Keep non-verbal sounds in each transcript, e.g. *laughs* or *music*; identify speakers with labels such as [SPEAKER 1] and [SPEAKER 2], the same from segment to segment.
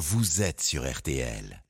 [SPEAKER 1] vous êtes sur RTL.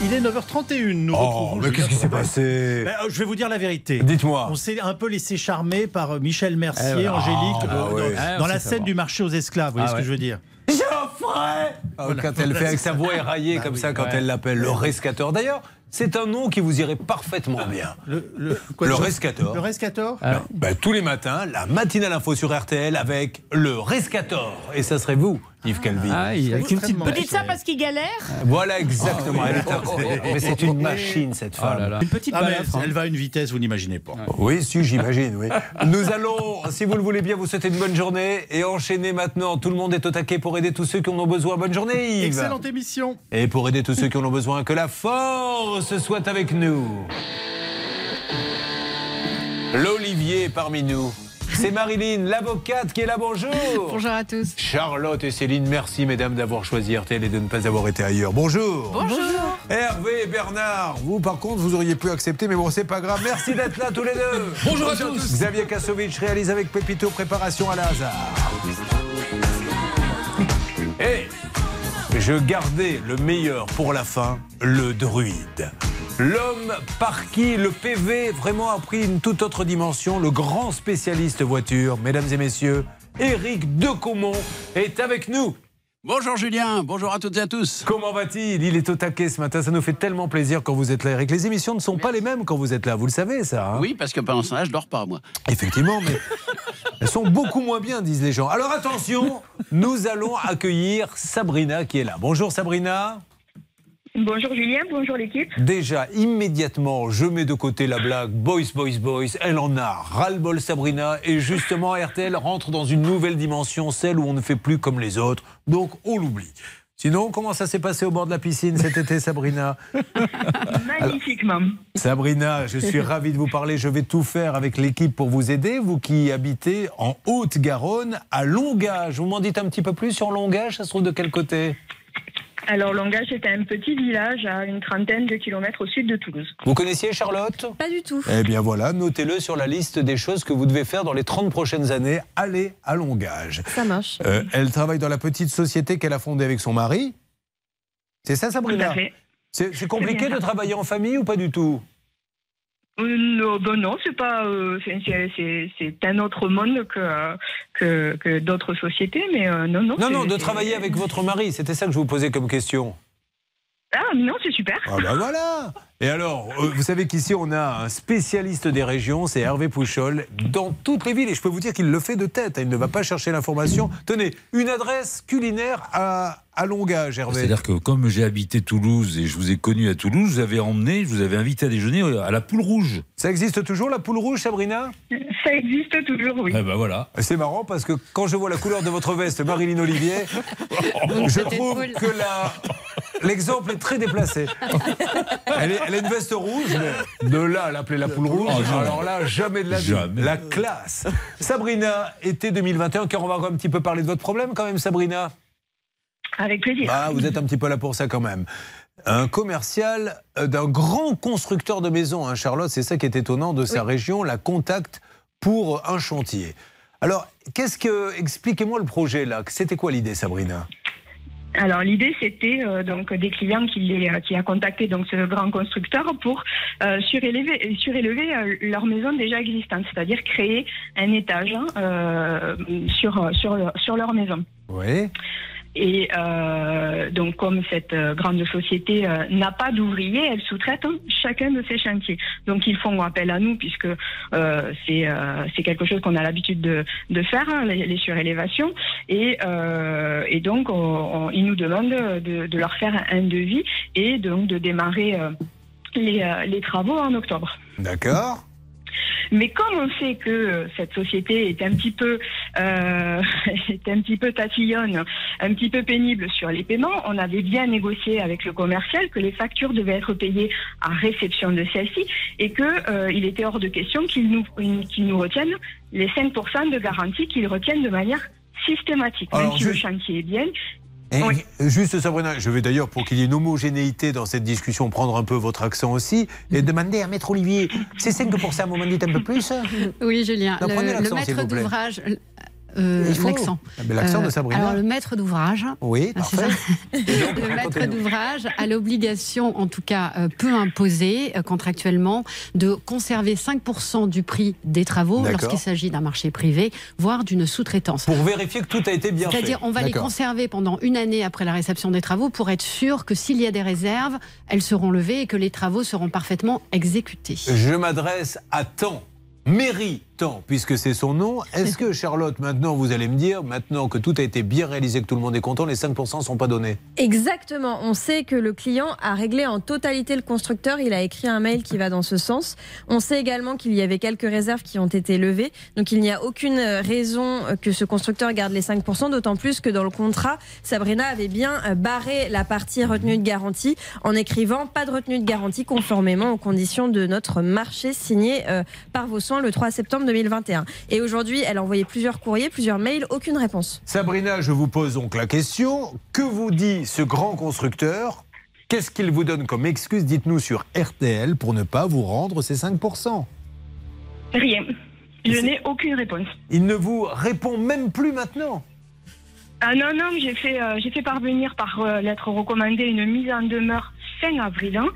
[SPEAKER 2] Il est 9h31, nous
[SPEAKER 3] Oh,
[SPEAKER 2] retrouvons
[SPEAKER 3] mais qu'est-ce qui s'est passé
[SPEAKER 2] Ben, euh, Je vais vous dire la vérité.
[SPEAKER 3] Dites-moi.
[SPEAKER 2] On s'est un peu laissé charmer par euh, Michel Mercier,
[SPEAKER 3] Eh ben,
[SPEAKER 2] Angélique,
[SPEAKER 3] ah,
[SPEAKER 2] dans, dans-
[SPEAKER 3] Ah,
[SPEAKER 2] dans la scène du marché aux esclaves. Vous voyez
[SPEAKER 3] Ah,
[SPEAKER 2] ce que
[SPEAKER 3] ouais.
[SPEAKER 2] je veux dire
[SPEAKER 3] Geoffrey Ah, Quand elle fait avec sa voix éraillée comme ça, quand elle l'appelle le rescateur. D'ailleurs, c'est un nom qui vous irait parfaitement bien.
[SPEAKER 2] Le, le, quoi,
[SPEAKER 3] Le rescator.
[SPEAKER 2] Le rescator
[SPEAKER 3] Ben, ben, tous les matins, la matinale info sur RTL avec le rescator. Et ça serait vous, Yves Calvi.
[SPEAKER 4] Ah, il- avec une petite
[SPEAKER 5] dites ça parce qu'il galère
[SPEAKER 3] Voilà exactement. Elle est un- Mais c'est une machine, cette
[SPEAKER 4] Oh
[SPEAKER 3] femme.
[SPEAKER 4] là là. Une petite
[SPEAKER 2] Ah, mais
[SPEAKER 4] hein.
[SPEAKER 2] elle va à une vitesse, vous n'imaginez pas.
[SPEAKER 3] Oui, si, j'imagine, oui. Nous allons, si vous le voulez bien, vous souhaiter une bonne journée et enchaîner maintenant. Tout le monde est au taquet pour aider tous ceux qui en ont besoin. Bonne journée, Yves.
[SPEAKER 2] Excellente émission.
[SPEAKER 3] Et pour aider tous ceux qui en ont besoin, que la force soit avec nous. L'Olivier est parmi nous. C'est Marilyn, l'avocate, qui est là. Bonjour.
[SPEAKER 5] Bonjour à tous.
[SPEAKER 3] Charlotte et Céline, merci mesdames d'avoir choisi RTL et de ne pas avoir été ailleurs. Bonjour.
[SPEAKER 5] Bonjour.
[SPEAKER 3] Hervé et Bernard, vous par contre, vous auriez pu accepter, mais bon, c'est pas grave. Merci d'être là tous les deux.
[SPEAKER 4] Bonjour à tous.
[SPEAKER 3] Xavier Kasovic réalise avec Pépito Préparation à la hasard. Et je gardais le meilleur pour la fin, le druide. L'homme par qui le PV vraiment a pris une toute autre dimension, le grand spécialiste voiture, mesdames et messieurs, Éric Decomont est avec nous.
[SPEAKER 6] Bonjour Julien, bonjour à toutes et à tous.
[SPEAKER 3] Comment va-t-il? Il est au taquet ce matin, ça nous fait tellement plaisir quand vous êtes là, Eric. Les émissions ne sont pas les mêmes quand vous êtes là, vous le savez ça hein?
[SPEAKER 6] Oui, parce que pendant ce temps-là, je dors pas moi.
[SPEAKER 3] Effectivement, mais *laughs* elles sont beaucoup moins bien, disent les gens. Alors attention, nous allons accueillir Sabrina qui est là. Bonjour Sabrina.
[SPEAKER 7] Bonjour Julien, bonjour l'équipe.
[SPEAKER 3] Déjà, immédiatement, je mets de côté la blague Boys, Boys, Boys. Elle en a ras-le-bol, Sabrina. Et justement, RTL rentre dans une nouvelle dimension, celle où on ne fait plus comme les autres. Donc, on l'oublie. Sinon, comment ça s'est passé au bord de la piscine cet été, Sabrina? *laughs*
[SPEAKER 7] Magnifiquement.
[SPEAKER 3] Sabrina, je suis ravi de vous parler. Je vais tout faire avec l'équipe pour vous aider. Vous qui habitez en Haute-Garonne, à Longage. Vous m'en dites un petit peu plus sur Longage? Ça se trouve de quel côté?
[SPEAKER 7] Alors Langage est un petit village à une trentaine de kilomètres au sud de Toulouse.
[SPEAKER 3] Vous connaissiez Charlotte?
[SPEAKER 5] Pas du tout.
[SPEAKER 3] Eh bien voilà, notez-le sur la liste des choses que vous devez faire dans les 30 prochaines années. Allez à Longage.
[SPEAKER 5] Ça marche.
[SPEAKER 3] Euh, elle travaille dans la petite société qu'elle a fondée avec son mari. C'est ça,
[SPEAKER 7] Tout
[SPEAKER 3] Sabrina
[SPEAKER 7] à fait.
[SPEAKER 3] C'est c'est compliqué
[SPEAKER 7] C'est
[SPEAKER 3] de travailler en famille ou pas du tout?
[SPEAKER 7] Non, ben non, c'est pas, euh, c'est- un autre monde que euh, que, que d'autres sociétés, mais euh, non, non.
[SPEAKER 3] Non, non, de travailler avec votre mari. C'était ça que je vous posais comme question.
[SPEAKER 7] Ah non, c'est super.
[SPEAKER 3] Ah ben voilà Et alors, euh, vous savez qu'ici, on a un spécialiste des régions, c'est Hervé Pouchol, dans toutes les villes. Et je peux vous dire qu'il le fait de tête. hein, Il ne va pas chercher l'information. Tenez, une adresse culinaire à, à Longage, Hervé.
[SPEAKER 4] C'est-à-dire que comme j'ai habité Toulouse et je vous ai connu à Toulouse, je vous avais emmené, je vous avais invité à déjeuner à la Poule Rouge.
[SPEAKER 3] Ça existe toujours, la poule rouge, Sabrina?
[SPEAKER 7] Ça existe toujours, oui.
[SPEAKER 4] Eh ben voilà.
[SPEAKER 3] C'est marrant parce que quand je vois la couleur de votre veste, Marilyn Olivier, *laughs* je trouve que la- l'exemple est très déplacé. Elle, est- elle a une veste rouge, mais de là à l'appeler la poule rouge,
[SPEAKER 4] Oh, non.
[SPEAKER 3] alors là, jamais de la vie.
[SPEAKER 4] Jamais.
[SPEAKER 3] La classe. Sabrina, été 2021, car on va un petit peu parler de votre problème quand même, Sabrina?
[SPEAKER 7] Avec plaisir.
[SPEAKER 3] Ah, vous êtes un petit peu là pour ça quand même. Un commercial euh, d'un grand constructeur de maisons, hein, Charlotte, c'est ça qui est étonnant de sa région, la contact pour un chantier. Alors, qu'est-ce que. Expliquez-moi le projet là. C'était quoi l'idée, Sabrina?
[SPEAKER 7] Alors l'idée c'était euh, donc des clients qui, les, euh, qui a contacté donc ce grand constructeur pour euh, surélever, surélever euh, leur maison déjà existante, c'est-à-dire créer un étage hein, sur sur leur maison.
[SPEAKER 3] Oui.
[SPEAKER 7] Et euh, donc, comme cette euh, grande société euh, n'a pas d'ouvriers, elle sous-traite hein, chacun de ses chantiers. Donc, ils font appel à nous puisque euh, c'est euh, c'est quelque chose qu'on a l'habitude de, de faire, hein, les, surélévations. Et, et donc, on- on- ils nous demandent de, de leur faire un devis et donc de démarrer les, les travaux en octobre.
[SPEAKER 3] D'accord.
[SPEAKER 7] Mais comme on sait que cette société est un petit peu euh, *laughs* est un petit peu tatillonne, un petit peu pénible sur les paiements, on avait bien négocié avec le commercial que les factures devaient être payées à réception de celle-ci et que euh, il était hors de question qu'ils nous qu'ils nous retiennent les 5% de garantie qu'ils retiennent de manière systématique. Même si le chantier est bien,
[SPEAKER 3] Et
[SPEAKER 7] Oui.
[SPEAKER 3] Juste, Sabrina, je vais d'ailleurs, pour qu'il y ait une homogénéité dans cette discussion, prendre un peu votre accent aussi et demander à Maître Olivier, c'est 5%, vous m'en dites un peu plus?
[SPEAKER 8] Oui, Julien.
[SPEAKER 3] Non,
[SPEAKER 8] Le, le maître d'ouvrage. Euh, l'accent.
[SPEAKER 3] Ah, l'accent de
[SPEAKER 8] Euh,
[SPEAKER 3] Sabrina.
[SPEAKER 8] Alors, le maître d'ouvrage.
[SPEAKER 3] Oui,
[SPEAKER 8] Ah,
[SPEAKER 3] parfait.
[SPEAKER 8] ça. *laughs* Le maître d'ouvrage a l'obligation, en tout cas, euh, peut imposer euh, contractuellement de conserver 5% du prix des travaux lorsqu'il s'agit d'un marché privé, voire d'une sous-traitance.
[SPEAKER 3] Pour vérifier que tout a été bien fait.
[SPEAKER 8] C'est-à-dire, on va les conserver pendant une année après la réception des travaux pour être sûr que s'il y a des réserves, elles seront levées et que les travaux seront parfaitement exécutés.
[SPEAKER 3] Je m'adresse à Temps, mairie Puisque c'est son nom. Est-ce que Charlotte, maintenant, vous allez me dire, maintenant que tout a été bien réalisé, que tout le monde est content, les 5% ne sont pas donnés?
[SPEAKER 9] Exactement. On sait que le client a réglé en totalité le constructeur. Il a écrit un mail qui va dans ce sens. On sait également qu'il y avait quelques réserves qui ont été levées. Donc il n'y a aucune raison que ce constructeur garde les 5%, d'autant plus que dans le contrat, Sabrina avait bien barré la partie retenue de garantie en écrivant pas de retenue de garantie conformément aux conditions de notre marché signé euh, par vos soins le 3 septembre 2021. Et aujourd'hui, elle a envoyé plusieurs courriers, plusieurs mails, aucune réponse.
[SPEAKER 3] Sabrina, je vous pose donc la question. Que vous dit ce grand constructeur? Qu'est-ce qu'il vous donne comme excuse Dites-nous sur RTL pour ne pas vous rendre ces 5%.
[SPEAKER 7] Rien. Je n'ai aucune réponse.
[SPEAKER 3] Il ne vous répond même plus maintenant.
[SPEAKER 7] Ah non, non, j'ai fait, euh, j'ai fait parvenir par euh, lettre recommandée une mise en demeure fin avril. Hein.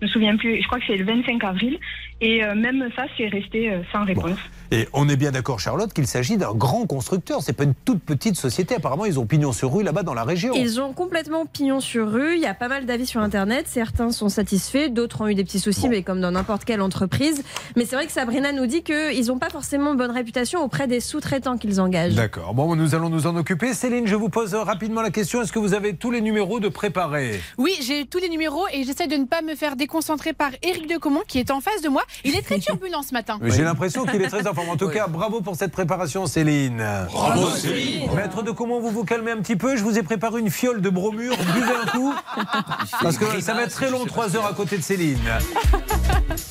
[SPEAKER 7] Je me souviens plus, je crois que c'est le 25 avril. Et euh, même ça, c'est resté euh, sans réponse.
[SPEAKER 3] Et on est bien d'accord, Charlotte, qu'il s'agit d'un grand constructeur. C'est pas une toute petite société. Apparemment, ils ont pignon sur rue là-bas dans la région.
[SPEAKER 9] Ils ont complètement pignon sur rue. Il y a pas mal d'avis sur Internet. Certains sont satisfaits, d'autres ont eu des petits soucis, mais comme dans n'importe quelle entreprise. Mais c'est vrai que Sabrina nous dit qu'ils n'ont pas forcément bonne réputation auprès des sous-traitants qu'ils engagent.
[SPEAKER 3] D'accord. Bon, nous allons nous en occuper. Céline, je vous pose rapidement la question. Est-ce que vous avez tous les numéros de préparés
[SPEAKER 5] Oui, j'ai tous les numéros et j'essaie de ne pas me faire déconcentrer par Éric Decomont qui est en face de moi. Il est très *laughs* turbulent ce matin.
[SPEAKER 3] J'ai l'impression qu'il est très en forme. En tout cas, bravo pour cette préparation, Céline.
[SPEAKER 5] Bravo, Céline.
[SPEAKER 3] Maître de comment vous vous calmez un petit peu? Je vous ai préparé une fiole de bromure. Buvez un coup. Parce que ça va être très long, trois heures à côté de Céline.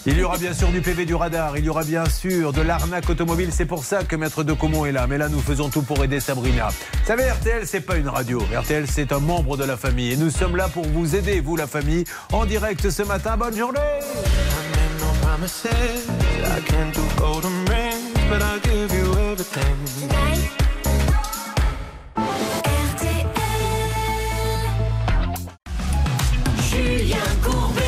[SPEAKER 3] Il y aura bien sûr du PV du radar. Il y aura bien sûr de l'arnaque automobile. C'est pour ça que Maître de Comont est là. Mais là, nous faisons tout pour aider Sabrina. Vous savez, RTL, c'est pas une radio. RTL, c'est un membre de la famille. Et nous sommes là pour vous aider, vous, la famille, en direct ce matin. Bonne journée.
[SPEAKER 10] But I'll give you everything.
[SPEAKER 1] Julien Courbet.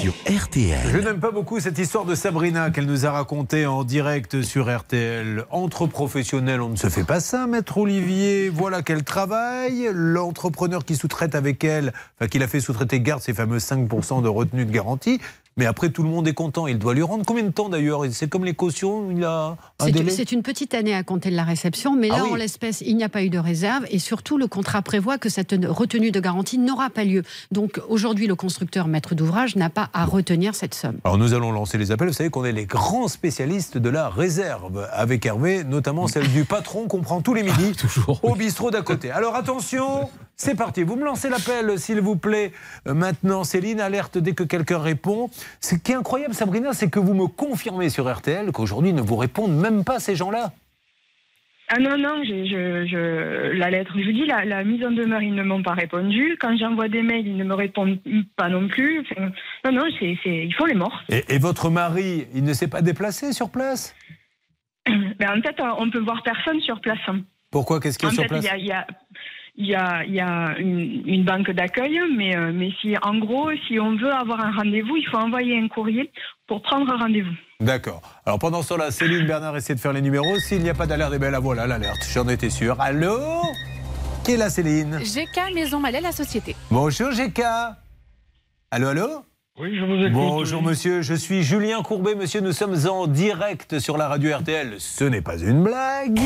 [SPEAKER 1] Sur RTL.
[SPEAKER 3] Je n'aime pas beaucoup cette histoire de Sabrina qu'elle nous a racontée en direct sur RTL. Entre professionnels, on ne se fait pas ça, maître Olivier. Voilà qu'elle travaille. L'entrepreneur qui sous-traite avec elle, enfin, qui l'a fait sous-traiter, garde ses fameux 5% de retenue de garantie. Mais après, tout le monde est content. Il doit lui rendre combien de temps d'ailleurs? C'est comme les cautions, il a un
[SPEAKER 8] C'est-
[SPEAKER 3] délai?
[SPEAKER 8] C'est une petite année à compter de la réception, mais
[SPEAKER 3] Ah
[SPEAKER 8] là,
[SPEAKER 3] oui.
[SPEAKER 8] en l'espèce, il n'y a pas eu de réserve et surtout, le contrat prévoit que cette retenue de garantie n'aura pas lieu. Donc aujourd'hui, le constructeur maître d'ouvrage n'a pas à retenir cette somme.
[SPEAKER 3] Alors nous allons lancer les appels. Vous savez qu'on est les grands spécialistes de la réserve avec Hervé, notamment celle du patron qu'on prend tous les *laughs* midis au bistrot d'à côté. Alors attention, c'est parti. Vous me lancez l'appel, s'il vous plaît. Euh, maintenant, Céline, alerte dès que quelqu'un répond. Ce qui est incroyable, Sabrina, c'est que vous me confirmez sur RTL qu'aujourd'hui ne vous répondent même pas ces gens-là.
[SPEAKER 7] Ah non, non, je, je, je- la lettre, je vous dis, la, la mise en demeure, ils ne m'ont pas répondu. Quand j'envoie des mails, ils ne me répondent pas non plus. Enfin, non, non, c'est, ils font les morts.
[SPEAKER 3] Et, et votre mari, il ne s'est pas déplacé sur place?
[SPEAKER 7] Mais en fait, on peut voir personne sur place.
[SPEAKER 3] Pourquoi? Qu'est-ce qu'il y a
[SPEAKER 7] En
[SPEAKER 3] sur
[SPEAKER 7] fait,
[SPEAKER 3] place
[SPEAKER 7] il y a, il y a- il y a, il y a une, une banque d'accueil, mais, euh, mais si, en gros, si on veut avoir un rendez-vous, il faut envoyer un courrier pour prendre un rendez-vous.
[SPEAKER 3] D'accord. Alors pendant ce temps-là, Céline Bernard essaie de faire les numéros. S'il n'y a pas d'alerte, eh bien la voilà l'alerte. J'en étais sûr. Allô? Qui est là, Céline?
[SPEAKER 5] GK Maison Malais, la société.
[SPEAKER 3] Bonjour, GK. Allô, allô?
[SPEAKER 11] Oui, je vous écoute.
[SPEAKER 3] Bonjour, monsieur. Je suis Julien Courbet. Monsieur, nous sommes en direct sur la radio RTL. Ce n'est pas une blague.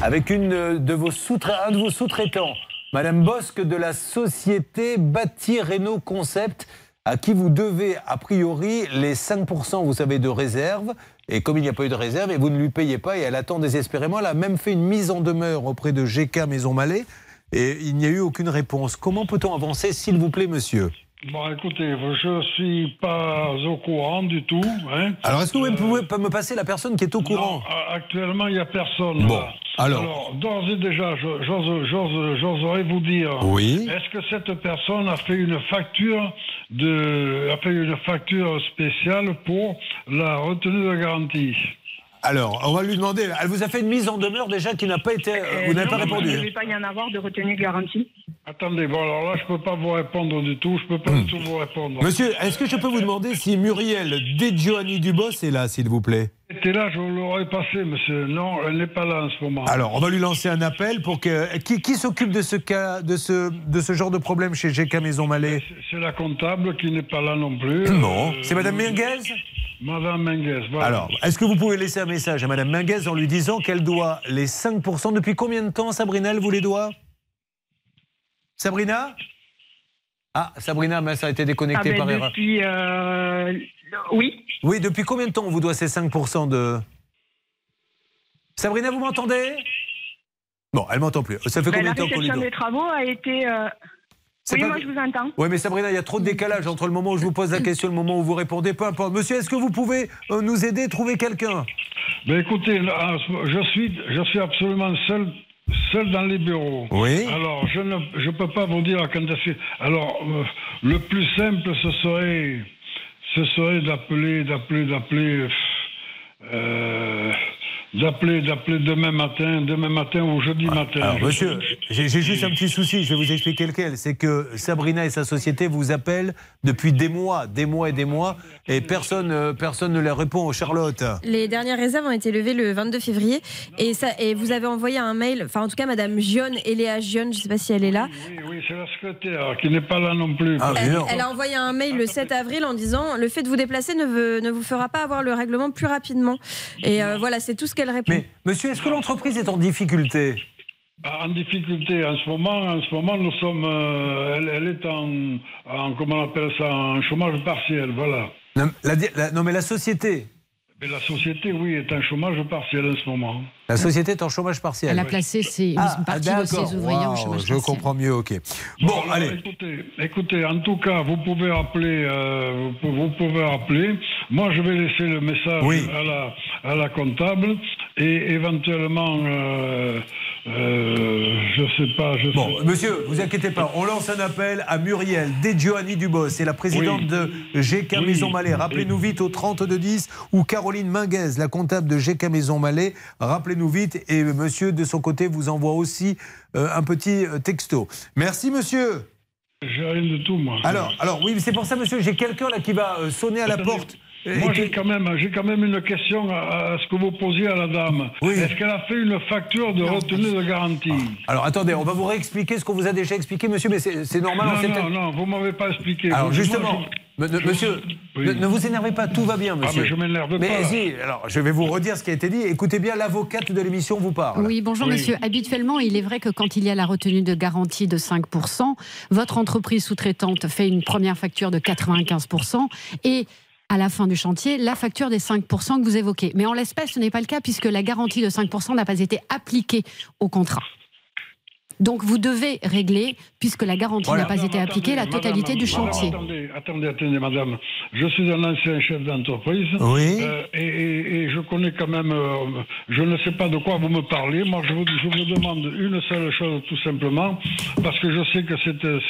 [SPEAKER 3] Avec une de vos sous-tra- un de vos sous-traitants, Madame Bosque de la société Bâti Renault Concept, à qui vous devez a priori les 5%, vous savez, de réserve. Et comme il n'y a pas eu de réserve et vous ne lui payez pas, et elle attend désespérément, elle a même fait une mise en demeure auprès de GK Maison Malais. Et il n'y a eu aucune réponse. Comment peut-on avancer, s'il vous plaît, monsieur?
[SPEAKER 11] Bon, écoutez, je suis pas au courant du tout. Hein.
[SPEAKER 3] Alors, est-ce que vous pouvez me passer la personne qui est au courant?
[SPEAKER 11] Non, a- actuellement, il n'y a personne.
[SPEAKER 3] Bon,
[SPEAKER 11] là.
[SPEAKER 3] alors.
[SPEAKER 11] d'ores et déjà, j'oserais vous dire.
[SPEAKER 3] Oui.
[SPEAKER 11] Est-ce que cette personne a fait une facture de, a fait une facture spéciale pour la retenue de garantie?
[SPEAKER 3] Alors, on va lui demander. Elle vous a fait une mise en demeure déjà qui n'a pas été.
[SPEAKER 7] Euh,
[SPEAKER 3] vous n'avez pas
[SPEAKER 7] Il ne
[SPEAKER 3] répondu.
[SPEAKER 7] devait pas y en avoir de retenue de garantie.
[SPEAKER 11] Attendez, bon, alors là, je peux pas vous répondre du tout. Je peux pas du tout vous répondre.
[SPEAKER 3] Monsieur, est-ce que je peux vous demander si Muriel De Giovanni Dubos est là, s'il vous plaît?
[SPEAKER 11] Était là, je vous l'aurais passé, monsieur. Non, elle n'est pas là en ce moment.
[SPEAKER 3] Alors, on va lui lancer un appel pour que. Qui, qui s'occupe de ce cas, de ce, de ce genre de problème chez GK Maison Malais
[SPEAKER 11] C'est la comptable qui n'est pas là non plus.
[SPEAKER 3] Non.
[SPEAKER 11] Euh,
[SPEAKER 3] C'est Madame Menguez
[SPEAKER 11] Madame Menguez, voilà.
[SPEAKER 3] Alors, est-ce que vous pouvez laisser un message à Madame Menguez en lui disant qu'elle doit les 5% Depuis combien de temps, Sabrina, elle vous les doit? Sabrina? Ah, Sabrina, mais ça a été
[SPEAKER 7] Ah
[SPEAKER 3] déconnecté
[SPEAKER 7] ben,
[SPEAKER 3] par erreur.
[SPEAKER 7] depuis. euh, Oui.
[SPEAKER 3] Oui, depuis combien de temps on vous doit ces 5% de. Sabrina, vous m'entendez? Bon, elle m'entend plus. Ça fait
[SPEAKER 7] Ben,
[SPEAKER 3] combien
[SPEAKER 7] la
[SPEAKER 3] de temps qu'on lui
[SPEAKER 7] réception
[SPEAKER 3] doit?
[SPEAKER 7] des travaux a été. euh, Oui,
[SPEAKER 3] pas-
[SPEAKER 7] moi je vous entends.
[SPEAKER 3] Oui, mais Sabrina, il y a trop de décalage entre le moment où je vous pose la question et le moment où vous répondez. Peu importe. Monsieur, est-ce que vous pouvez euh, nous aider, trouver quelqu'un?
[SPEAKER 11] Ben écoutez, là, je suis, je suis absolument seul, seul dans les bureaux.
[SPEAKER 3] Oui.
[SPEAKER 11] Alors, je ne je peux pas vous dire quand est-ce que- Alors, euh, le plus simple, ce serait, ce serait d'appeler, d'appeler, d'appeler, euh, d'appeler, d'appeler demain matin, demain matin ou jeudi matin.
[SPEAKER 3] Alors,
[SPEAKER 11] Je-
[SPEAKER 3] monsieur, j'ai j'ai juste un petit souci, je vais vous expliquer lequel. C'est que Sabrina et sa société vous appellent depuis des mois, des mois et des mois, et personne, euh, personne ne leur répond. Charlotte.
[SPEAKER 9] Les dernières réserves ont été levées le 22 février et, ça, et vous avez envoyé un mail, enfin en tout cas Madame Gionne, Eléa Gionne, je ne sais pas si elle est là.
[SPEAKER 11] Oui, oui, c'est la secrétaire qui n'est pas là non plus.
[SPEAKER 3] Ah,
[SPEAKER 9] Elle, elle a envoyé un mail le 7 avril en disant le fait de vous déplacer ne, veut- ne vous fera pas avoir le règlement plus rapidement. Et euh, voilà, c'est tout ce qu'elle répond.
[SPEAKER 3] Mais, monsieur, est-ce que l'entreprise est en difficulté
[SPEAKER 11] En difficulté en ce moment, en ce moment nous sommes, euh, elle, elle est en, en, comment on appelle ça, en chômage partiel, voilà.
[SPEAKER 3] non, la la- non, mais la société.
[SPEAKER 11] Mais la société, oui, est en chômage partiel en ce moment.
[SPEAKER 3] La société est en chômage partiel.
[SPEAKER 8] Elle a placé ses- une
[SPEAKER 3] Ah,
[SPEAKER 8] partie de
[SPEAKER 3] d'accord.
[SPEAKER 8] ses ouvriers en chômage
[SPEAKER 3] Je
[SPEAKER 8] partiel.
[SPEAKER 3] comprends mieux, ok. Bon, allez.
[SPEAKER 11] Écoutez, écoutez, en tout cas, vous pouvez appeler, euh, vous, pou- vous pouvez appeler. Moi, je vais laisser le message
[SPEAKER 3] Oui.
[SPEAKER 11] à, la, à la comptable et éventuellement, euh, euh, je sais pas, je
[SPEAKER 3] Bon,
[SPEAKER 11] sais-
[SPEAKER 3] monsieur, vous inquiétez pas, on lance un appel à Muriel Degiovanni Dubos, c'est la présidente
[SPEAKER 11] Oui.
[SPEAKER 3] de GK
[SPEAKER 11] Oui.
[SPEAKER 3] Maison Malais. Rappelez-nous vite au 3210 ou Caroline Minguez, la comptable de GK Maison Malais. Rappelez-nous vite et monsieur de son côté vous envoie aussi euh, un petit euh, texto. Merci monsieur.
[SPEAKER 11] J'ai rien de tout, moi.
[SPEAKER 3] Alors, alors oui, c'est pour ça monsieur, j'ai quelqu'un là qui va sonner à la porte.
[SPEAKER 11] Moi, j'ai quand même, j'ai quand même une question à, à ce que vous posiez à la dame.
[SPEAKER 3] Oui.
[SPEAKER 11] Est-ce qu'elle a fait une facture de retenue de garantie?
[SPEAKER 3] Alors attendez, on va vous réexpliquer ce qu'on vous a déjà expliqué monsieur, mais c'est c'est normal. on
[SPEAKER 11] Non, non, non, vous m'avez pas expliqué.
[SPEAKER 3] Alors justement,
[SPEAKER 11] je-
[SPEAKER 3] me- ne-
[SPEAKER 11] je-
[SPEAKER 3] monsieur,
[SPEAKER 11] Oui.
[SPEAKER 3] ne, ne vous énervez pas, tout va bien,
[SPEAKER 11] Ah,
[SPEAKER 3] monsieur.
[SPEAKER 11] mais je m'énerve
[SPEAKER 3] Mais
[SPEAKER 11] pas.
[SPEAKER 3] si, alors je vais vous redire ce qui a été dit. Écoutez bien, l'avocate de l'émission vous parle.
[SPEAKER 8] Oui, bonjour
[SPEAKER 11] Oui.
[SPEAKER 8] monsieur. Habituellement, il est vrai que quand il y a la retenue de garantie de 5%, votre entreprise sous-traitante fait une première facture de 95% et à la fin du chantier, la facture des 5% que vous évoquez. Mais en l'espèce, ce n'est pas le cas puisque la garantie de 5% n'a pas été appliquée au contrat. Donc vous devez régler, puisque la garantie
[SPEAKER 3] Voilà.
[SPEAKER 8] n'a pas été appliquée, la totalité
[SPEAKER 11] madame,
[SPEAKER 8] du chantier.
[SPEAKER 11] Attendez, attendez, attendez, madame. Je suis un ancien chef d'entreprise.
[SPEAKER 3] Oui.
[SPEAKER 11] Euh, et, et- et je connais quand même. euh, je ne sais pas de quoi vous me parlez. Moi, je vous, je vous demande une seule chose, tout simplement, parce que je sais que c'est, euh,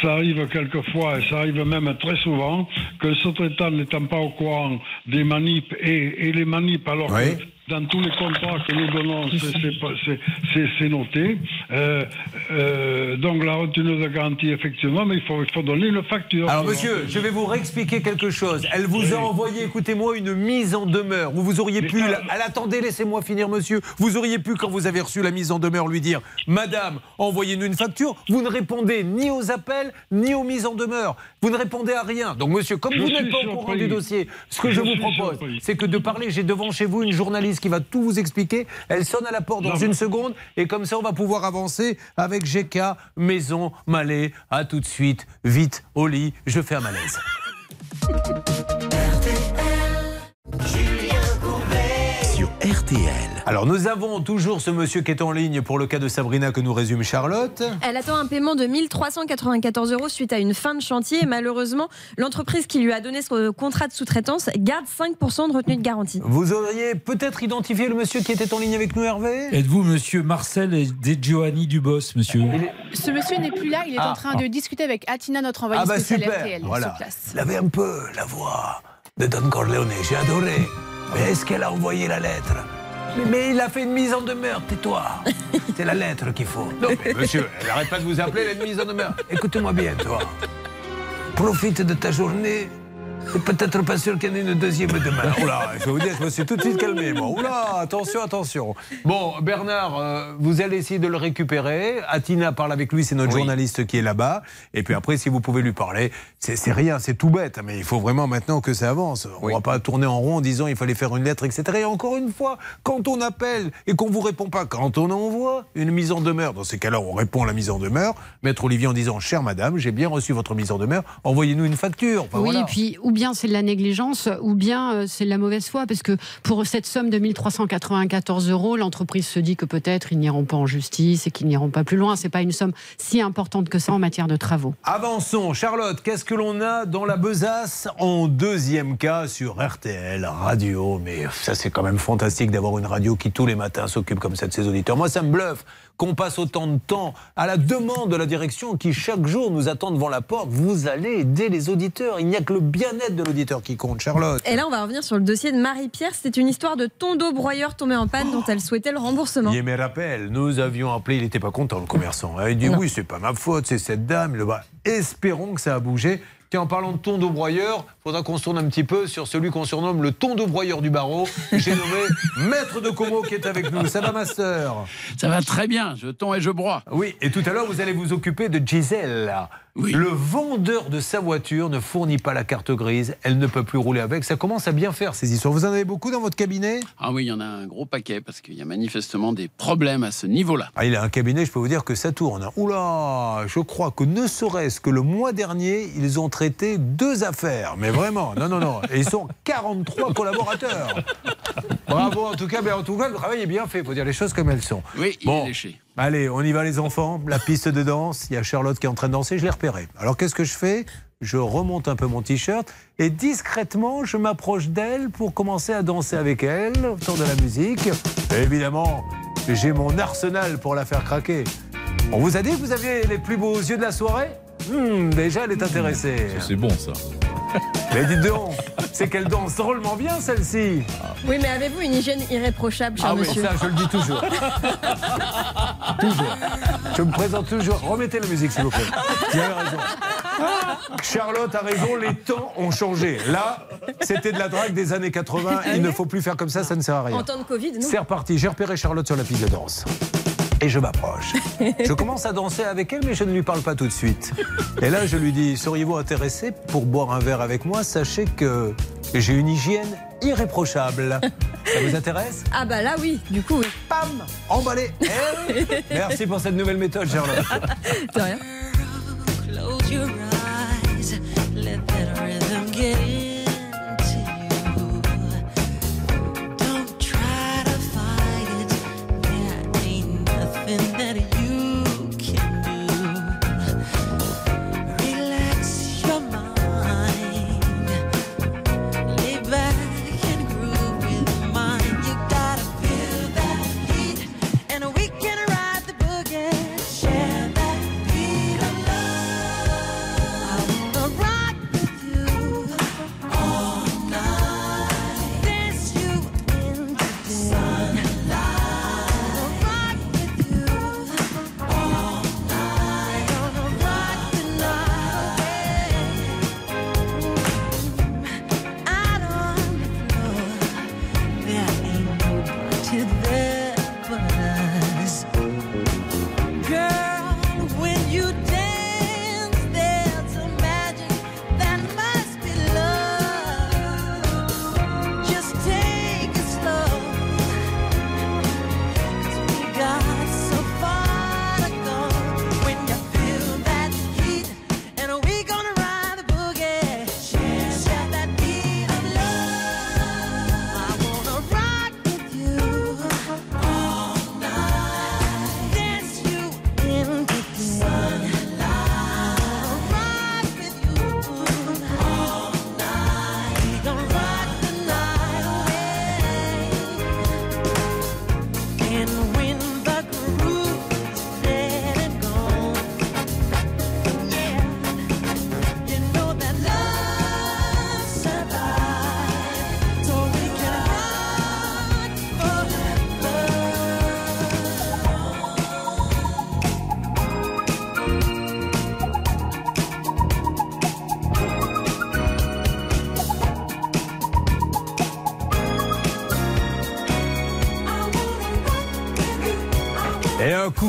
[SPEAKER 11] ça arrive quelquefois, et ça arrive même très souvent, que ce traitant n'étant pas au courant des manips et, et les manips, alors
[SPEAKER 3] Oui.
[SPEAKER 11] que dans tous les contrats que nous donnons, c'est- noté. Euh, euh, donc la retenue de garantie, effectivement, mais il faut, il faut donner une facture.
[SPEAKER 3] Alors monsieur, je vais vous réexpliquer quelque chose. Elle vous a envoyé, écoutez-moi, une mise en demeure où vous auriez
[SPEAKER 11] Mais
[SPEAKER 3] pu... la- Elle attendez, laissez-moi finir monsieur. Vous auriez pu, quand vous avez reçu la mise en demeure, lui dire Madame, envoyez-nous une facture. Vous ne répondez ni aux appels, ni aux mises en demeure. Vous ne répondez à rien. Donc monsieur, comme
[SPEAKER 11] Je
[SPEAKER 3] vous n'êtes pas au courant du dossier, ce que je,
[SPEAKER 11] Je
[SPEAKER 3] vous propose, c'est que de parler, j'ai devant chez vous une journaliste qui va tout vous expliquer. Elle sonne à la porte dans
[SPEAKER 11] Non,
[SPEAKER 3] une
[SPEAKER 11] mais-
[SPEAKER 3] seconde et comme ça on va pouvoir avancer avec GK, Maison, Malais. À tout de suite, vite, au lit, je fais un malaise.
[SPEAKER 1] Sur RTL.
[SPEAKER 3] Alors nous avons toujours ce monsieur qui est en ligne pour le cas de Sabrina que nous résume Charlotte.
[SPEAKER 9] Elle attend un paiement de 1394 euros suite à une fin de chantier et malheureusement, l'entreprise qui lui a donné ce contrat de sous-traitance garde 5% de retenue de garantie.
[SPEAKER 3] Vous auriez peut-être identifié le monsieur qui était en ligne avec nous, Hervé?
[SPEAKER 4] Êtes-vous monsieur Marcel De Giovanni Dubos, monsieur?
[SPEAKER 5] Ce monsieur n'est plus là, il est
[SPEAKER 3] Ah.
[SPEAKER 5] en train de discuter avec Atina, notre envoyé
[SPEAKER 3] Ah bah
[SPEAKER 5] spécial
[SPEAKER 3] super,
[SPEAKER 5] RTL,
[SPEAKER 3] voilà.
[SPEAKER 5] sur place.
[SPEAKER 3] Il avait un peu la voix de Don Corleone, j'ai adoré. Mais est-ce qu'elle a envoyé la lettre? Mais, mais il a fait une mise en demeure, tais-toi. *laughs* C'est la lettre qu'il faut. Non, mais *laughs* monsieur, elle n'arrête pas de vous appeler, elle a une mise en demeure. Écoute-moi bien, toi. Profite de ta journée. C'est peut-être pas sûr qu'il y en ait une deuxième demain. *laughs* Oula, je vais vous dire, je me suis tout de suite calmé. Moi. Oula, attention, attention. Bon, Bernard, euh, vous allez essayer de le récupérer. Atina parle avec lui, c'est notre journaliste qui est là-bas. Et puis après, si vous pouvez lui parler, c'est rien, c'est tout bête. Mais il faut vraiment maintenant que ça avance. On ne va pas tourner en rond en disant il fallait faire une lettre, etc. Et encore une fois, quand on appelle et qu'on vous répond pas, quand on envoie une mise en demeure, dans ces cas-là, on répond à la mise en demeure. Maître Olivier en disant chère madame, j'ai bien reçu votre mise en demeure, envoyez-nous une facture. Enfin,
[SPEAKER 8] oui,
[SPEAKER 3] voilà.
[SPEAKER 8] et puis ou bien c'est de la négligence, ou bien euh, c'est de la mauvaise foi, parce que pour cette somme de 1394 euros, l'entreprise se dit que peut-être ils n'iront pas en justice et qu'ils n'iront pas plus loin. C'est pas une somme si importante que ça en matière de travaux.
[SPEAKER 3] Avançons. Charlotte, qu'est-ce que l'on a dans la besace en deuxième cas sur RTL Radio? Mais ça, c'est quand même fantastique d'avoir une radio qui tous les matins s'occupe comme ça de ses auditeurs. Moi, ça me bluffe qu'on passe autant de temps à la demande de la direction qui chaque jour nous attend devant la porte. Vous allez aider les auditeurs. Il n'y a que le bien-être de l'auditeur qui compte, Charlotte.
[SPEAKER 9] Et là, on va revenir sur le dossier de Marie-Pierre. C'était une histoire de ton d'eau broyeur tombé en panne dont elle souhaitait le remboursement.
[SPEAKER 3] Il me rappelle, nous avions appelé, il n'était pas content le commerçant. Il dit
[SPEAKER 9] Non.
[SPEAKER 3] oui, c'est pas ma faute, c'est cette dame. Le bas. Espérons que ça a bougé. Tiens, en parlant de ton de broyeur, faudra qu'on se tourne un petit peu sur celui qu'on surnomme le ton de broyeur du barreau. J'ai nommé *laughs* Maître de Como qui est avec nous. Ça va, ma sœur
[SPEAKER 6] Ça va très bien, je tons et je broie.
[SPEAKER 3] Oui, et tout à l'heure, vous allez vous occuper de Gisèle. Le vendeur de sa voiture ne fournit pas la carte grise. Elle ne peut plus rouler avec. Ça commence à bien faire ces histoires. Vous en avez beaucoup dans votre cabinet?
[SPEAKER 6] Ah oui, il y en a un gros paquet parce qu'il y a manifestement des problèmes à ce niveau-là.
[SPEAKER 3] Ah, il a un cabinet, je peux vous dire que ça tourne. Oula, je crois que ne serait-ce que le mois dernier, ils ont traité deux affaires. Mais vraiment, non, non, non. Et ils sont 43 collaborateurs. Bravo, en tout cas, mais en tout cas, le travail est bien fait. Il faut dire les choses comme elles sont.
[SPEAKER 6] Oui, il
[SPEAKER 3] Bon.
[SPEAKER 6] est léché.
[SPEAKER 3] Allez, on y va les enfants. La piste de danse. Il y a Charlotte qui est en train de danser. Je l'ai repérée. Alors qu'est-ce que je fais? Je remonte un peu mon t-shirt et discrètement, je m'approche d'elle pour commencer à danser avec elle autour de la musique. Évidemment, j'ai mon arsenal pour la faire craquer. On vous a dit que vous aviez les plus beaux yeux de la soirée? Hmm, Déjà, elle est intéressée.
[SPEAKER 4] C'est bon ça. *laughs*
[SPEAKER 3] Mais dites donc, c'est qu'elle danse drôlement bien celle-ci.
[SPEAKER 9] Oui, mais avez-vous une hygiène irréprochable, cher
[SPEAKER 3] Ah oui,
[SPEAKER 9] monsieur
[SPEAKER 3] ça, je le dis toujours. *laughs* toujours. Je me présente toujours. Remettez la musique, s'il vous plaît. Vous avez raison. Charlotte a raison, les temps ont changé. Là, c'était de la drague des années 80. Il ne faut plus faire comme ça, ça ne sert à rien.
[SPEAKER 9] En temps de Covid, non
[SPEAKER 3] C'est reparti. J'ai repéré Charlotte sur la piste de danse. Et je m'approche. *laughs* Je commence à danser avec elle, mais je ne lui parle pas tout de suite. Et là, je lui dis Seriez-vous intéressé pour boire un verre avec moi? Sachez que j'ai une hygiène irréprochable. *laughs* Ça vous intéresse?
[SPEAKER 9] Ah bah là, oui, du coup, oui.
[SPEAKER 3] Pam Emballé Eh. Merci pour cette nouvelle méthode, Charlotte. *laughs*
[SPEAKER 9] De rien.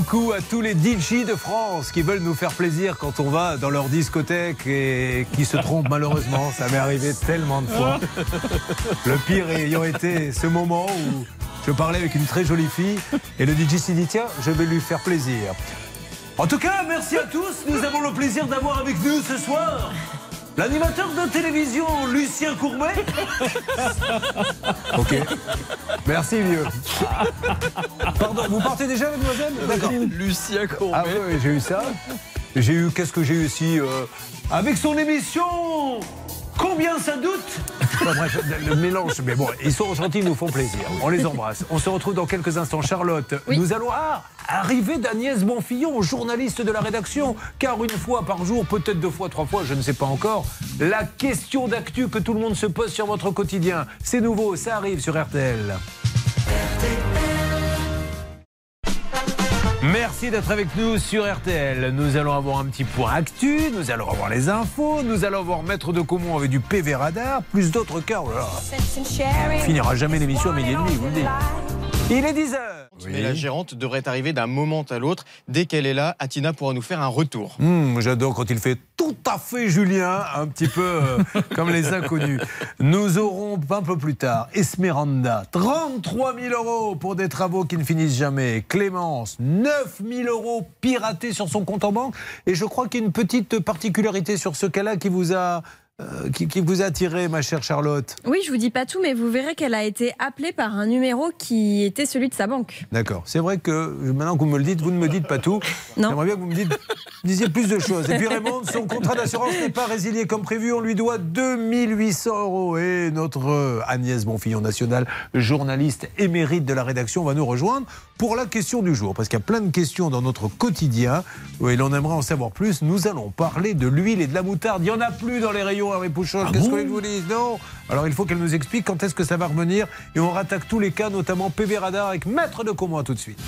[SPEAKER 3] Coucou à tous les DJ de France qui veulent nous faire plaisir quand on va dans leur discothèque et qui se trompent *laughs* malheureusement. Ça m'est arrivé tellement de fois. *laughs* Le pire ayant été ce moment où je parlais avec une très jolie fille et le DJ s'est dit tiens, je vais lui faire plaisir. En tout cas, merci à tous. Nous avons le plaisir d'avoir avec nous ce soir l'animateur de télévision Lucien Courbet. Ok. Merci vieux. Pardon, vous partez déjà, mademoiselle D'accord.
[SPEAKER 6] Lucien Courbet.
[SPEAKER 3] Ah oui, oui, j'ai eu ça. J'ai eu, qu'est-ce que j'ai eu aussi euh, Avec son émission? Combien ça doute *laughs* Enfin, bref, le mélange. Mais bon, ils sont gentils, ils nous font plaisir. On les embrasse. On se retrouve dans quelques instants. Charlotte, nous allons ah, arriver d'Agnès Bonfillon, journaliste de la rédaction. Car une fois par jour, peut-être deux fois, trois fois, je ne sais pas encore, la question d'actu que tout le monde se pose sur votre quotidien. C'est nouveau, ça arrive sur RTL. Merci d'être avec nous sur RTL. Nous allons avoir un petit point actu, nous allons avoir les infos, nous allons avoir Maître de Comont avec du PV radar, plus d'autres. Oh là. On finira jamais l'émission à midi et demi, vous le dites. Il est 10h.
[SPEAKER 12] Mais la gérante devrait arriver d'un moment à l'autre. Dès qu'elle est là, Atina pourra nous faire un retour.
[SPEAKER 3] Hmm, J'adore quand il fait tout à fait Julien, un petit peu euh, *laughs* comme les inconnus. Nous aurons un peu plus tard Esmeranda, 33 000 euros pour des travaux qui ne finissent jamais. Clémence, 9 000 euros piratés sur son compte en banque. Et je crois qu'il y a une petite particularité sur ce cas-là qui vous a. euh, qui, qui vous a attiré, ma chère Charlotte?
[SPEAKER 9] Oui, je vous dis pas tout, mais vous verrez qu'elle a été appelée par un numéro qui était celui de sa banque.
[SPEAKER 3] D'accord. C'est vrai que maintenant que vous me le dites, vous ne me dites pas tout.
[SPEAKER 9] Non.
[SPEAKER 3] J'aimerais bien que vous me dites, disiez plus de choses. Et puis Raymond, son contrat d'assurance n'est pas résilié comme prévu. On lui doit 2800 euros. Et notre euh, Agnès Bonfillon nationale, journaliste émérite de la rédaction, va nous rejoindre pour la question du jour. Parce qu'il y a plein de questions dans notre quotidien et l'on aimerait en savoir plus. Nous allons parler de l'huile et de la moutarde. Il n'y en a plus dans les rayons, Hervé Pouchol. Qu'est-ce que vous dise? Non Alors il faut qu'elle nous explique quand est-ce que ça va revenir. Et on rattaque tous les cas, notamment PV Radar avec Maître de Comont. À tout de suite.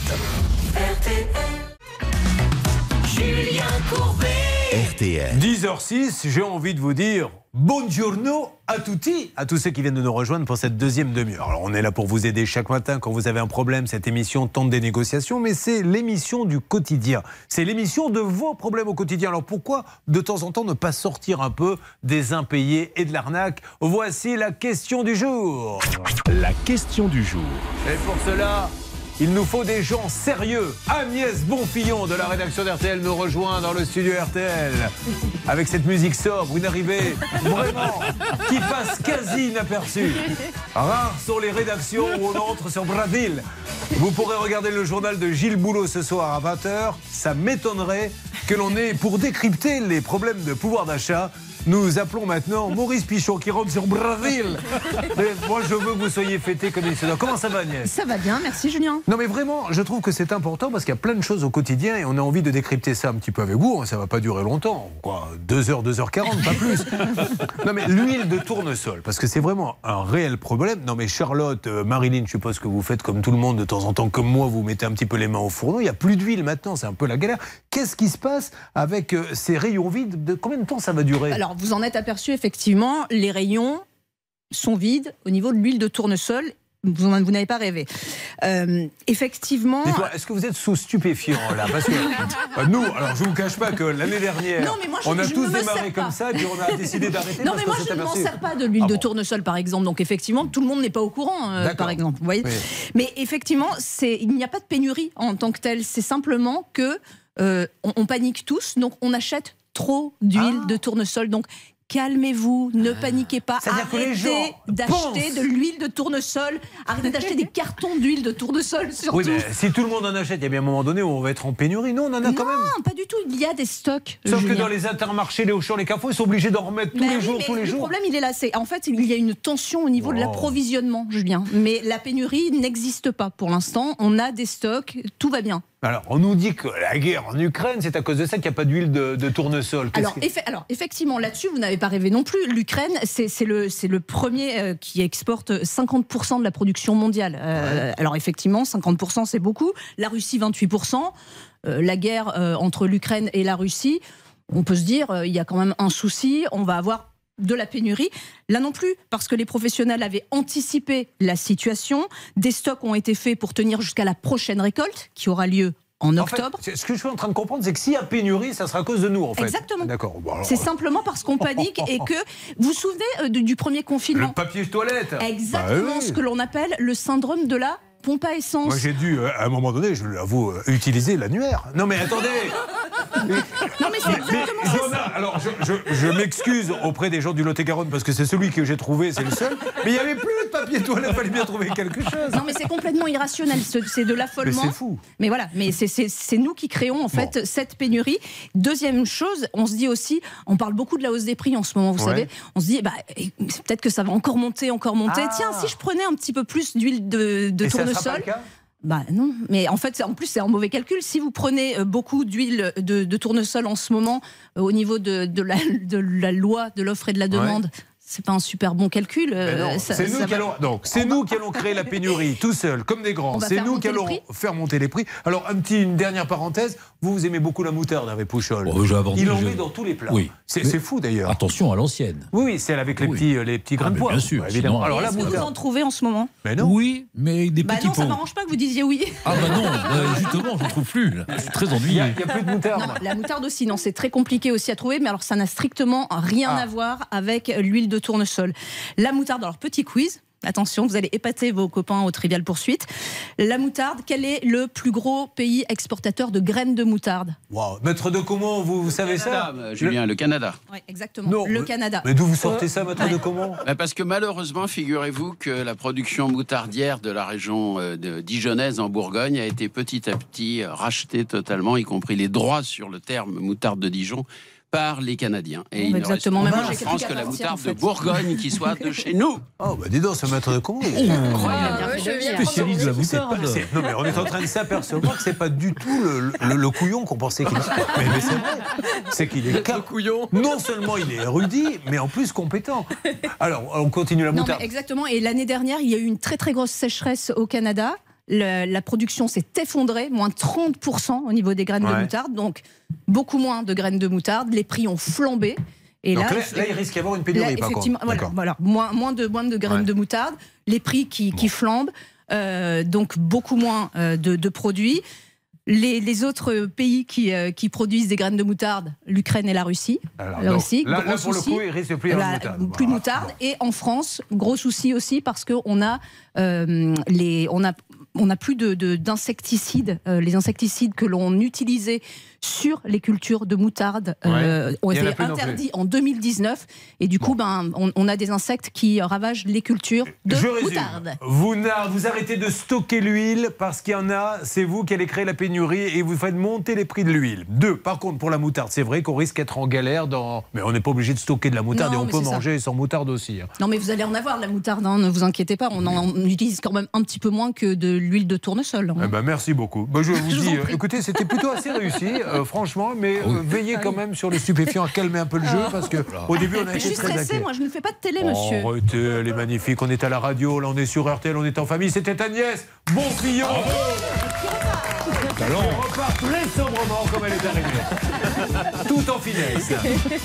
[SPEAKER 10] Julien Courbet.
[SPEAKER 1] RTL.
[SPEAKER 3] 10h06, j'ai envie de vous dire buongiorno a tutti, à tous ceux qui viennent de nous rejoindre pour cette deuxième demi-heure. Alors on est là pour vous aider chaque matin quand vous avez un problème. Cette émission tente des négociations, mais c'est l'émission du quotidien. C'est l'émission de vos problèmes au quotidien. Alors pourquoi de temps en temps ne pas sortir un peu des impayés et de l'arnaque? Voici la question du jour.
[SPEAKER 1] La question du jour.
[SPEAKER 3] Et pour cela, il nous faut des gens sérieux. Agnès Bonfillon de la rédaction d'RTL nous rejoint dans le studio RTL avec cette musique sobre, une arrivée vraiment qui passe quasi inaperçue. Rares sont les rédactions où on entre sur Bradil. Vous pourrez regarder le journal de Gilles Boulot ce soir à 20h. Ça m'étonnerait que l'on ait, pour décrypter les problèmes de pouvoir d'achat, nous appelons maintenant Maurice Pichon qui rentre sur. Mais moi, je veux que vous soyez fêté comme il se doit. Comment ça va, Agnès?
[SPEAKER 13] Ça va bien, merci Julien.
[SPEAKER 3] Non mais vraiment, je trouve que c'est important parce qu'il y a plein de choses au quotidien et on a envie de décrypter ça un petit peu avec vous. hein. Ça va pas durer longtemps, quoi. 2 heures, 2h40, pas plus. *laughs* non mais l'huile de tournesol, parce que c'est vraiment un réel problème. Non mais Charlotte, euh, Marilyn, je suppose que vous faites comme tout le monde de temps en temps, comme moi, vous mettez un petit peu les mains au fourneau. Il y a plus d'huile maintenant, c'est un peu la galère. Qu'est-ce qui se passe avec euh, ces rayons vides? De combien de temps ça va durer?
[SPEAKER 13] Alors, vous en êtes aperçu, effectivement, les rayons sont vides au niveau de l'huile de tournesol. Vous, vous n'avez pas rêvé. Euh, effectivement.
[SPEAKER 3] Est-ce que vous êtes sous stupéfiant là Parce que euh, *laughs* nous, alors je vous cache pas que l'année dernière,
[SPEAKER 13] Non, mais moi, je-
[SPEAKER 3] on a
[SPEAKER 13] je
[SPEAKER 3] tous démarré comme
[SPEAKER 13] pas.
[SPEAKER 3] ça et puis on a décidé d'arrêter.
[SPEAKER 13] Non, mais moi, je ne m'en sers pas de l'huile
[SPEAKER 3] Ah
[SPEAKER 13] de tournesol, par exemple. Donc, effectivement, tout le monde n'est pas au courant, euh, par exemple. Vous voyez
[SPEAKER 3] Oui.
[SPEAKER 13] Mais effectivement, il n'y a pas de pénurie en tant que telle. C'est simplement que euh, on, on panique tous, donc on achète trop d'huile
[SPEAKER 3] Ah.
[SPEAKER 13] de tournesol. Donc, calmez-vous, ne paniquez pas. Arrêtez d'acheter de l'huile de tournesol. Arrêtez d'acheter des cartons d'huile de tournesol, *laughs* surtout.
[SPEAKER 3] Oui, mais si tout le monde en achète, il y a bien un moment donné où on va être en pénurie. Non, on en a quand même.
[SPEAKER 13] Non, pas du tout. Il y a des stocks.
[SPEAKER 3] Sauf que dans les intermarchés, les Auchan, les Carrefour, ils sont obligés d'en remettre tous
[SPEAKER 13] Bah
[SPEAKER 3] les
[SPEAKER 13] oui,
[SPEAKER 3] jours,
[SPEAKER 13] mais
[SPEAKER 3] tous les
[SPEAKER 13] le
[SPEAKER 3] jours.
[SPEAKER 13] problème, il est là. C'est en fait, il y a une tension au niveau de l'approvisionnement, Julien. Mais la pénurie n'existe pas pour l'instant. On a des stocks, tout va bien.
[SPEAKER 3] Alors, on nous dit que la guerre en Ukraine, c'est à cause de ça qu'il n'y a pas d'huile de, de tournesol.
[SPEAKER 13] Alors,
[SPEAKER 3] que-
[SPEAKER 13] effe- alors, effectivement, là-dessus, vous n'avez pas rêvé non plus. L'Ukraine, c'est le, premier euh, qui exporte 50% de la production mondiale. Euh, Alors, effectivement, 50%, c'est beaucoup. La Russie, 28%. Euh, la guerre euh, entre l'Ukraine et la Russie, on peut se dire, il y a quand même un souci. On va avoir de la pénurie. Là non plus, parce que les professionnels avaient anticipé la situation. Des stocks ont été faits pour tenir jusqu'à la prochaine récolte, qui aura lieu en
[SPEAKER 3] En fait,
[SPEAKER 13] octobre.
[SPEAKER 3] ce que je suis en train de comprendre, c'est que s'il y a pénurie, ça sera à cause de nous, en fait.
[SPEAKER 13] Exactement.
[SPEAKER 3] D'accord. Bon, alors,
[SPEAKER 13] C'est simplement parce qu'on panique et que *laughs* vous vous souvenez euh, du, du premier
[SPEAKER 3] Le
[SPEAKER 13] confinement?
[SPEAKER 3] papier toilette.
[SPEAKER 13] Exactement
[SPEAKER 3] Bah oui.
[SPEAKER 13] ce que l'on appelle le syndrome de la pompe à essence.
[SPEAKER 3] Moi, j'ai dû, euh, à un moment donné, je l'avoue, euh, utiliser l'annuaire. Non, mais attendez
[SPEAKER 13] Non mais c'est exactement
[SPEAKER 3] Mais il y en a- alors, je, je- je m'excuse auprès des gens du Lot-et-Garonne parce que c'est celui que j'ai trouvé, c'est le seul. Mais il n'y avait plus de papier toilette, il fallait bien trouver quelque chose.
[SPEAKER 13] Non mais c'est complètement irrationnel, Ce- c'est de l'affolement.
[SPEAKER 3] Mais c'est fou.
[SPEAKER 13] Mais voilà, mais c'est- nous qui créons en fait cette pénurie. Deuxième chose, on se dit aussi, on parle beaucoup de la hausse des prix en ce moment, vous
[SPEAKER 3] Ouais.
[SPEAKER 13] savez, on se dit bah, peut-être que ça va encore monter, encore monter.
[SPEAKER 3] Ah.
[SPEAKER 13] Tiens, si je prenais un petit peu plus d'huile de, de
[SPEAKER 3] pas le cas
[SPEAKER 13] Bah non, mais en fait, c'est- en plus, c'est un mauvais calcul. Si vous prenez euh, beaucoup d'huile de, de tournesol en ce moment, euh, au niveau de, de la, de la loi de l'offre et de la demande, c'est pas un super bon calcul. Euh, ça-
[SPEAKER 3] c'est
[SPEAKER 13] ça
[SPEAKER 3] nous, qui
[SPEAKER 13] va-
[SPEAKER 3] allons, donc, c'est nous qui allons créer la pénurie *laughs* tout seuls, comme des grands. C'est nous qui allons faire monter les prix. Alors, un petit, une dernière parenthèse. Vous, vous aimez beaucoup la moutarde avec Pouchol.
[SPEAKER 4] Oh,
[SPEAKER 3] Il en
[SPEAKER 4] je-
[SPEAKER 3] met dans tous les plats.
[SPEAKER 4] Oui.
[SPEAKER 3] C'est fou d'ailleurs.
[SPEAKER 4] Attention à l'ancienne.
[SPEAKER 3] Oui, celle avec les
[SPEAKER 4] Oui.
[SPEAKER 3] petits, euh, les petits grains
[SPEAKER 4] Ah,
[SPEAKER 3] de
[SPEAKER 4] mais
[SPEAKER 3] poivre.
[SPEAKER 4] bien sûr,
[SPEAKER 3] Ouais, évidemment.
[SPEAKER 4] sinon-
[SPEAKER 3] Alors la
[SPEAKER 13] Est-ce que vous en trouvez en ce moment?
[SPEAKER 3] Mais non.
[SPEAKER 4] Oui, mais des
[SPEAKER 13] Bah
[SPEAKER 4] petits
[SPEAKER 13] non, ça
[SPEAKER 4] pots.
[SPEAKER 13] m'arrange pas que vous disiez oui.
[SPEAKER 4] Ah bah non, *laughs* bah, justement, je ne trouve plus. là. Je suis très
[SPEAKER 3] Il n'y
[SPEAKER 4] ennuyé.
[SPEAKER 3] a, il y a plus de moutarde.
[SPEAKER 13] Non, la moutarde aussi, non, c'est très compliqué aussi à trouver, mais alors ça n'a strictement rien
[SPEAKER 3] Ah.
[SPEAKER 13] à voir avec l'huile de tournesol. La moutarde, alors petit quiz. Attention, vous allez épater vos copains au Trivial Poursuite. La moutarde, quel est le plus gros pays exportateur de graines de moutarde?
[SPEAKER 3] Wow. Maître de comment vous, vous savez ça?
[SPEAKER 6] Canada, euh, Julien, le Canada.
[SPEAKER 13] Oui, exactement.
[SPEAKER 3] Non,
[SPEAKER 13] le
[SPEAKER 3] mais-
[SPEAKER 13] Canada.
[SPEAKER 3] Mais d'où vous sortez ça, maître de comment
[SPEAKER 6] Bah, Parce que malheureusement, figurez-vous que la production moutardière de la région euh, de dijonnaise en Bourgogne a été petit à petit rachetée totalement, y compris les droits sur le terme moutarde de Dijon par les Canadiens. Et il
[SPEAKER 13] bah,
[SPEAKER 6] ne reste
[SPEAKER 13] exactement. moi,
[SPEAKER 6] en France que la moutarde
[SPEAKER 13] en fait.
[SPEAKER 6] de Bourgogne qui soit de chez nous. *laughs*
[SPEAKER 3] Oh, bah dis donc, ce maître de
[SPEAKER 8] de
[SPEAKER 4] Spécialiste de la
[SPEAKER 3] C'est pas-
[SPEAKER 4] moutarde.
[SPEAKER 3] non, mais on est en train de s'apercevoir que c'est pas du tout le, le- le couillon qu'on pensait qu'il était. Mais, mais c'est vrai. C'est qu'il est cap- Non seulement il est érudit, mais en plus compétent. Alors, on continue la
[SPEAKER 13] Non,
[SPEAKER 3] moutarde.
[SPEAKER 13] mais exactement. Et l'année dernière, il y a eu une très très grosse sécheresse au Canada. Le- la production s'est effondrée, moins 30% au niveau des graines de moutarde. Donc, beaucoup moins de graines de moutarde. Les prix ont flambé. Et
[SPEAKER 3] Donc
[SPEAKER 13] là,
[SPEAKER 3] là, là, il risque d'y avoir une pénurie,
[SPEAKER 13] Là,
[SPEAKER 3] par
[SPEAKER 13] effectivement, voilà, moins, moins, de, moins de graines
[SPEAKER 3] Ouais.
[SPEAKER 13] de moutarde, les prix qui, qui flambent, euh, donc beaucoup moins euh, de, de produits. Les, les autres pays qui, euh, qui produisent des graines de moutarde, l'Ukraine et la Russie.
[SPEAKER 3] Alors,
[SPEAKER 13] là-
[SPEAKER 3] là, pour le coup, il risque de plus moutarde.
[SPEAKER 13] plus de
[SPEAKER 3] Voilà.
[SPEAKER 13] moutarde. Et en France, gros souci aussi parce qu'on a, euh, les, on a, on a plus de- de- d'insecticides. Euh, les insecticides que l'on utilisait sur les cultures de moutarde euh,
[SPEAKER 3] Ouais.
[SPEAKER 13] ont été interdits en 2019. Et du coup, ben, on, on a des insectes qui ravagent les cultures de
[SPEAKER 3] Je résume.
[SPEAKER 13] moutarde.
[SPEAKER 3] Vous, arrêtez de stocker l'huile parce qu'il y en a, c'est vous qui allez créer la pénurie et vous faites monter les prix de l'huile. Deux, par contre, pour la moutarde, c'est vrai qu'on risque d'être en galère dans. Mais on n'est pas obligé de stocker de la moutarde
[SPEAKER 13] Non,
[SPEAKER 3] et on peut
[SPEAKER 13] ça.
[SPEAKER 3] manger sans moutarde aussi. hein.
[SPEAKER 13] Non, mais vous allez en avoir de la moutarde, hein, ne vous inquiétez pas. On en on utilise quand même un petit peu moins que de l'huile de tournesol. hein.
[SPEAKER 3] Eh ben, merci beaucoup. Ben, *laughs* je vous
[SPEAKER 13] Je
[SPEAKER 3] dis, euh, écoutez, c'était plutôt assez *laughs* réussi, euh, franchement, mais euh, veillez quand même sur les stupéfiants à calmer un peu le jeu parce que au début on a
[SPEAKER 13] Mais je
[SPEAKER 3] été
[SPEAKER 13] suis
[SPEAKER 3] très
[SPEAKER 13] stressée, moi, je ne fais pas de télé, monsieur.
[SPEAKER 3] Oh, arrêtez, elle est magnifique. On est à la radio, là on est sur RTL, on est en famille. C'était Agnès. Bon client. Elle repart très sobrement comme elle est arrivée. *laughs* Tout en finesse.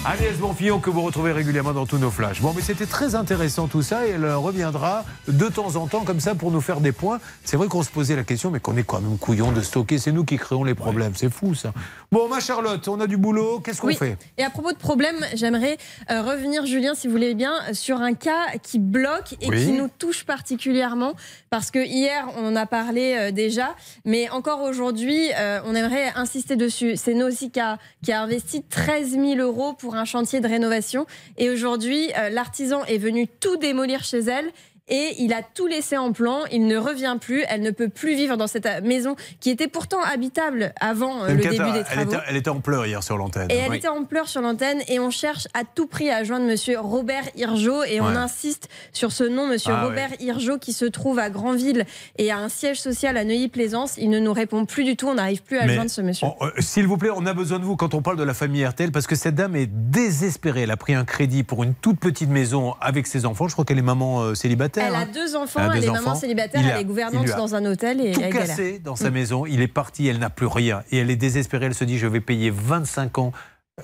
[SPEAKER 3] Agnès Bonfillon que vous retrouvez régulièrement dans tous nos flashs. Bon, mais c'était très intéressant tout ça et elle reviendra de temps en temps comme ça pour nous faire des points. C'est vrai qu'on se posait la question, mais qu'on est quand même couillon de stocker. C'est nous qui créons les problèmes. C'est fou ça. Bon, ma Charlotte, on a du boulot. Qu'est-ce qu'on
[SPEAKER 9] Oui.
[SPEAKER 3] fait?
[SPEAKER 9] Et à propos de problème, j'aimerais euh, revenir, Julien, si vous voulez bien, sur un cas qui bloque et
[SPEAKER 3] Oui.
[SPEAKER 9] qui nous touche particulièrement. Parce que hier, on en a parlé euh, déjà, mais encore aujourd'hui, euh, on aimerait insister dessus. C'est Nausicaa qui a investi 13 000 euros pour un chantier de rénovation. Et aujourd'hui, euh, l'artisan est venu tout démolir chez elle. Et il a tout laissé en plan, il ne revient plus, elle ne peut plus vivre dans cette euh, maison qui était pourtant habitable avant euh, le début des
[SPEAKER 3] elle,
[SPEAKER 9] travaux.
[SPEAKER 3] était, elle était en pleurs hier sur l'antenne.
[SPEAKER 9] Et elle
[SPEAKER 3] Oui.
[SPEAKER 9] était en pleurs sur l'antenne et on cherche à tout prix à joindre monsieur Robert Hirjo et on
[SPEAKER 3] Ouais.
[SPEAKER 9] insiste sur ce nom, monsieur
[SPEAKER 3] Ah
[SPEAKER 9] Robert Hirjo qui se trouve à Granville et a un siège social à Neuilly-Plaisance. Il ne nous répond plus du tout, on n'arrive plus à
[SPEAKER 3] Mais
[SPEAKER 9] joindre ce monsieur.
[SPEAKER 3] on- euh, S'il vous plaît, on a besoin de vous quand on parle de la famille RTL parce que cette dame est désespérée. Elle a pris un crédit pour une toute petite maison avec ses enfants. Je crois qu'elle est maman euh, célibataire.
[SPEAKER 9] Elle a
[SPEAKER 3] hein.
[SPEAKER 9] deux enfants,
[SPEAKER 3] Elle a
[SPEAKER 9] est maman célibataire,
[SPEAKER 3] Il
[SPEAKER 9] elle
[SPEAKER 3] a-
[SPEAKER 9] est gouvernante
[SPEAKER 3] a
[SPEAKER 9] dans un hôtel et
[SPEAKER 3] tout
[SPEAKER 9] elle galère.
[SPEAKER 3] cassé dans sa
[SPEAKER 9] Mm.
[SPEAKER 3] maison. Il est parti, elle n'a plus rien. Et elle est désespérée. Elle se dit Je vais payer 25 ans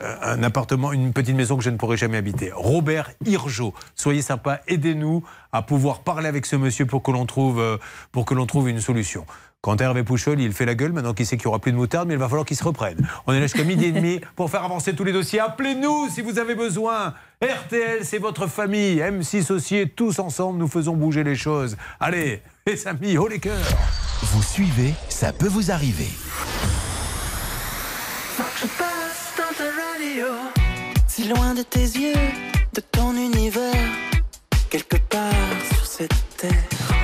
[SPEAKER 3] euh, un appartement, une petite maison que je ne pourrai jamais habiter. Robert Hirjo, soyez sympa, aidez-nous à pouvoir parler avec ce monsieur pour que l'on trouve, euh, pour que l'on trouve une solution. Quand Hervé Pouchol, il fait la gueule, maintenant qu'il sait qu'il n'y aura plus de moutarde, mais il va falloir qu'il se reprenne. On est là jusqu'à midi et demi pour faire avancer tous les dossiers. Appelez-nous si vous avez besoin. RTL, c'est votre famille. M6 aussi, et tous ensemble, nous faisons bouger les choses. Allez, les amis, haut les cœurs.
[SPEAKER 1] Vous suivez, ça peut vous arriver.
[SPEAKER 10] Je passe dans ta radio, si loin de tes yeux, de ton univers, quelque part sur cette terre.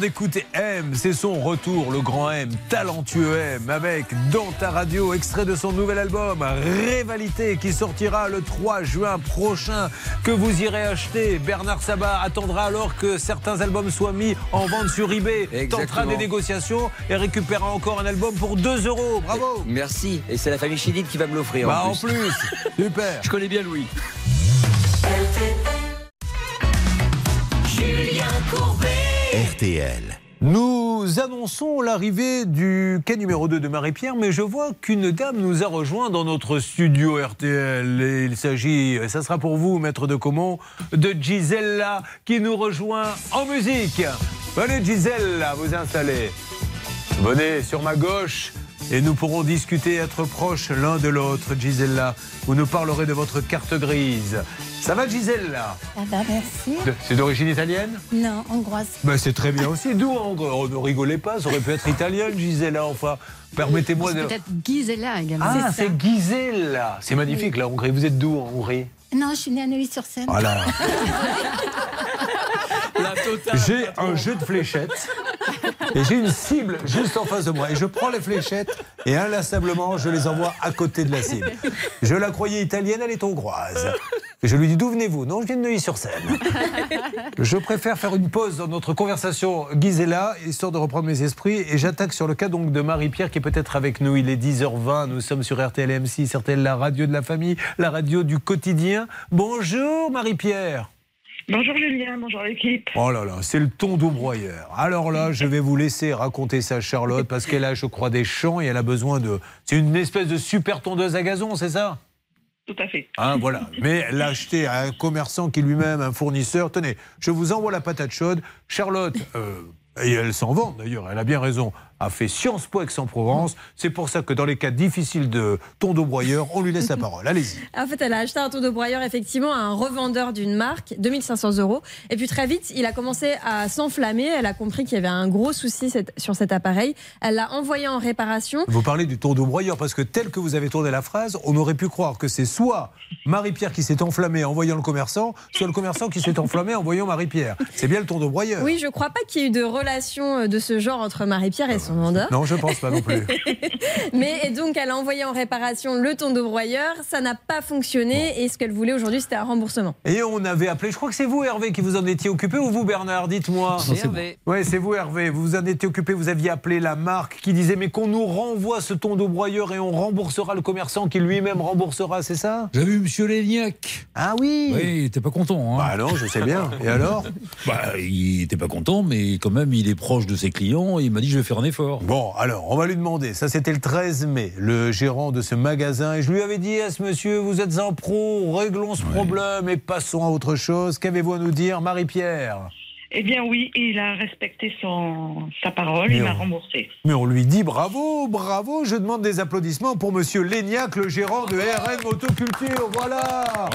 [SPEAKER 3] D'écouter M, c'est son retour, le grand M, talentueux M, avec Dans ta radio, extrait de son nouvel album, Rivalité, qui sortira le 3 juin prochain, que vous irez acheter. Bernard Sabat attendra alors que certains albums soient mis en vente sur eBay, tentera
[SPEAKER 14] Exactement.
[SPEAKER 3] des négociations et récupérera encore un album pour 2 euros. Bravo
[SPEAKER 14] Merci. Et c'est la famille Chédid qui va me l'offrir.
[SPEAKER 3] Bah,
[SPEAKER 14] en plus, *laughs*
[SPEAKER 3] super.
[SPEAKER 14] Je connais bien Louis.
[SPEAKER 3] Nous annonçons l'arrivée du quai numéro 2 de Marie-Pierre, mais je vois qu'une dame nous a rejoint dans notre studio RTL. Et il s'agit, ça sera pour vous, maître de Comont, de Gisella qui nous rejoint en musique. Venez Gisella, vous installer. Venez sur ma gauche et nous pourrons discuter, être proches l'un de l'autre, Gisella. Vous nous parlerez de votre carte grise. Ça va Gisella?
[SPEAKER 15] Ah bah merci.
[SPEAKER 3] C'est d'origine italienne?
[SPEAKER 15] Non, hongroise.
[SPEAKER 3] ben, c'est très bien aussi. D'où on, on ne rigolez pas, ça aurait pu être italien, Gisela, enfin. Permettez-moi de.
[SPEAKER 8] Peut-être Gisela également.
[SPEAKER 3] Ah, c'est Gisela. C'est magnifique la Hongrie. Vous êtes d'où en Hongrie?
[SPEAKER 15] Non, je suis née à Neuilly-sur-Seine.
[SPEAKER 3] Voilà. *laughs* J'ai un jeu de fléchettes et j'ai une cible juste en face de moi. Et je prends les fléchettes et inlassablement, je les envoie à côté de la cible. Je la croyais italienne, elle est hongroise. Et je lui dis D'où venez-vous? Non, je viens de Neuilly-sur-Seine. Je préfère faire une pause dans notre conversation, Gisela, histoire de reprendre mes esprits. Et j'attaque sur le cas donc de Marie-Pierre qui est peut-être avec nous. Il est 10h20. Nous sommes sur RTL M6, RTL, la radio de la famille, la radio du quotidien. Bonjour Marie-Pierre.
[SPEAKER 16] Bonjour Julien, bonjour l'équipe.
[SPEAKER 3] Oh là là, c'est le ton d'ombroyeur. Alors là, je vais vous laisser raconter ça à Charlotte parce qu'elle a, je crois, des champs et elle a besoin de. C'est une espèce de super tondeuse à gazon, c'est ça?
[SPEAKER 16] Tout à fait.
[SPEAKER 3] Hein, voilà. Mais elle l'a acheté à un commerçant qui lui-même, un fournisseur. Tenez, je vous envoie la patate chaude. Charlotte, euh, et elle s'en vend d'ailleurs, elle a bien raison, a fait Sciences Po Aix-en-Provence. C'est pour ça que dans les cas difficiles de tondeau broyeur, on lui laisse la parole. Allez-y. *laughs*
[SPEAKER 9] En fait, elle a acheté un de broyeur effectivement à un revendeur d'une marque, 2500 euros. Et puis très vite, il a commencé à s'enflammer. Elle a compris qu'il y avait un gros souci sur cet appareil. Elle l'a envoyé en réparation.
[SPEAKER 3] Vous parlez du tondeau broyeur parce que tel que vous avez tourné la phrase, on aurait pu croire que c'est soit Marie-Pierre qui s'est enflammée en voyant le commerçant, soit le commerçant qui s'est enflammé en voyant Marie-Pierre. C'est bien le tondeau broyeur.
[SPEAKER 9] Oui, je crois pas qu'il y ait eu de relation euh, de ce genre entre Marie-Pierre et son son mandat.
[SPEAKER 3] Non, je pense pas non plus. *laughs*
[SPEAKER 9] Mais et donc, elle a envoyé en réparation le tondeau broyeur. Ça n'a pas fonctionné. Et ce qu'elle voulait aujourd'hui, c'était un remboursement.
[SPEAKER 3] Et on avait appelé, je crois que c'est vous Hervé qui vous en étiez occupé ou vous Bernard, dites-moi.
[SPEAKER 14] C'est Hervé.
[SPEAKER 3] Oui, c'est vous Hervé, vous vous en étiez occupé, vous aviez appelé la marque qui disait mais qu'on nous renvoie ce tondeau broyeur et on remboursera le commerçant qui lui-même remboursera, c'est ça?
[SPEAKER 4] J'ai vu Monsieur Léniac.
[SPEAKER 3] Ah oui
[SPEAKER 4] Oui, il était pas content. Hein.
[SPEAKER 3] Bah non, je sais bien. Et alors?
[SPEAKER 4] Bah, il était pas content, mais quand même, il est proche de ses clients et il m'a dit je vais faire un effort.
[SPEAKER 3] Bon, alors, on va lui demander. Ça, c'était le 13 mai, le gérant de ce magasin. Et je lui avais dit à ce monsieur, vous êtes un pro, réglons ce problème et passons à autre chose. Qu'avez-vous à nous dire, Marie-Pierre?
[SPEAKER 16] Eh bien oui, il a respecté son, sa parole, il m'a remboursé.
[SPEAKER 3] Mais on lui dit bravo, bravo. Je demande des applaudissements pour monsieur Léniac, le gérant de RN Motoculture. Voilà.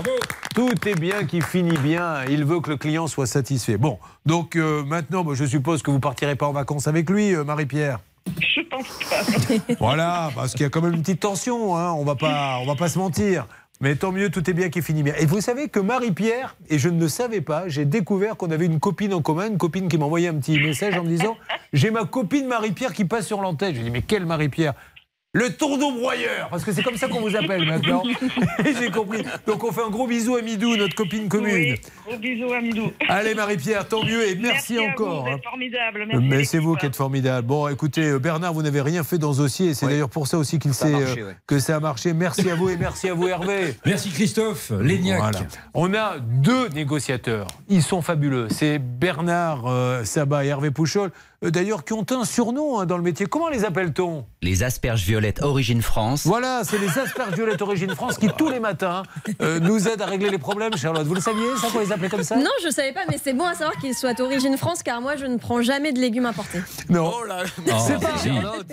[SPEAKER 3] Tout est bien qui finit bien. Il veut que le client soit satisfait. Bon, donc euh, maintenant, bah, je suppose que vous partirez pas en vacances avec lui, euh, Marie-Pierre.
[SPEAKER 16] Je pense pas. *laughs*
[SPEAKER 3] Voilà, parce qu'il y a quand même une petite tension, hein, on va pas, on va pas se mentir. Mais tant mieux, tout est bien qui finit bien. Et vous savez que Marie-Pierre, et je ne le savais pas, j'ai découvert qu'on avait une copine en commun, une copine qui m'a envoyé un petit message en me disant J'ai ma copine Marie-Pierre qui passe sur l'antenne. Je lui dis Mais quelle Marie-Pierre? Le tourneau broyeur, parce que c'est comme ça qu'on vous appelle *laughs* maintenant. Et *laughs* j'ai compris. Donc on fait un gros bisou à Midou, notre copine commune.
[SPEAKER 16] Oui, gros bisous à Midou.
[SPEAKER 3] Allez Marie-Pierre, tant mieux et merci,
[SPEAKER 16] à vous,
[SPEAKER 3] encore.
[SPEAKER 16] vous
[SPEAKER 3] hein.
[SPEAKER 16] êtes formidable. Merci
[SPEAKER 3] Mais c'est vous qui êtes formidable. Bon, écoutez, euh, Bernard, vous n'avez rien fait dans ce dossier. et C'est d'ailleurs pour ça aussi qu'il sait
[SPEAKER 14] marché,
[SPEAKER 3] euh,
[SPEAKER 14] ouais.
[SPEAKER 3] que ça a marché. Merci à vous et merci à vous, Hervé. *laughs*
[SPEAKER 4] Merci Christophe, Léniac.
[SPEAKER 3] Voilà. On a deux négociateurs. Ils sont fabuleux. C'est Bernard euh, Sabat et Hervé Pouchol, d'ailleurs, qui ont un surnom hein, dans le métier. Comment les appelle-t-on?
[SPEAKER 17] Les asperges violettes Origine France.
[SPEAKER 3] Voilà, c'est les asperges violettes Origine France qui, tous les matins, euh, nous aident à régler les problèmes. Charlotte, vous le saviez, ça, qu'on les appelait comme ça?
[SPEAKER 9] Non, je savais pas, mais c'est bon à savoir qu'il soit d'origine France, car moi, je ne prends jamais de légumes importés.
[SPEAKER 3] Non.
[SPEAKER 14] Oh là
[SPEAKER 3] C'est pas,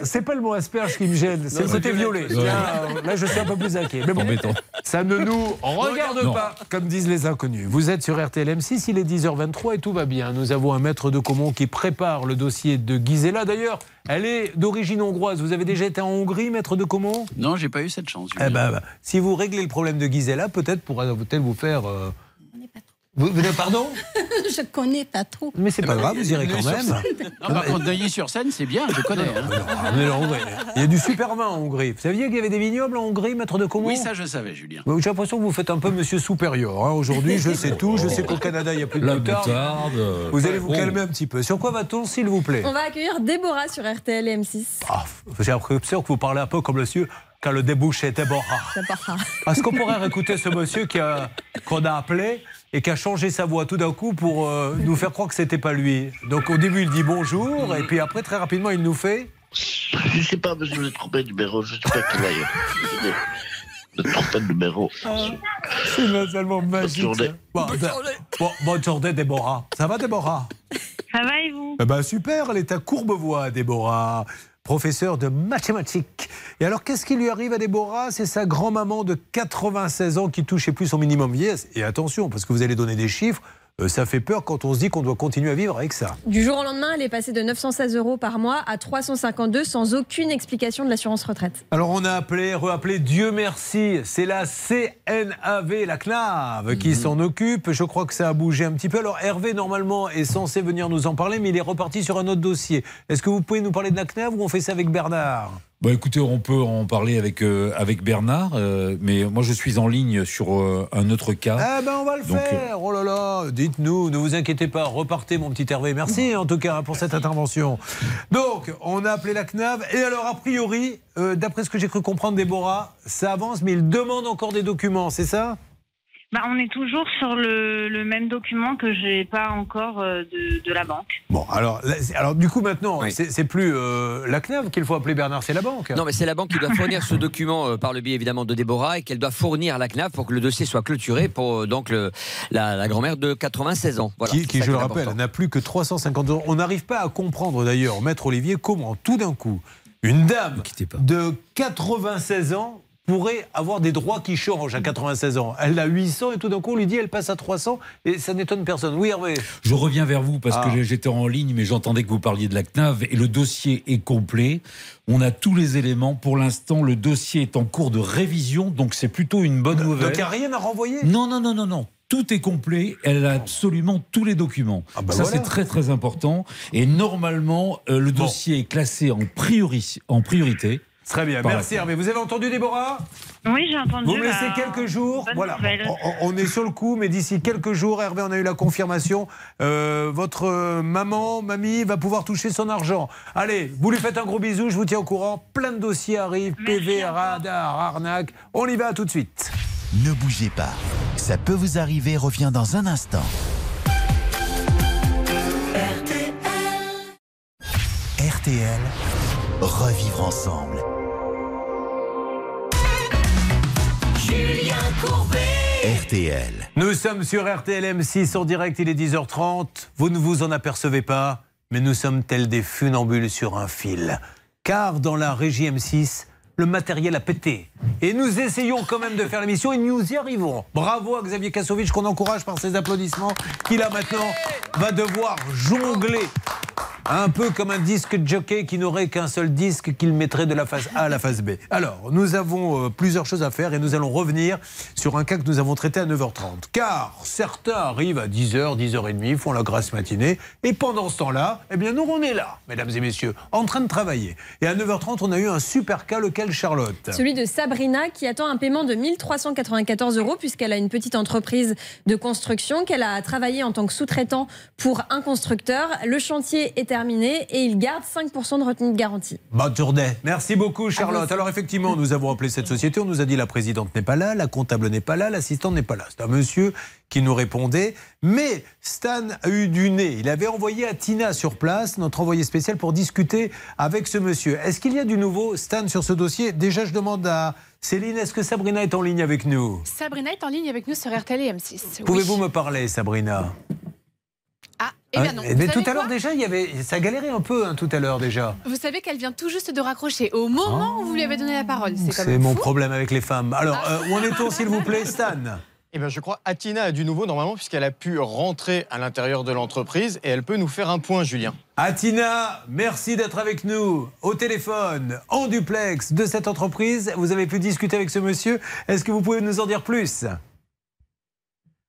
[SPEAKER 3] c'est pas le mot asperge qui me gêne, c'est le côté violet. Là, euh, là, je suis un peu plus inquiet. Mais bon,
[SPEAKER 4] Embêtant.
[SPEAKER 3] ça ne nous regarde
[SPEAKER 4] Non.
[SPEAKER 3] pas, comme disent les inconnus. Vous êtes sur RTL M6, il est 10h23 et tout va bien. Nous avons un maître de Comont qui prépare le dossier de Gisela. D'ailleurs, elle est d'origine hongroise. Vous avez déjà été en Hongrie, maître de Comont
[SPEAKER 6] Non, j'ai pas eu cette chance.
[SPEAKER 3] Eh ben, bah, si vous réglez le problème de Gisela, peut-être pourra-t-elle vous faire. euh, Vous, vous- pardon *laughs*
[SPEAKER 15] Je connais pas trop.
[SPEAKER 3] Mais c'est pas grave, vous irez quand même.
[SPEAKER 6] Non, par contre, Neuilly-sur-Seine, c'est bien, je connais. hein.
[SPEAKER 3] Il y a du super vin en Hongrie. Vous saviez qu'il y avait des vignobles en Hongrie, maître de Comont
[SPEAKER 6] Oui, ça, je savais, Julien.
[SPEAKER 3] J'ai l'impression que vous faites un peu monsieur supérieur. hein. Aujourd'hui, je sais tout. Je sais qu'au Canada, il n'y a plus de
[SPEAKER 4] La
[SPEAKER 3] moutarde.
[SPEAKER 4] euh,
[SPEAKER 3] Vous allez vous calmer un petit peu. Sur quoi va-t-on, s'il vous plaît?
[SPEAKER 9] On va accueillir Déborah sur RTL et M6.
[SPEAKER 3] Ah, J'ai l'impression que vous parlez un peu comme monsieur quand le débouché était bon.
[SPEAKER 9] Déborah.
[SPEAKER 3] Est-ce qu'on pourrait réécouter ce monsieur qui a- qu'on a appelé et qui a changé sa voix tout d'un coup pour euh, nous faire croire que c'était pas lui Donc au début, il dit bonjour et puis après, très rapidement, il nous fait.
[SPEAKER 18] Je sais pas, je me suis trompé de numéro, je sais pas quel ailleurs. Je me suis trompé de numéro.
[SPEAKER 3] C'est tellement magique.
[SPEAKER 18] journée.
[SPEAKER 3] ça. Bon, ben, bon, bonne journée, Déborah. Ça va, Déborah?
[SPEAKER 16] Ça va et vous?
[SPEAKER 3] Eh ben, super, elle est à Courbevoie, Déborah, professeure de mathématiques. Et alors, qu'est-ce qui lui arrive à Déborah? C'est sa grand-maman de 96 ans qui touchait plus son minimum vieillesse. Et attention, parce que vous allez donner des chiffres, ça fait peur quand on se dit qu'on doit continuer à vivre avec ça.
[SPEAKER 9] Du jour au lendemain, elle est passée de 916 euros par mois à 352 sans aucune explication de l'assurance retraite.
[SPEAKER 3] Alors on a appelé, reappelé, Dieu merci, c'est la CNAV, la CNAV, qui s'en occupe. Je crois que ça a bougé un petit peu. Alors Hervé, normalement, est censé venir nous en parler, mais il est reparti sur un autre dossier. Est-ce que vous pouvez nous parler de la CNAV ou on fait ça avec Bernard?
[SPEAKER 4] Bah écoutez, on peut en parler avec, euh, avec Bernard, euh, mais moi je suis en ligne sur euh, un autre cas.
[SPEAKER 3] Eh ben on va le
[SPEAKER 4] Donc,
[SPEAKER 3] faire. Oh là là, dites-nous, ne vous inquiétez pas, repartez mon petit Hervé. Merci en tout cas pour cette intervention. Donc, on a appelé la CNAV et alors a priori, d'après ce que j'ai cru comprendre Déborah, ça avance, mais il demande encore des documents, c'est ça?
[SPEAKER 19] Bah, on est toujours sur le, le même document que j'ai pas encore euh, de, de la banque.
[SPEAKER 3] Bon, alors, du coup maintenant, c'est c'est plus euh, la CNAV qu'il faut appeler Bernard, c'est la banque.
[SPEAKER 14] Non, mais c'est la banque qui doit fournir ce document euh, par le biais évidemment de Déborah et qu'elle doit fournir à la CNAV pour que le dossier soit clôturé pour euh, donc le, la, la grand-mère de 96 ans. Voilà,
[SPEAKER 3] qui, qui, je le rappelle, n'a plus que 350 euros. On n'arrive pas à comprendre d'ailleurs, maître Olivier, comment tout d'un coup, une dame de 96 ans pourrait avoir des droits qui changent à 96 ans. Elle a 800 et tout d'un coup on lui dit elle passe à 300 et ça n'étonne personne. Oui Hervé
[SPEAKER 4] Je reviens vers vous parce
[SPEAKER 3] Ah.
[SPEAKER 4] que j'étais en ligne, mais j'entendais que vous parliez de la CNAV et le dossier est complet. On a tous les éléments. Pour l'instant, le dossier est en cours de révision, donc c'est plutôt une bonne nouvelle.
[SPEAKER 3] Donc il n'y a rien à renvoyer?
[SPEAKER 4] Non, non, non, non, non. tout est complet. Elle a absolument tous les documents.
[SPEAKER 3] Ah bah
[SPEAKER 4] Ça,
[SPEAKER 3] voilà.
[SPEAKER 4] c'est très très important. Et normalement, euh, le dossier est classé en, priori, en priorité.
[SPEAKER 3] Très bien, merci Hervé. Vous avez entendu Déborah?
[SPEAKER 19] Oui, j'ai entendu.
[SPEAKER 3] Vous me laissez
[SPEAKER 19] bah,
[SPEAKER 3] quelques jours.
[SPEAKER 19] bonne
[SPEAKER 3] Voilà, on, on est sur le coup, mais d'ici quelques jours, Hervé, on a eu la confirmation. euh, votre euh, maman, mamie, va pouvoir toucher son argent. Allez, vous lui faites un gros bisou, je vous tiens au courant. Plein de dossiers arrivent, PV, radar, arnaque. On y va tout de suite.
[SPEAKER 1] Ne bougez pas. Ça peut vous arriver revient dans un instant. RTL, revivre ensemble. RTL.
[SPEAKER 3] Nous sommes sur RTL M6 en direct, il est 10h30. Vous ne vous en apercevez pas, mais nous sommes tels des funambules sur un fil. Car dans la régie M6, le matériel a pété. Et nous essayons quand même de faire l'émission et nous y arrivons. Bravo à Xavier Kassovitch qu'on encourage par ses applaudissements, qui là maintenant va devoir jongler. Un peu comme un disque jockey qui n'aurait qu'un seul disque qu'il mettrait de la face A à la face B. Alors, nous avons euh, plusieurs choses à faire et nous allons revenir sur un cas que nous avons traité à 9h30. Car certains arrivent à 10h, 10h30, font la grasse matinée et pendant ce temps-là, eh bien nous on est là, mesdames et messieurs, en train de travailler. Et à 9h30, on a eu un super cas, lequel Charlotte?
[SPEAKER 9] Celui de Sabrina qui attend un paiement de 1394 euros puisqu'elle a une petite entreprise de construction, qu'elle a travaillé en tant que sous-traitant pour un constructeur. Le chantier est terminé et il garde 5% de retenue de garantie.
[SPEAKER 3] Bonne journée. Merci beaucoup, Charlotte. Alors, effectivement, nous avons appelé cette société. On nous a dit la présidente n'est pas là, la comptable n'est pas là, l'assistante n'est pas là. C'est un monsieur qui nous répondait. Mais Stan a eu du nez. Il avait envoyé à Tina sur place, notre envoyé spécial, pour discuter avec ce monsieur. Est-ce qu'il y a du nouveau, Stan, sur ce dossier? Déjà, je demande à Céline, est-ce que Sabrina est en ligne avec nous?
[SPEAKER 5] Sabrina est en ligne avec nous sur RTL et M6. Oui.
[SPEAKER 3] Pouvez-vous me parler, Sabrina?
[SPEAKER 5] Ah, eh bien non.
[SPEAKER 3] Hein, Mais
[SPEAKER 5] Vous
[SPEAKER 3] tout à l'heure déjà, il y avait, ça galérait un peu hein, tout à l'heure déjà.
[SPEAKER 5] Vous savez qu'elle vient tout juste de raccrocher au moment où vous lui avez donné la parole. C'est
[SPEAKER 3] mon
[SPEAKER 5] fou.
[SPEAKER 3] problème avec les femmes. Alors, euh, où en est-on, s'il vous plaît, Stan?
[SPEAKER 12] Eh bien, je crois Atina a du nouveau normalement puisqu'elle a pu rentrer à l'intérieur de l'entreprise et elle peut nous faire un point, Julien.
[SPEAKER 3] Atina, merci d'être avec nous au téléphone, en duplex de cette entreprise. Vous avez pu discuter avec ce monsieur. Est-ce que vous pouvez nous en dire plus?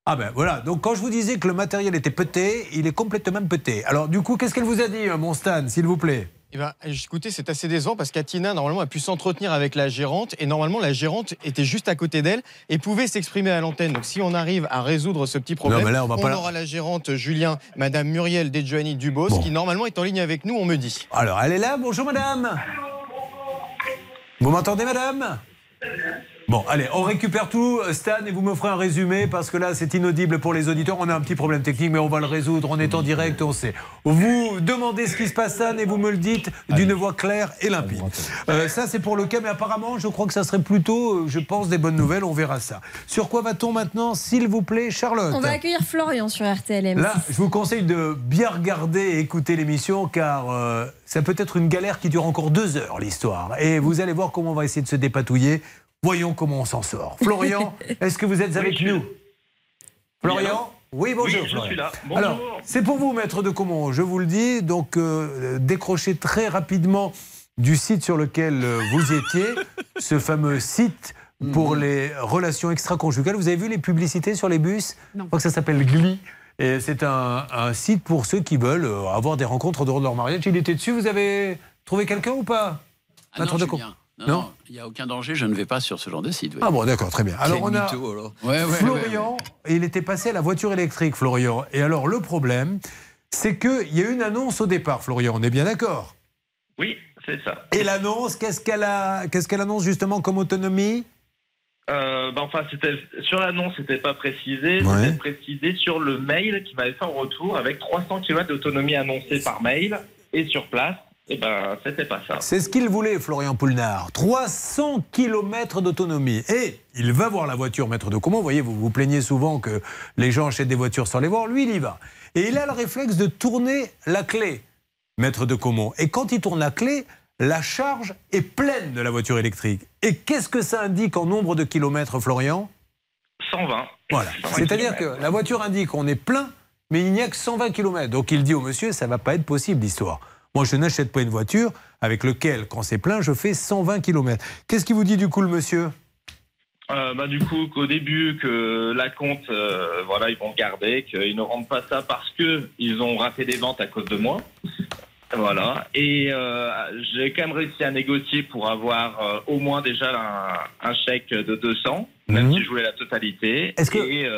[SPEAKER 3] Ah ben voilà, donc quand je vous disais que le matériel était pété, il est complètement pété. Alors du coup, qu'est-ce qu'elle vous a dit, euh, mon Stan, s'il vous plaît?
[SPEAKER 12] Eh ben, écoutez, c'est assez décevant parce qu'Atina, normalement, a pu s'entretenir avec la gérante et normalement, la gérante était juste à côté d'elle et pouvait s'exprimer à l'antenne. Donc, si on arrive à résoudre ce petit problème,
[SPEAKER 3] Non, mais là, on va pas
[SPEAKER 12] aura la gérante Julien, Madame Muriel Dejoanny Dubos, qui normalement est en ligne avec nous, on me dit.
[SPEAKER 3] Alors, elle est là, bonjour madame Vous m'entendez madame? Bon, allez, on récupère tout, euh, Stan, et vous me ferez un résumé, parce que là, c'est inaudible pour les auditeurs. On a un petit problème technique, mais on va le résoudre. On est en direct, on sait. Vous demandez ce qui se passe, Stan, et vous me le dites d'une voix claire et limpide. Euh, ça, c'est pour le cas, mais apparemment, je crois que ça serait plutôt, euh, je pense, des bonnes nouvelles. On verra ça. Sur quoi va-t-on maintenant, s'il vous plaît, Charlotte
[SPEAKER 9] On va accueillir Florian sur RTLM.
[SPEAKER 3] Là, je vous conseille de bien regarder et écouter l'émission car euh, ça peut être une galère qui dure encore deux heures, l'histoire. Et vous allez voir comment on va essayer de se dépatouiller. Voyons comment on s'en sort. Florian, *laughs* est-ce que vous êtes avec nous Florian oui, bonjour.
[SPEAKER 20] Oui, je
[SPEAKER 3] Florian.
[SPEAKER 20] suis là. Bonjour.
[SPEAKER 3] Alors, c'est pour vous, maître de Comont, je vous le dis. Donc, euh, décrochez très rapidement du site sur lequel euh, vous étiez, *laughs* ce fameux site pour les relations extra-conjugales. Vous avez vu les publicités sur les bus?
[SPEAKER 8] Non.
[SPEAKER 3] Je crois que ça s'appelle Glee. Et c'est un, un site pour ceux qui veulent euh, avoir des rencontres en dehors de leur mariage. Il était dessus. Vous avez trouvé quelqu'un ou pas?
[SPEAKER 6] Ah
[SPEAKER 3] Maître
[SPEAKER 6] non,
[SPEAKER 3] de. Comont
[SPEAKER 6] Non,
[SPEAKER 3] Non
[SPEAKER 6] non, il n'y a aucun danger, je ne vais pas sur ce genre de site. oui.
[SPEAKER 3] Ah bon, d'accord, très bien. Alors on a
[SPEAKER 6] mytho, alors. Ouais, ouais,
[SPEAKER 3] Florian, il était passé à la voiture électrique, Florian. Et alors le problème, c'est qu'il y a une annonce au départ, Florian. On est bien d'accord?
[SPEAKER 20] Oui, c'est ça.
[SPEAKER 3] Et l'annonce, qu'est-ce qu'elle a, qu'est-ce qu'elle annonce justement comme autonomie?
[SPEAKER 20] Euh, bah, enfin, c'était sur l'annonce, c'était pas précisé.
[SPEAKER 3] Ouais.
[SPEAKER 20] C'était précisé sur le mail qui m'avait fait en retour avec 300 km d'autonomie annoncée par mail et sur place. Et ben, c'était pas ça.
[SPEAKER 3] C'est ce qu'il voulait, Florian Poulnard. 300 km d'autonomie. Et il va voir la voiture, maître de comment. Vous voyez, vous vous plaignez souvent que les gens achètent des voitures sans les voir. Lui, il y va. Et il a le réflexe de tourner la clé, maître de Comont. Et quand il tourne la clé, la charge est pleine de la voiture électrique. Et qu'est-ce que ça indique en nombre de kilomètres, Florian?
[SPEAKER 20] 120.
[SPEAKER 3] Voilà.
[SPEAKER 20] 120
[SPEAKER 3] C'est-à-dire que la voiture indique qu'on est plein, mais il n'y a que 120 km. Donc il dit au monsieur, ça va pas être possible l'histoire. Moi, je n'achète pas une voiture avec laquelle, quand c'est plein, je fais 120 km. Qu'est-ce qu'il vous dit du coup, le monsieur?
[SPEAKER 20] Euh, bah, du coup, qu'au début, que la compte, euh, voilà, ils vont le garder, qu'ils ne rendent pas ça parce que ils ont raté des ventes à cause de moi. Voilà. Et euh, j'ai quand même réussi à négocier pour avoir au moins déjà un, un chèque de 200, même
[SPEAKER 3] Mhm.
[SPEAKER 20] si je voulais la totalité.
[SPEAKER 3] Est-ce que-
[SPEAKER 20] Et,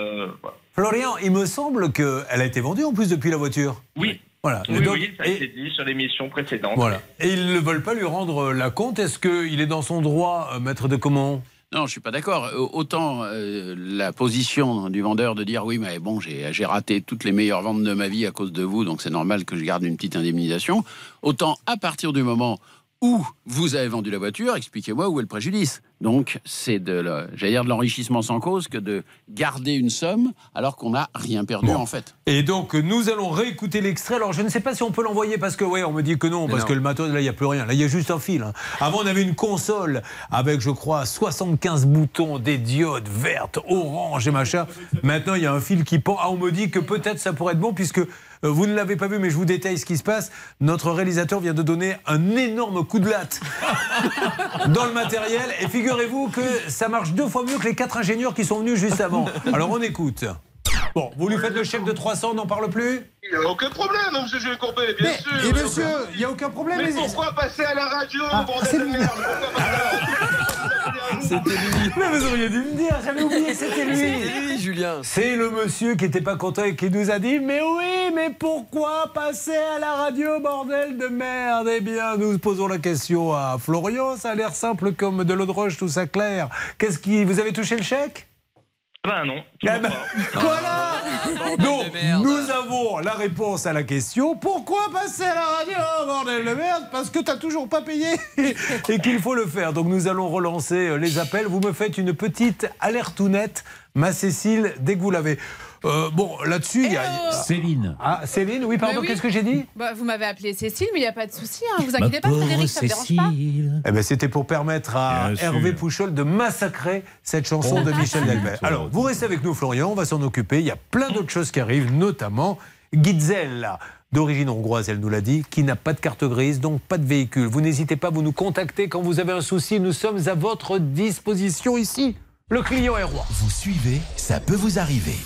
[SPEAKER 20] voilà.
[SPEAKER 3] Florian, il me semble qu'elle a été vendue en plus depuis la voiture?
[SPEAKER 20] Oui.
[SPEAKER 3] Voilà.
[SPEAKER 20] Oui,
[SPEAKER 3] Et donc-
[SPEAKER 20] oui, ça a été dit sur l'émission précédente.
[SPEAKER 3] Voilà. Et ils ne veulent pas lui rendre euh, la compte. Est-ce qu'il est dans son droit, euh, maître de comment
[SPEAKER 6] Non, je suis pas d'accord. Euh, Autant euh, la position du vendeur de dire oui, mais bon, j'ai j'ai raté toutes les meilleures ventes de ma vie à cause de vous, donc c'est normal que je garde une petite indemnisation. Autant à partir du moment où vous avez vendu la voiture, expliquez-moi où est le préjudice. Donc c'est de, la- j'allais dire de l'enrichissement sans cause que de garder une somme alors qu'on n'a rien perdu en fait.
[SPEAKER 3] Et donc, nous allons réécouter l'extrait. Alors, je ne sais pas si on peut l'envoyer parce que, ouais, on me dit que non,
[SPEAKER 6] Mais
[SPEAKER 3] parce
[SPEAKER 6] non.
[SPEAKER 3] que le matos, là, il n'y a plus rien. Là, il y a juste un fil. hein. Avant, on avait une console avec, je crois, 75 boutons, des diodes vertes, orange et machin. Maintenant, il y a un fil qui pend. Ah, on me dit que peut-être ça pourrait être bon puisque vous ne l'avez pas vu, mais je vous détaille ce qui se passe. Notre réalisateur vient de donner un énorme coup de latte *laughs* dans le matériel. Et figurez-vous que ça marche deux fois mieux que les quatre ingénieurs qui sont venus juste avant. Alors, on écoute. Bon, vous lui faites le chèque de 300, on n'en parle plus
[SPEAKER 21] Il n'y a aucun problème, monsieur Gilles Courbet, bien
[SPEAKER 3] Mais-
[SPEAKER 21] sûr.
[SPEAKER 3] et monsieur, il n'y a aucun problème.
[SPEAKER 21] Mais
[SPEAKER 3] mais-
[SPEAKER 21] pourquoi passer à la radio,
[SPEAKER 3] Ah, c'est
[SPEAKER 21] bordel de merde Pourquoi passer à la radio
[SPEAKER 3] C'était lui. Mais vous auriez dû me dire, j'avais oublié, c'était lui.
[SPEAKER 14] C'était lui, Julien.
[SPEAKER 3] C'est le monsieur qui n'était pas content et qui nous a dit Mais oui, mais pourquoi passer à la radio, bordel de merde? Eh bien, nous posons la question à Florian. Ça a l'air simple comme de l'eau de roche, tout ça clair. Qu'est-ce qui. Vous avez touché le chèque?
[SPEAKER 20] Ben non.
[SPEAKER 3] Eh ben, voilà Donc, nous avons la réponse à la question pourquoi passer à la radio, bordel de merde Parce que t'as toujours pas payé *laughs* et qu'il faut le faire. Donc, nous allons relancer euh, les appels. Vous me faites une petite alerte ou nette, ma Cécile, dès que vous l'avez. Euh, bon, là-dessus, il y a.
[SPEAKER 4] Céline.
[SPEAKER 3] Ah, Céline, oui, pardon,
[SPEAKER 5] Mais oui.
[SPEAKER 3] qu'est-ce que j'ai dit
[SPEAKER 5] Bah, vous m'avez appelé Cécile, mais il n'y a pas de souci. Hein. Vous inquiétez pas, Frédéric, ça ne dérange pas.
[SPEAKER 3] Eh ben, C'était pour permettre à
[SPEAKER 4] Bien
[SPEAKER 3] Hervé
[SPEAKER 4] sûr.
[SPEAKER 3] Pouchol de massacrer cette chanson
[SPEAKER 4] Oh,
[SPEAKER 3] de Michel
[SPEAKER 4] putain.
[SPEAKER 3] Delbert. Alors, vous restez avec nous, Florian, on va s'en occuper. Il y a plein d'autres choses qui arrivent, notamment Gitzel, d'origine hongroise, elle nous l'a dit, qui n'a pas de carte grise, donc pas de véhicule. Vous n'hésitez pas, vous nous contactez quand vous avez un souci. Nous sommes à votre disposition ici. Le client est roi.
[SPEAKER 1] Vous suivez, ça peut vous arriver.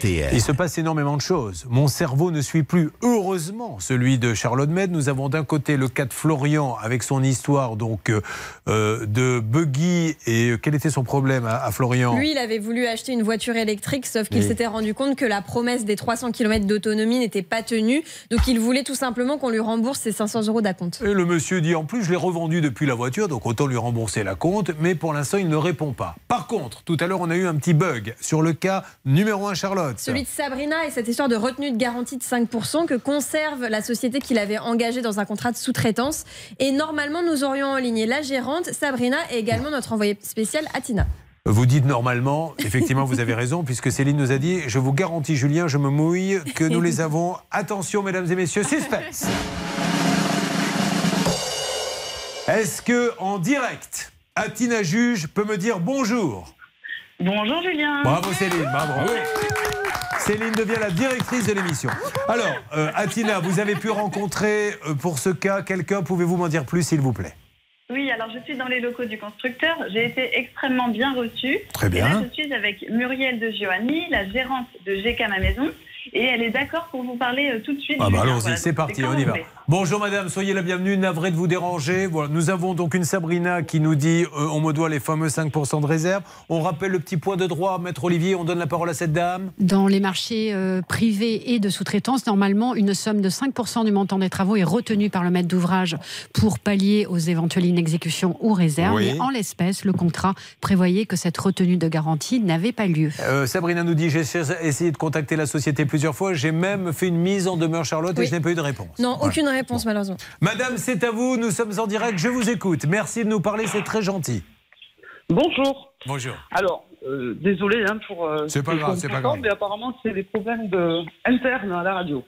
[SPEAKER 1] RTL.
[SPEAKER 3] Il se passe énormément de choses. Mon cerveau ne suit plus, heureusement, celui de Charlotte Med. Nous avons d'un côté le cas de Florian avec son histoire donc euh, euh, de buggy et euh, quel était son problème à, à Florian?
[SPEAKER 9] Lui, il avait voulu acheter une voiture électrique, sauf qu'il
[SPEAKER 3] Oui.
[SPEAKER 9] s'était rendu compte que la promesse des 300 km d'autonomie n'était pas tenue. Donc, il voulait tout simplement qu'on lui rembourse ses 500 euros d'acompte.
[SPEAKER 3] Et le monsieur dit en plus, je l'ai revendu depuis la voiture, donc autant lui rembourser la compte, mais pour l'instant, il ne répond pas. Par contre, tout à l'heure, on a eu un petit bug sur le cas numéro 1, Charlotte.
[SPEAKER 9] Celui de Sabrina et cette histoire de retenue de garantie de 5% que conserve la société qui l'avait engagée dans un contrat de sous-traitance. Et normalement, nous aurions en ligne la gérante, Sabrina, et également notre envoyée spéciale, Atina.
[SPEAKER 3] Vous dites normalement, effectivement, vous avez raison, puisque Céline nous a dit Je vous garantis, Julien, je me mouille, que nous les avons. Attention, mesdames et messieurs, suspense Est-ce que, en direct, Atina Juge peut me dire bonjour?
[SPEAKER 19] Bonjour Julien.
[SPEAKER 3] Bravo Céline, bravo. Céline devient la directrice de l'émission. Alors, euh, Atina, vous avez pu rencontrer euh, pour ce cas quelqu'un, pouvez-vous m'en dire plus, s'il vous plaît?
[SPEAKER 19] Oui, alors je suis dans les locaux du constructeur. J'ai été extrêmement bien reçue.
[SPEAKER 3] Très bien.
[SPEAKER 19] Et là, je suis avec Muriel de Giovanni, la gérante de GK Ma Maison. Et elle est d'accord pour vous parler euh, tout de suite.
[SPEAKER 3] Ah bah allons-y,
[SPEAKER 19] Voilà,
[SPEAKER 3] c'est parti, on y va. Bonjour madame, soyez la bienvenue, navré de vous déranger. Voilà, nous avons donc une Sabrina qui nous dit euh, on me doit les fameux 5% de réserve. On rappelle le petit point de droit, maître Olivier, on donne la parole à cette dame.
[SPEAKER 8] Dans les marchés euh, privés et de sous-traitance, normalement, une somme de 5% du montant des travaux est retenue par le maître d'ouvrage pour pallier aux éventuelles inexécutions ou réserves.
[SPEAKER 3] Oui.
[SPEAKER 8] Mais en l'espèce, le contrat prévoyait que cette retenue de garantie n'avait pas lieu.
[SPEAKER 3] Euh, Sabrina nous dit j'ai essayé de contacter la société plusieurs fois, j'ai même fait une mise en demeure Charlotte et je n'ai pas eu de réponse.
[SPEAKER 9] Non,
[SPEAKER 3] Voilà.
[SPEAKER 9] aucune réponse, malheureusement.
[SPEAKER 3] Madame, c'est à vous, nous sommes en direct, je vous écoute. Merci de nous parler, c'est très gentil.
[SPEAKER 22] Bonjour.
[SPEAKER 3] Bonjour.
[SPEAKER 22] Alors, euh, désolé hein, pour. euh,
[SPEAKER 3] C'est pas grave, c'est pas grave.
[SPEAKER 22] Mais apparemment, c'est des problèmes de... internes à la radio.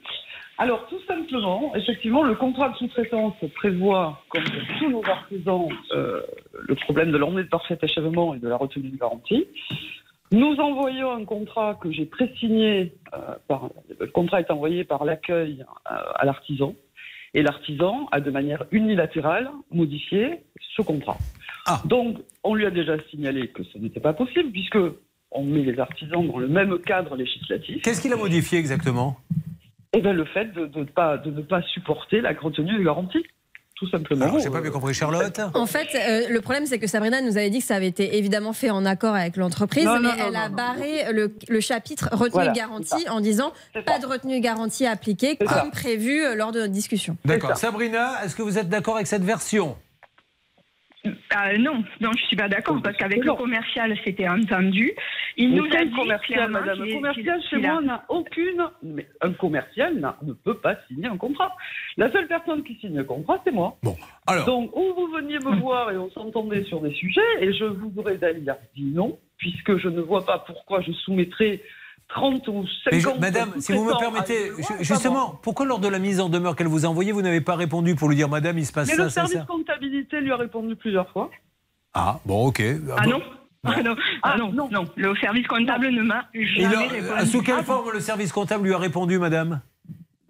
[SPEAKER 22] Alors, tout simplement, effectivement, le contrat de sous-traitance prévoit, comme pour tous nos artisans, euh, le problème de l'emmener de parfait achèvement et de la retenue de garantie. Nous envoyons un contrat que j'ai pré-signé, euh, par, le contrat est envoyé par l'accueil euh, à l'artisan. Et l'artisan a de manière unilatérale modifié ce contrat. Donc, on lui a déjà signalé que ce n'était pas possible, puisque on met les artisans dans le même cadre législatif.
[SPEAKER 3] Qu'est-ce qu'il a modifié exactement?
[SPEAKER 22] Eh bien, le fait de, de ne pas, de ne pas supporter la retenue de garantie, tout simplement.
[SPEAKER 3] Alors, j'ai pas bien compris, Charlotte.
[SPEAKER 9] En fait, euh, le problème, c'est que Sabrina nous avait dit que ça avait été évidemment fait en accord avec l'entreprise,
[SPEAKER 22] Non,
[SPEAKER 9] mais
[SPEAKER 22] non, non,
[SPEAKER 9] elle a
[SPEAKER 22] non,
[SPEAKER 9] barré le, le chapitre retenue
[SPEAKER 22] Voilà,
[SPEAKER 9] garantie en disant pas
[SPEAKER 22] ça.
[SPEAKER 9] de retenue de garantie appliquée
[SPEAKER 22] C'est
[SPEAKER 9] comme
[SPEAKER 22] ça.
[SPEAKER 9] prévu euh, lors de notre discussion.
[SPEAKER 3] D'accord. Sabrina, est-ce que vous êtes d'accord avec cette version?
[SPEAKER 19] Non, non, je suis pas d'accord parce qu'avec le commercial, c'était entendu. Il
[SPEAKER 22] Mais
[SPEAKER 19] nous a dit
[SPEAKER 22] commercial, madame Le commercial, chez moi, n'a aucune. Mais un commercial n'a- ne peut pas signer un contrat. La seule personne qui signe un contrat, c'est moi.
[SPEAKER 3] Bon, alors.
[SPEAKER 22] Donc, où vous veniez me voir et on s'entendait sur des sujets, et je vous aurais d'ailleurs dit non, puisque je ne vois pas pourquoi je soumettrais 30 ou 50
[SPEAKER 3] Mais je- Madame, si vous me permettez, justement, pourquoi lors de la mise en demeure qu'elle vous a envoyée, vous n'avez pas répondu pour lui dire Madame, il se passe
[SPEAKER 22] Mais
[SPEAKER 3] ça,
[SPEAKER 22] le
[SPEAKER 3] ça,
[SPEAKER 22] service
[SPEAKER 3] ça
[SPEAKER 22] comptabilité lui a répondu plusieurs fois.
[SPEAKER 3] Ah, bon, ok.
[SPEAKER 19] Ah
[SPEAKER 3] bon.
[SPEAKER 19] non ah non, ah non, non, le service comptable ne m'a jamais
[SPEAKER 3] a-
[SPEAKER 19] répondu.
[SPEAKER 3] sous quelle
[SPEAKER 22] Ah,
[SPEAKER 3] forme le service comptable lui a répondu, Madame?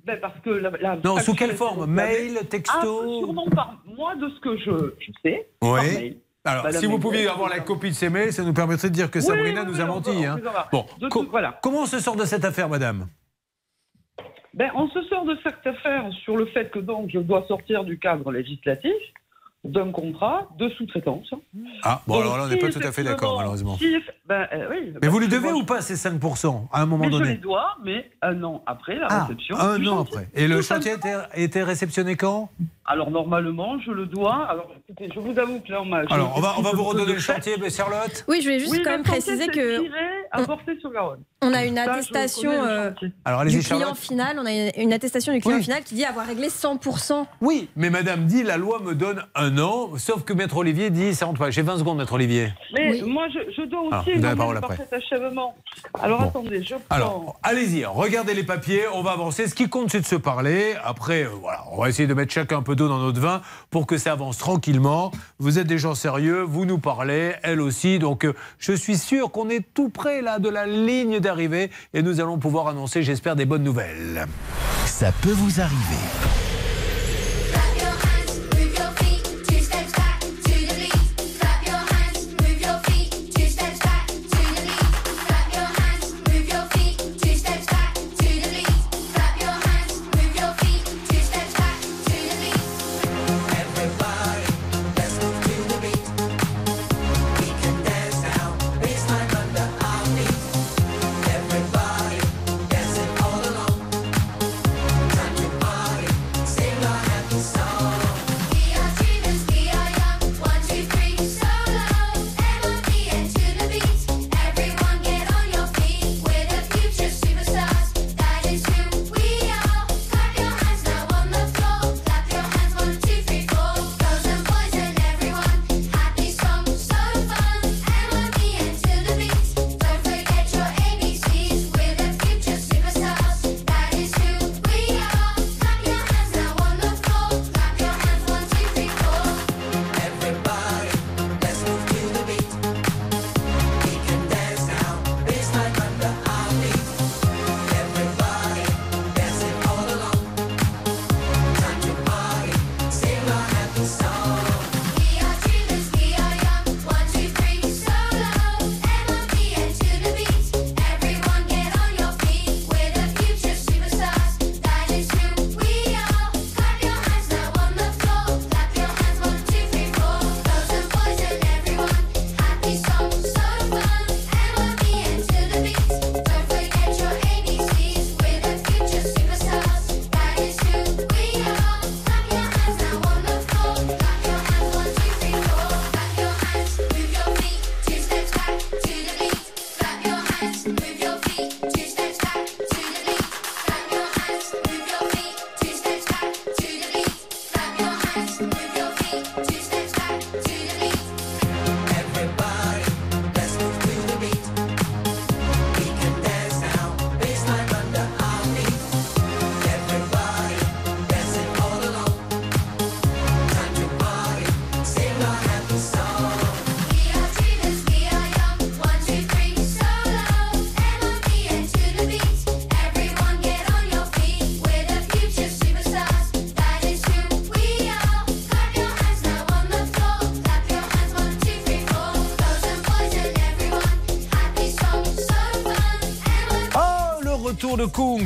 [SPEAKER 22] Ben parce que la, la
[SPEAKER 3] Non, sous quelle forme? Mail, texto?
[SPEAKER 22] Ah, sûrement par moi, de ce que je, je sais. par
[SPEAKER 3] Oui.
[SPEAKER 22] mail.
[SPEAKER 3] Alors,
[SPEAKER 22] Madame
[SPEAKER 3] si vous pouviez avoir la copie de ces mails, ça nous permettrait de dire que
[SPEAKER 22] Oui,
[SPEAKER 3] Sabrina
[SPEAKER 22] oui,
[SPEAKER 3] nous a menti.
[SPEAKER 22] on
[SPEAKER 3] hein. Bon,
[SPEAKER 22] De
[SPEAKER 3] co-
[SPEAKER 22] tout- voilà.
[SPEAKER 3] comment on se sort de cette affaire, Madame?
[SPEAKER 22] Ben, on se sort de cette affaire sur le fait que donc je dois sortir du cadre législatif d'un contrat de sous-traitance.
[SPEAKER 3] Ah, bon,
[SPEAKER 22] Donc,
[SPEAKER 3] alors là, on n'est
[SPEAKER 22] si
[SPEAKER 3] pas tout à fait d'accord, malheureusement.
[SPEAKER 22] si ben, euh, oui,
[SPEAKER 3] Mais
[SPEAKER 22] ben,
[SPEAKER 3] vous
[SPEAKER 22] que
[SPEAKER 3] devez ou pas ces 5% à un moment
[SPEAKER 22] mais je
[SPEAKER 3] donné
[SPEAKER 22] les dois, mais un an après la
[SPEAKER 3] Ah,
[SPEAKER 22] réception.
[SPEAKER 3] un an
[SPEAKER 22] chantier.
[SPEAKER 3] après. Et le chantier était réceptionné quand?
[SPEAKER 22] Alors normalement, je le dois. Alors écoutez, je vous avoue que là, on m'a.
[SPEAKER 3] Alors, on va, on va vous redonner le chantier, mais Charlotte
[SPEAKER 9] Oui, je voulais juste
[SPEAKER 22] Oui,
[SPEAKER 9] quand même préciser que
[SPEAKER 22] tiré à porter sur Garonne.
[SPEAKER 9] on a une
[SPEAKER 22] Ça,
[SPEAKER 9] attestation euh.
[SPEAKER 3] Alors,
[SPEAKER 9] du client
[SPEAKER 3] Charlotte.
[SPEAKER 9] final. On a une attestation du client
[SPEAKER 3] Oui.
[SPEAKER 9] final qui dit avoir réglé 100%.
[SPEAKER 3] Oui, mais Madame dit la loi me donne un an, sauf que Maître Olivier dit ça rentre pas. J'ai 20 secondes, Maître Olivier.
[SPEAKER 22] Mais moi, je, je dois
[SPEAKER 3] Alors,
[SPEAKER 22] aussi
[SPEAKER 3] vous avez la
[SPEAKER 22] évaluer
[SPEAKER 3] parole
[SPEAKER 22] le
[SPEAKER 3] après.
[SPEAKER 22] achèvement. Alors
[SPEAKER 3] Bon.
[SPEAKER 22] attendez, je prends.
[SPEAKER 3] Alors, allez-y, regardez les papiers, on va avancer. Ce qui compte, c'est de se parler. Après, euh, voilà, on va essayer de mettre chacun un peu dans notre vin pour que ça avance tranquillement. Vous êtes des gens sérieux, vous nous parlez, elle aussi. Donc, euh, je suis sûr qu'on est tout près là de la ligne d'arrivée et nous allons pouvoir annoncer, j'espère, des bonnes nouvelles.
[SPEAKER 1] Ça peut vous arriver.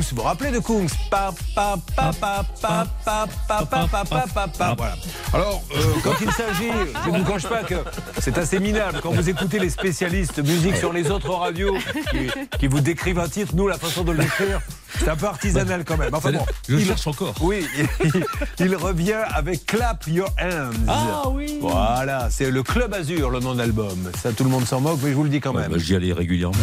[SPEAKER 3] Kungs. Vous vous rappelez de Kungs Pa, pa, pa, pa, pa, pa, pa, pa, pa, pa, pa, pa. Voilà. Alors, euh, quand il s'agit, je ne vous cache pas que c'est assez minable quand vous écoutez les spécialistes musique sur les autres radios qui, qui vous décrivent un titre, nous, la façon de le décrire, c'est un peu artisanal quand même. Enfin bon,
[SPEAKER 4] Je
[SPEAKER 3] il-
[SPEAKER 4] cherche encore.
[SPEAKER 3] Oui, il, il revient avec Clap Your Hands.
[SPEAKER 4] Ah oui.
[SPEAKER 3] Voilà, c'est le Club Azur, le nom de l'album. Ça, tout le monde s'en moque, mais je vous le dis quand même.
[SPEAKER 4] Bah, J'y allais régulièrement.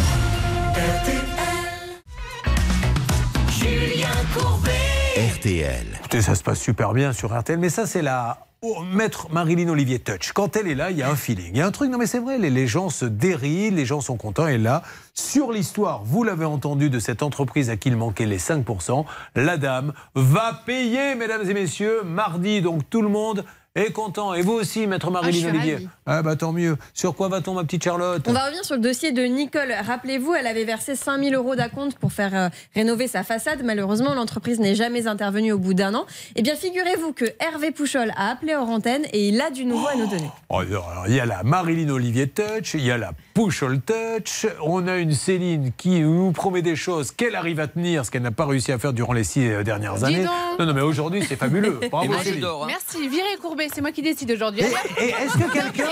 [SPEAKER 1] RTL.
[SPEAKER 3] Ça se passe super bien sur RTL, mais ça, c'est la oh, maître Marilyn Olivier Touch. Quand elle est là, il y a un feeling. Il y a un truc, non mais c'est vrai, les, les gens se dérident, les gens sont contents. Et là, sur l'histoire, vous l'avez entendu, de cette entreprise à qui il manquait les 5%, la dame va payer, mesdames et messieurs, mardi. Donc tout le monde est content. Et vous aussi, maître
[SPEAKER 9] Ah,
[SPEAKER 3] Marilyn Olivier. Ah bah tant mieux. Sur quoi va-t-on, ma petite Charlotte?
[SPEAKER 9] On va revenir sur le dossier de Nicole. Rappelez-vous, elle avait versé 5000 euros d'acompte pour faire euh, rénover sa façade. Malheureusement, l'entreprise n'est jamais intervenue au bout d'un an. Eh bien, figurez-vous que Hervé Pouchol a appelé hors antenne et il a du nouveau à nous donner.
[SPEAKER 3] Oh, alors, il y a la Marilyn Olivier Touch, il y a la Pushol Touch, on a une Céline qui nous promet des choses qu'elle arrive à tenir, ce qu'elle n'a pas réussi à faire durant les six euh, dernières
[SPEAKER 5] Dis
[SPEAKER 3] années.
[SPEAKER 5] donc.
[SPEAKER 3] Non, non, mais aujourd'hui, c'est fabuleux. *laughs* Bravo, Céline.
[SPEAKER 5] Merci, virez Courbet, c'est moi qui décide aujourd'hui.
[SPEAKER 3] Et est-ce que quelqu'un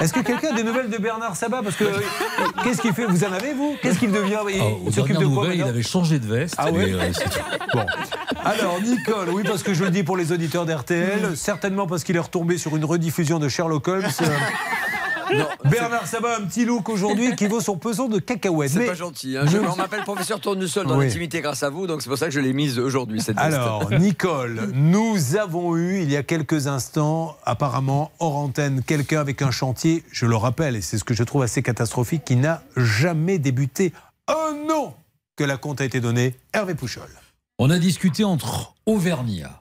[SPEAKER 3] est-ce que quelqu'un a des nouvelles de Bernard Sabat? Parce que euh, qu'est-ce qu'il fait? Vous en avez, vous? Qu'est-ce qu'il devient? Il, il
[SPEAKER 4] aux
[SPEAKER 3] s'occupe de quoi
[SPEAKER 4] il avait changé de veste.
[SPEAKER 3] Ah ouais?
[SPEAKER 4] euh. *laughs*
[SPEAKER 3] Bon. Alors, Nicole, oui, parce que je le dis pour les auditeurs d'RTL, certainement parce qu'il est retombé sur une rediffusion de Sherlock Holmes. euh, Bernard Sabat a un petit look aujourd'hui qui vaut son pesant de cacahuètes.
[SPEAKER 14] C'est
[SPEAKER 3] Mais-
[SPEAKER 14] pas gentil. hein. Je on m'appelle professeur Tournesol dans
[SPEAKER 3] Oui.
[SPEAKER 14] l'intimité grâce à vous, donc c'est pour ça que je l'ai mise aujourd'hui cette.
[SPEAKER 3] Alors, Nicole, nous avons eu il y a quelques instants, apparemment hors antenne, quelqu'un avec un chantier, je le rappelle, et c'est ce que je trouve assez catastrophique, qui n'a jamais débuté un an que la compte a été donnée. Hervé Pouchol.
[SPEAKER 4] On a discuté entre Auvergnat,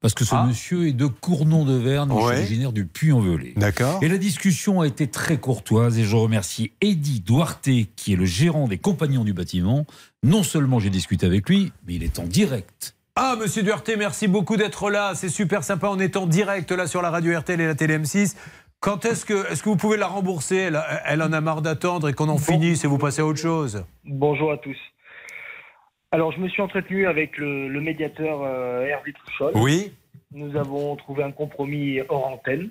[SPEAKER 4] parce que ce monsieur est de Cournon de Verne,
[SPEAKER 3] Ouais.
[SPEAKER 4] originaire du Puy-en-Velay.
[SPEAKER 3] D'accord.
[SPEAKER 4] Et la discussion a été très courtoise et je remercie Eddy Duarte, qui est le gérant des compagnons du bâtiment. Non seulement j'ai discuté avec lui, mais il est en direct.
[SPEAKER 3] Ah, monsieur Duarte, merci beaucoup d'être là. C'est super sympa. On est en direct là sur la radio RTL et la télé M6. Quand est-ce que, est que vous pouvez la rembourser? Elle, elle en a marre d'attendre et qu'on en finisse et vous passez à autre chose.
[SPEAKER 23] Bonjour à tous. Alors, je me suis entretenu avec le, le médiateur euh, Hervé Pouchol.
[SPEAKER 3] Oui.
[SPEAKER 23] Nous avons trouvé un compromis hors antenne.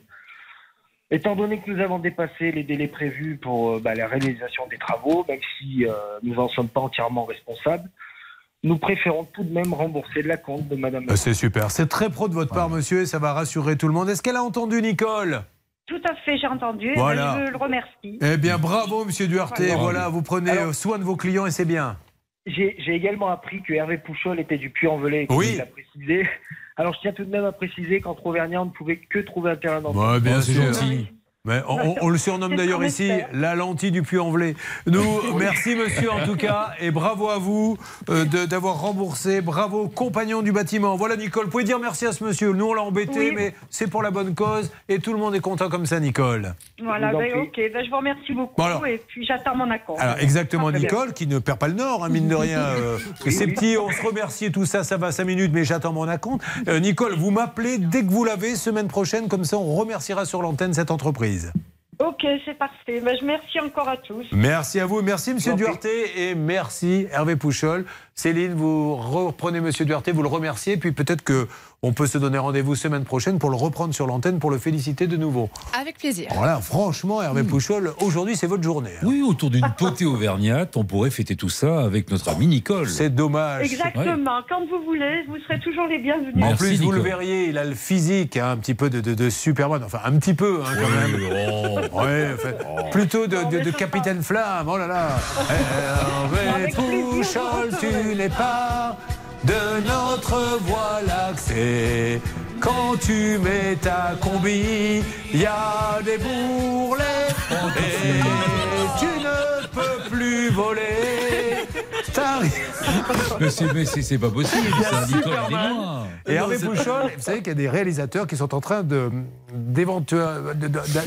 [SPEAKER 23] Étant donné que nous avons dépassé les délais prévus pour euh, bah, la réalisation des travaux, même si euh, nous n'en sommes pas entièrement responsables, nous préférons tout de même rembourser la compte de Madame.
[SPEAKER 3] Euh, C'est super. C'est très pro de votre part, monsieur, et ça va rassurer tout le monde. Est-ce qu'elle a entendu, Nicole?
[SPEAKER 16] Tout à fait, j'ai entendu.
[SPEAKER 3] Voilà.
[SPEAKER 16] Ben, Je le remercie.
[SPEAKER 3] Eh bien, bravo, monsieur Duarte.
[SPEAKER 16] Voilà.
[SPEAKER 3] Voilà, vous prenez
[SPEAKER 23] Alors-
[SPEAKER 3] soin de vos clients et c'est bien.
[SPEAKER 23] J'ai également appris que Hervé Pouchol était du Puy-en-Velay, comme
[SPEAKER 3] Oui.
[SPEAKER 23] il l'a précisé. Alors, je tiens tout de même à préciser qu'entre Auvergnat, on ne pouvait que trouver un terrain d'entente.
[SPEAKER 3] Ouais, bien sûr. Mais on, on- on le surnomme d'ailleurs ici la lentille du Puy-en-Velay. Nous, *laughs* merci monsieur en tout cas, et bravo à vous euh, de- d'avoir remboursé. Bravo, compagnon du bâtiment. Voilà Nicole, vous pouvez dire merci à ce monsieur. Nous on l'a embêté,
[SPEAKER 16] Oui.
[SPEAKER 3] mais c'est pour la bonne cause et tout le monde est content comme ça, Nicole.
[SPEAKER 16] Voilà, ben, ok. Ben, je vous remercie beaucoup.
[SPEAKER 3] Bon, alors-
[SPEAKER 16] et puis j'attends mon accord.
[SPEAKER 3] Alors exactement
[SPEAKER 16] Ah.
[SPEAKER 3] Nicole, qui ne perd pas le nord, hein, mine de rien. *laughs* euh, c'est petit, on se remercie et tout ça, ça va 5 minutes, mais j'attends mon acompte. Euh, Nicole, vous m'appelez dès que vous l'avez, semaine prochaine, comme ça on remerciera sur l'antenne cette entreprise.
[SPEAKER 16] Ok, c'est parfait. Ben, je remercie encore à tous.
[SPEAKER 3] Merci à vous, merci Monsieur Duarte et merci Hervé Pouchol. Céline, vous reprenez Monsieur Duarte, vous le remerciez, puis peut-être que on peut se donner rendez-vous semaine prochaine pour le reprendre sur l'antenne pour le féliciter de nouveau.
[SPEAKER 5] Avec plaisir.
[SPEAKER 3] Voilà, franchement, Hervé Pouchol, aujourd'hui c'est votre journée. hein.
[SPEAKER 4] Oui, autour d'une potée auvergnate, on pourrait fêter tout ça avec notre amie Nicole.
[SPEAKER 3] C'est dommage.
[SPEAKER 16] Exactement. Quand vous voulez, vous serez toujours les bienvenus.
[SPEAKER 3] En plus, vous le verriez, il a le physique, hein, un petit peu de, de, de Superman, enfin un petit peu hein, quand même. Ouais, enfin, Plutôt de, de- de Capitaine Flamme, oh là là. Hervé Pouchol, tu n'es pas de notre voie lactée. Quand tu mets ta combi, il y a des bourrelets et tu ne peux plus voler. T'arrives- *laughs*
[SPEAKER 4] Mais c'est- mais c'est c'est pas possible,
[SPEAKER 3] a
[SPEAKER 4] ça, Nicole,
[SPEAKER 3] Superman. Et Hervé Pouchol, vous savez qu'il y a des réalisateurs qui sont en train de.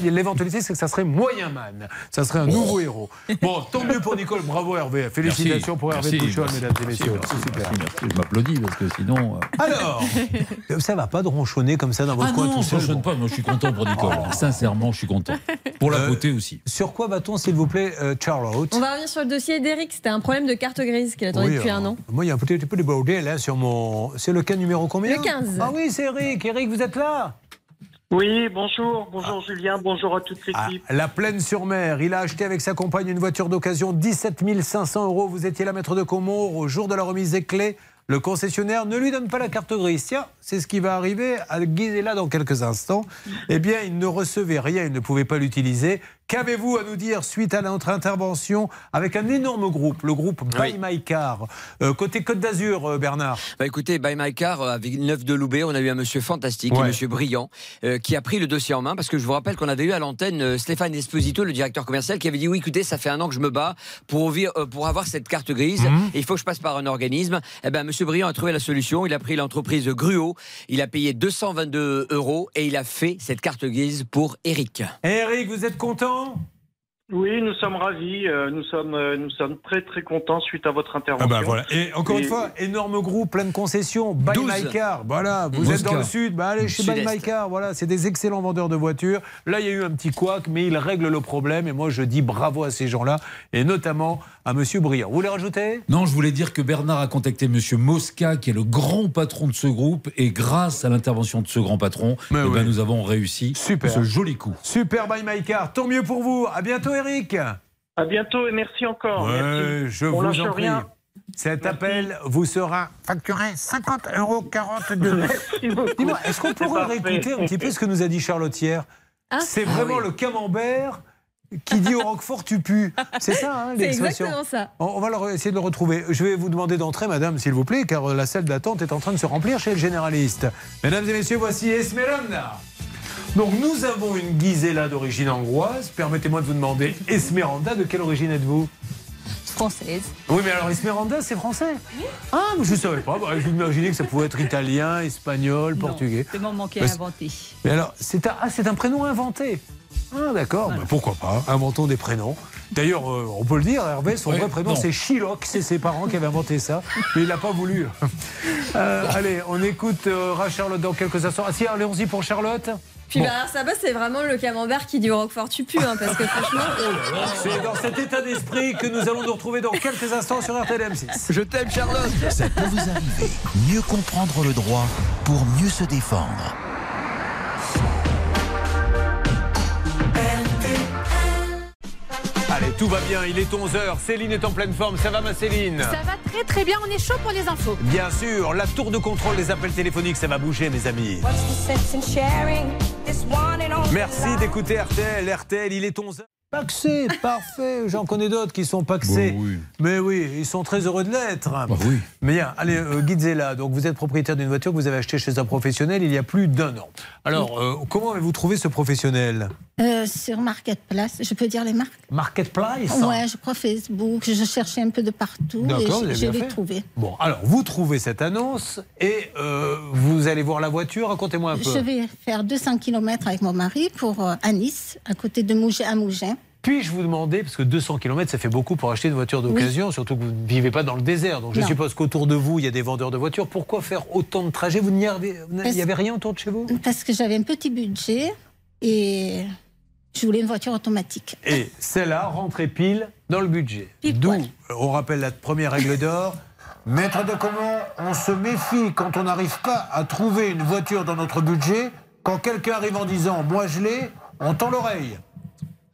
[SPEAKER 3] L'éventualité, c'est que ça serait Moyen Man. Ça serait un nouveau héros. Bon, tant mieux pour Nicole. Bravo Hervé. Félicitations
[SPEAKER 4] Merci,
[SPEAKER 3] pour Hervé
[SPEAKER 4] merci,
[SPEAKER 3] Pouchol,
[SPEAKER 4] merci,
[SPEAKER 3] mesdames et messieurs.
[SPEAKER 4] merci,
[SPEAKER 3] C'est super.
[SPEAKER 4] merci, merci. Je m'applaudis parce que sinon. euh,
[SPEAKER 3] Alors, *laughs* ça va pas de ronchonner comme ça dans votre
[SPEAKER 4] Ah
[SPEAKER 3] coin
[SPEAKER 4] non,
[SPEAKER 3] tout
[SPEAKER 4] je
[SPEAKER 3] seul.
[SPEAKER 4] ronchonne pas. Moi, je suis content pour Nicole. Sincèrement, je suis content. Pour la
[SPEAKER 3] Euh,
[SPEAKER 4] beauté aussi.
[SPEAKER 3] Sur quoi va-t-on, s'il vous plaît, euh, Charlotte?
[SPEAKER 9] On va revenir sur le dossier d'Eric. C'était un problème de carte grise qu'il attendait
[SPEAKER 3] Oui,
[SPEAKER 9] depuis
[SPEAKER 3] alors,
[SPEAKER 9] un an.
[SPEAKER 3] Moi, il y a un petit peu de bordel là sur mon. C'est le cas numéro combien
[SPEAKER 9] Le 15.
[SPEAKER 3] Ah oui, c'est Eric. Eric, vous êtes là
[SPEAKER 24] Oui, bonjour, bonjour Julien, bonjour à toute l'équipe.
[SPEAKER 3] La plaine sur mer. Il a acheté avec sa compagne une voiture d'occasion 17 500 euros. Vous étiez là, maître de Comont, au jour de la remise des clés. Le concessionnaire ne lui donne pas la carte grise. Tiens, c'est ce qui va arriver à Guizela dans quelques instants. Eh bien, il ne recevait rien, il ne pouvait pas l'utiliser. Qu'avez-vous à nous dire suite à notre intervention avec un énorme groupe, le groupe Buy My Car? Euh, Côté Côte d'Azur, euh, Bernard
[SPEAKER 14] Bah écoutez, By My Car, euh, à Villeneuve de Loubet, on a eu un monsieur fantastique,
[SPEAKER 3] Ouais.
[SPEAKER 14] un monsieur brillant, euh, qui a pris le dossier en main, parce que je vous rappelle qu'on avait eu à l'antenne euh, Stéphane Esposito, le directeur commercial, qui avait dit oui, écoutez, ça fait un an que je me bats pour, euh, avoir cette carte grise,
[SPEAKER 3] Mhm.
[SPEAKER 14] et il faut que je passe par un organisme. Eh ben, monsieur Brillant a trouvé la solution, il a pris l'entreprise Gruo, il a payé 222 euros, et il a fait cette carte grise pour Eric.
[SPEAKER 3] Eric, vous êtes content?
[SPEAKER 24] non oui, nous sommes ravis, euh, nous sommes, euh, nous sommes très très contents suite à votre
[SPEAKER 3] Ah
[SPEAKER 24] intervention.
[SPEAKER 3] bah voilà. Et encore une fois, énorme groupe, plein de concessions. Buy
[SPEAKER 14] 12.
[SPEAKER 3] My Car. Voilà, vous êtes dans le sud, bah allez chez Buy. My Car. Voilà, c'est des excellents vendeurs de voitures. Là, il y a eu un petit couac, mais ils règlent le problème. Et moi, je dis bravo à ces gens-là, et notamment à Monsieur Briand. Vous voulez rajouter?
[SPEAKER 4] Non, je voulais dire que Bernard a contacté Monsieur Mosca, qui est le grand patron de ce groupe, et grâce à l'intervention de ce grand patron, eh ben, nous avons réussi
[SPEAKER 3] Super.
[SPEAKER 4] ce joli coup.
[SPEAKER 3] Super Buy My Car. Tant mieux pour vous. À bientôt, Eric.
[SPEAKER 24] À bientôt et merci encore.
[SPEAKER 3] Ouais,
[SPEAKER 24] merci.
[SPEAKER 3] je
[SPEAKER 24] On
[SPEAKER 3] vous en prie.
[SPEAKER 24] rien.
[SPEAKER 3] Cet appel vous sera facturé 50 euros 42. *laughs*
[SPEAKER 24] Merci beaucoup.
[SPEAKER 3] Est-ce qu'on pourrait réécouter un petit peu ce que nous a dit Charlotte hier
[SPEAKER 9] Ah.
[SPEAKER 3] C'est vraiment le camembert qui dit au Roquefort tu pues. C'est ça, hein, *laughs*
[SPEAKER 9] C'est exactement ça.
[SPEAKER 3] On va essayer de le retrouver. Je vais vous demander d'entrer, madame, s'il vous plaît, car euh, la salle d'attente est en train de se remplir chez le généraliste. Mesdames et messieurs, voici Esmeralda. Donc nous avons une Gisela d'origine hongroise. Permettez-moi de vous demander, Esmeralda, de quelle origine êtes-vous?
[SPEAKER 15] Française.
[SPEAKER 3] Oui, mais alors Esmeralda, c'est français? Ah, mais je ne savais pas. Bah, J'imaginais que ça pouvait être italien, espagnol, portugais.
[SPEAKER 15] C'est mon manqué à inventer.
[SPEAKER 3] Mais alors, c'est un, ah, c'est un prénom inventé. Ah, d'accord. Bah, pourquoi pas? Inventons des prénoms. D'ailleurs, euh, on peut le dire, Hervé, son vrai prénom, c'est Chiloc. C'est ses parents qui avaient inventé ça. *laughs* Mais il n'a pas voulu. *laughs* Euh, allez, on écoute euh, Ra Charlotte dans quelques instants. Ah, si, allons-y pour Charlotte.
[SPEAKER 9] Puis
[SPEAKER 3] Bon.
[SPEAKER 9] Bernard Sabat, c'est vraiment le camembert qui dit au Roquefort tu pues, hein, parce que franchement. *laughs*
[SPEAKER 3] C'est dans cet état d'esprit que nous allons nous retrouver dans quelques instants sur RTLM6.
[SPEAKER 14] Je t'aime, Charlotte
[SPEAKER 1] Ça peut vous arriver. Mieux comprendre le droit pour mieux se défendre.
[SPEAKER 3] Allez, tout va bien, il est 11h. Céline est en pleine forme. Ça va, ma Céline?
[SPEAKER 5] Ça va très très bien, on est chaud pour les infos.
[SPEAKER 3] Bien sûr, la tour de contrôle des appels téléphoniques, ça va bouger, mes amis. Merci d'écouter RTL. RTL, il est 11h. Paxé, parfait. *laughs* J'en connais d'autres qui sont paxés.
[SPEAKER 4] Bon, oui.
[SPEAKER 3] Mais oui, ils sont très heureux de l'être.
[SPEAKER 4] Bah oui.
[SPEAKER 3] Mais bien, allez, euh, Guidzela, donc vous êtes propriétaire d'une voiture que vous avez achetée chez un professionnel il y a plus d'un an. Alors, euh, comment avez-vous trouvé ce professionnel?
[SPEAKER 15] Euh, sur Marketplace, je peux dire les marques
[SPEAKER 3] Marketplace?
[SPEAKER 15] Ouais, je crois Facebook. Je cherchais un peu de partout et je, l'ai trouvé.
[SPEAKER 3] Bon, alors, vous trouvez cette annonce et euh, vous allez voir la voiture. Racontez-moi un peu.
[SPEAKER 15] Je vais faire 200 km avec mon mari pour euh, à Nice, à côté de Mougins, à Mougins.
[SPEAKER 3] Puis-je vous demander, parce que 200 km, ça fait beaucoup pour acheter une voiture d'occasion, surtout que vous ne vivez pas dans le désert. Donc je
[SPEAKER 15] Non.
[SPEAKER 3] suppose qu'autour de vous, il y a des vendeurs de voitures. Pourquoi faire autant de trajets? Vous n'y avez, avait rien autour de chez vous?
[SPEAKER 15] Parce que j'avais un petit budget et je voulais une voiture automatique.
[SPEAKER 3] Et celle-là rentrait pile dans le budget. D'où, on rappelle la première règle d'or. *laughs* Maître de comment on se méfie quand on n'arrive pas à trouver une voiture dans notre budget. Quand quelqu'un arrive en disant Moi je l'ai, on tend l'oreille.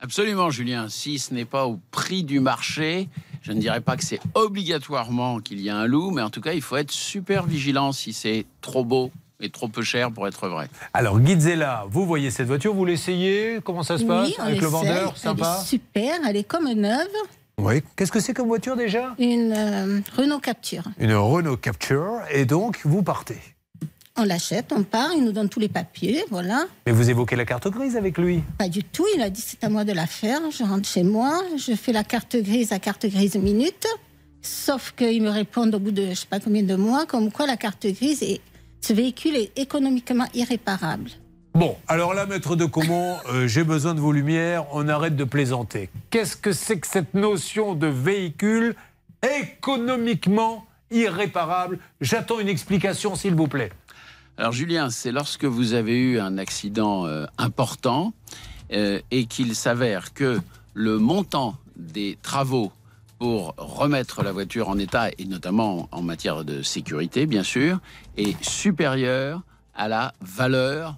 [SPEAKER 6] Absolument, Julien. Si ce n'est pas au prix du marché, je ne dirais pas que c'est obligatoirement qu'il y a un loup, mais en tout cas, il faut être super vigilant si c'est trop beau et trop peu cher pour être vrai.
[SPEAKER 3] Alors, Guidzela, vous voyez cette voiture, vous l'essayez? Comment ça se passe
[SPEAKER 15] oui, on
[SPEAKER 3] avec le vendeur?
[SPEAKER 15] Elle
[SPEAKER 3] Sympa
[SPEAKER 15] est super, elle est comme neuve.
[SPEAKER 3] Oui. Qu'est-ce que c'est comme voiture déjà?
[SPEAKER 15] Une euh, Renault Capture.
[SPEAKER 3] Une Renault Capture. Et donc, vous partez.
[SPEAKER 15] On l'achète, on part, il nous donne tous les papiers, voilà.
[SPEAKER 3] Mais vous évoquez la carte grise avec lui
[SPEAKER 15] Pas du tout, il a dit c'est à moi de la faire. Je rentre chez moi, je fais la carte grise à carte grise minute. Sauf qu'ils me répondent au bout de je sais pas combien de mois, comme quoi la carte grise est. Ce véhicule est économiquement irréparable.
[SPEAKER 3] Bon, alors là, maître de Comont, *laughs* euh, j'ai besoin de vos lumières, on arrête de plaisanter. Qu'est-ce que c'est que cette notion de véhicule économiquement irréparable? J'attends une explication, s'il vous plaît.
[SPEAKER 6] Alors Julien, c'est lorsque vous avez eu un accident euh, important euh, et qu'il s'avère que le montant des travaux pour remettre la voiture en état, et notamment en matière de sécurité, bien sûr, est supérieur à la valeur,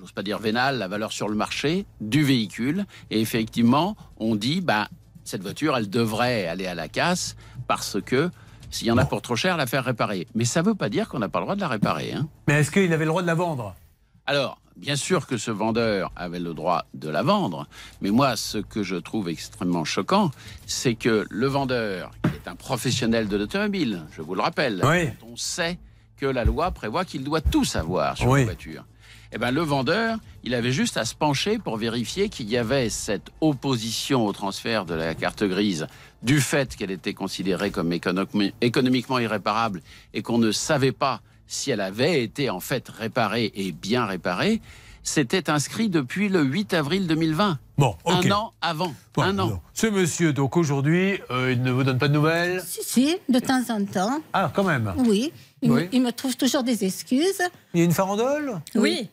[SPEAKER 6] j'ose pas dire vénale, la valeur sur le marché du véhicule. Et effectivement, on dit, bah, cette voiture, elle devrait aller à la casse parce que s'il y en a pour trop cher, la faire réparer. Mais ça ne veut pas dire qu'on n'a pas le droit de la réparer. hein.
[SPEAKER 3] Mais est-ce qu'il avait le droit de la vendre?
[SPEAKER 6] Alors, bien sûr que ce vendeur avait le droit de la vendre, mais moi, ce que je trouve extrêmement choquant, c'est que le vendeur, qui est un professionnel de l'automobile, je vous le rappelle,
[SPEAKER 3] Oui.
[SPEAKER 6] on sait que la loi prévoit qu'il doit tout savoir sur
[SPEAKER 3] Oui.
[SPEAKER 6] la voiture. Eh ben, le vendeur, il avait juste à se pencher pour vérifier qu'il y avait cette opposition au transfert de la carte grise du fait qu'elle était considérée comme économi- économiquement irréparable et qu'on ne savait pas si elle avait été en fait réparée et bien réparée. C'était inscrit depuis le 8 avril 2020.
[SPEAKER 3] Bon, ok.
[SPEAKER 6] Un an avant.
[SPEAKER 3] Bon,
[SPEAKER 6] un an.
[SPEAKER 3] non. Ce monsieur, donc aujourd'hui, euh, il ne vous donne pas de nouvelles?
[SPEAKER 15] Si, si, de temps en temps.
[SPEAKER 3] Ah, quand même.
[SPEAKER 15] Oui. Il,
[SPEAKER 3] Oui.
[SPEAKER 15] Me, il me trouve toujours des excuses.
[SPEAKER 3] Il y a une farandole?
[SPEAKER 15] Oui.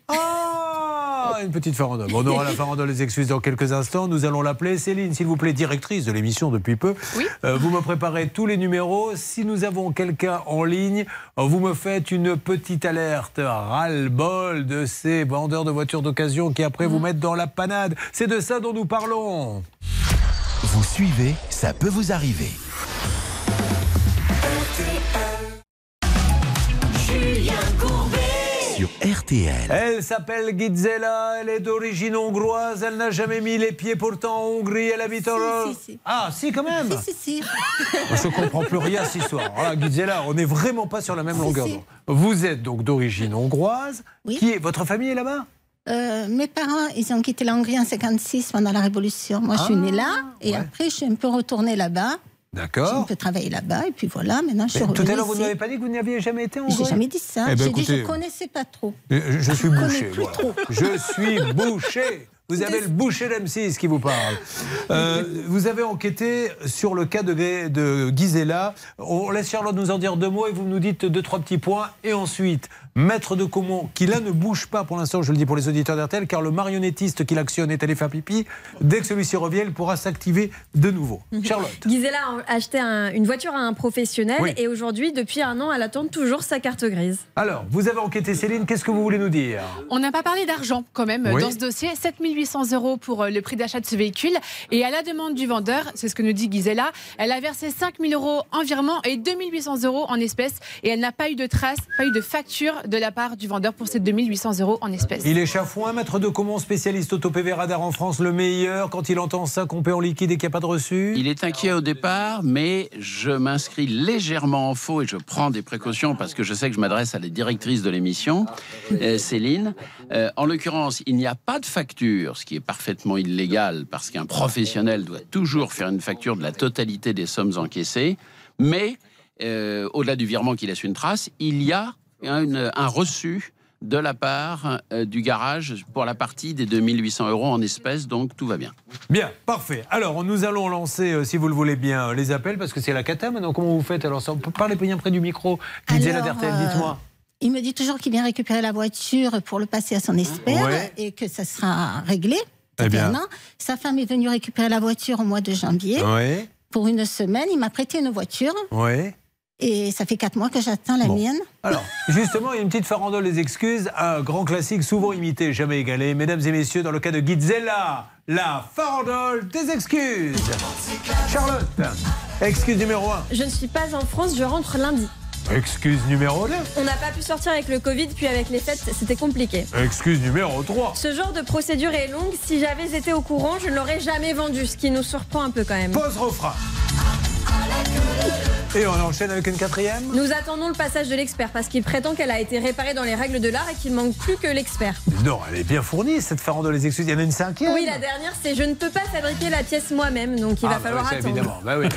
[SPEAKER 3] Ah, une petite farandole. Bon, on aura la farandole des excuses dans quelques instants. Nous allons l'appeler Céline, s'il vous plaît, directrice de l'émission depuis peu. Euh, vous me préparez tous les numéros. Si nous avons quelqu'un en ligne, vous me faites une petite alerte. Ras-le-bol de ces vendeurs de voitures d'occasion qui après vous mettent dans la panade. C'est de ça dont nous parlons.
[SPEAKER 1] Vous suivez, ça peut vous arriver. Sur RTL.
[SPEAKER 3] Elle s'appelle Gizela, elle est d'origine hongroise, elle n'a jamais mis les pieds pourtant en Hongrie, elle habite en...
[SPEAKER 15] Si, si, si.
[SPEAKER 3] Ah, si quand même
[SPEAKER 15] Si, si, si.
[SPEAKER 3] Je ne comprends plus rien à cette histoire. *laughs* Voilà, Gizela, on n'est vraiment pas sur la même
[SPEAKER 15] Si,
[SPEAKER 3] longueur
[SPEAKER 15] si.
[SPEAKER 3] d'onde. Vous êtes donc d'origine hongroise.
[SPEAKER 15] Oui.
[SPEAKER 3] Qui est Votre famille est là-bas?
[SPEAKER 15] Euh, mes parents, ils ont quitté la Hongrie en 56 pendant la Révolution. Moi, je suis
[SPEAKER 3] Ah,
[SPEAKER 15] née là. Et après, je suis un peu retournée là-bas.
[SPEAKER 3] D'accord.
[SPEAKER 15] peu travaillé là-bas. Et puis voilà, maintenant, je suis
[SPEAKER 3] Tout à l'heure, vous ne
[SPEAKER 15] ici.
[SPEAKER 3] m'avez pas dit que vous n'aviez jamais été en
[SPEAKER 15] J'ai jamais dit ça.
[SPEAKER 3] Eh ben,
[SPEAKER 15] J'ai dit
[SPEAKER 3] écoutez,
[SPEAKER 15] je connaissais pas trop.
[SPEAKER 3] Je, je suis
[SPEAKER 15] connais
[SPEAKER 3] bouché. voilà.
[SPEAKER 15] trop.
[SPEAKER 3] Je suis bouché. Vous avez le boucher d'M6 qui vous parle. Euh, vous avez enquêté sur le cas de, de Gisela. On laisse Charlotte nous en dire deux mots et vous nous dites deux, trois petits points. Et ensuite, Maître de Comont, qui là ne bouge pas pour l'instant, je le dis pour les auditeurs d'RTL, car le marionnettiste qui l'actionne est allé faire pipi. Dès que celui-ci revient, il pourra s'activer de nouveau. *laughs* Charlotte.
[SPEAKER 9] Gisela a acheté un- une voiture à un professionnel
[SPEAKER 3] Oui.
[SPEAKER 9] et aujourd'hui, depuis un an, elle attend toujours sa carte grise.
[SPEAKER 3] Alors, vous avez enquêté Céline, qu'est-ce que vous voulez nous dire?
[SPEAKER 5] On n'a pas parlé d'argent quand même
[SPEAKER 3] Oui.
[SPEAKER 5] dans ce dossier. 7800 euros pour euh, le prix d'achat de ce véhicule. Et à la demande du vendeur, c'est ce que nous dit Gisela, elle a versé 5000 euros en virement et 2800 euros en espèces. Et elle n'a pas eu de trace, pas eu de facture de la part du vendeur pour ces 2800 euros en espèces.
[SPEAKER 3] Il est chafouin, maître de Comont, spécialiste auto-PV radar en France, le meilleur. Quand il entend ça, qu'on paie en liquide et qu'il n'y a pas de reçu?
[SPEAKER 6] Il est inquiet au départ, mais je m'inscris légèrement en faux et je prends des précautions parce que je sais que je m'adresse à la directrice de l'émission, euh, Céline. Euh, en l'occurrence, il n'y a pas de facture, ce qui est parfaitement illégal parce qu'un professionnel doit toujours faire une facture de la totalité des sommes encaissées. Mais euh, au-delà du virement qui laisse une trace, il y a une- un reçu de la part euh, du garage pour la partie des 2800 euros en espèces, donc tout va bien.
[SPEAKER 3] Bien, parfait. Alors, nous allons lancer, euh, si vous le voulez bien, euh, les appels, parce que c'est la cata maintenant. Comment vous faites Alors, ça, on peut parler bien près du micro.
[SPEAKER 15] Euh,
[SPEAKER 3] dites-moi.
[SPEAKER 15] Il me dit toujours qu'il vient récupérer la voiture pour le passer à son expert
[SPEAKER 3] Ouais.
[SPEAKER 15] et que ça sera réglé.
[SPEAKER 3] Eh bien.
[SPEAKER 15] un an. Sa femme est venue récupérer la voiture au mois de janvier.
[SPEAKER 3] Oui,
[SPEAKER 15] Pour une semaine, il m'a prêté une voiture
[SPEAKER 3] oui.
[SPEAKER 15] Et ça fait quatre mois que j'attends la
[SPEAKER 3] Bon.
[SPEAKER 15] mienne.
[SPEAKER 3] Alors, *laughs* justement, il y a une petite farandole des excuses, un grand classique souvent imité, jamais égalé. Mesdames et messieurs, dans le cas de Gizella, la farandole des excuses. Charlotte, excuse numéro 1.
[SPEAKER 9] Je ne suis pas en France, je rentre lundi.
[SPEAKER 3] Excuse numéro 2.
[SPEAKER 9] On n'a pas pu sortir avec le Covid, puis avec les fêtes, c'était compliqué.
[SPEAKER 3] Excuse numéro 3.
[SPEAKER 9] Ce genre de procédure est longue. Si j'avais été au courant, je ne l'aurais jamais vendu, ce qui nous surprend un peu quand même.
[SPEAKER 3] Pause refrain. Et on enchaîne avec une quatrième
[SPEAKER 9] Nous attendons le passage de l'expert parce qu'il prétend qu'elle a été réparée dans les règles de l'art et qu'il manque plus que l'expert.
[SPEAKER 3] Non, elle est bien fournie, cette farandole des excuses. Il y en a une cinquième
[SPEAKER 9] Oui, la dernière, c'est je ne peux pas fabriquer la pièce moi-même, donc il
[SPEAKER 3] Ah,
[SPEAKER 9] va
[SPEAKER 3] bah
[SPEAKER 9] falloir
[SPEAKER 3] oui, ça,
[SPEAKER 9] attendre.
[SPEAKER 3] évidemment. Bah oui.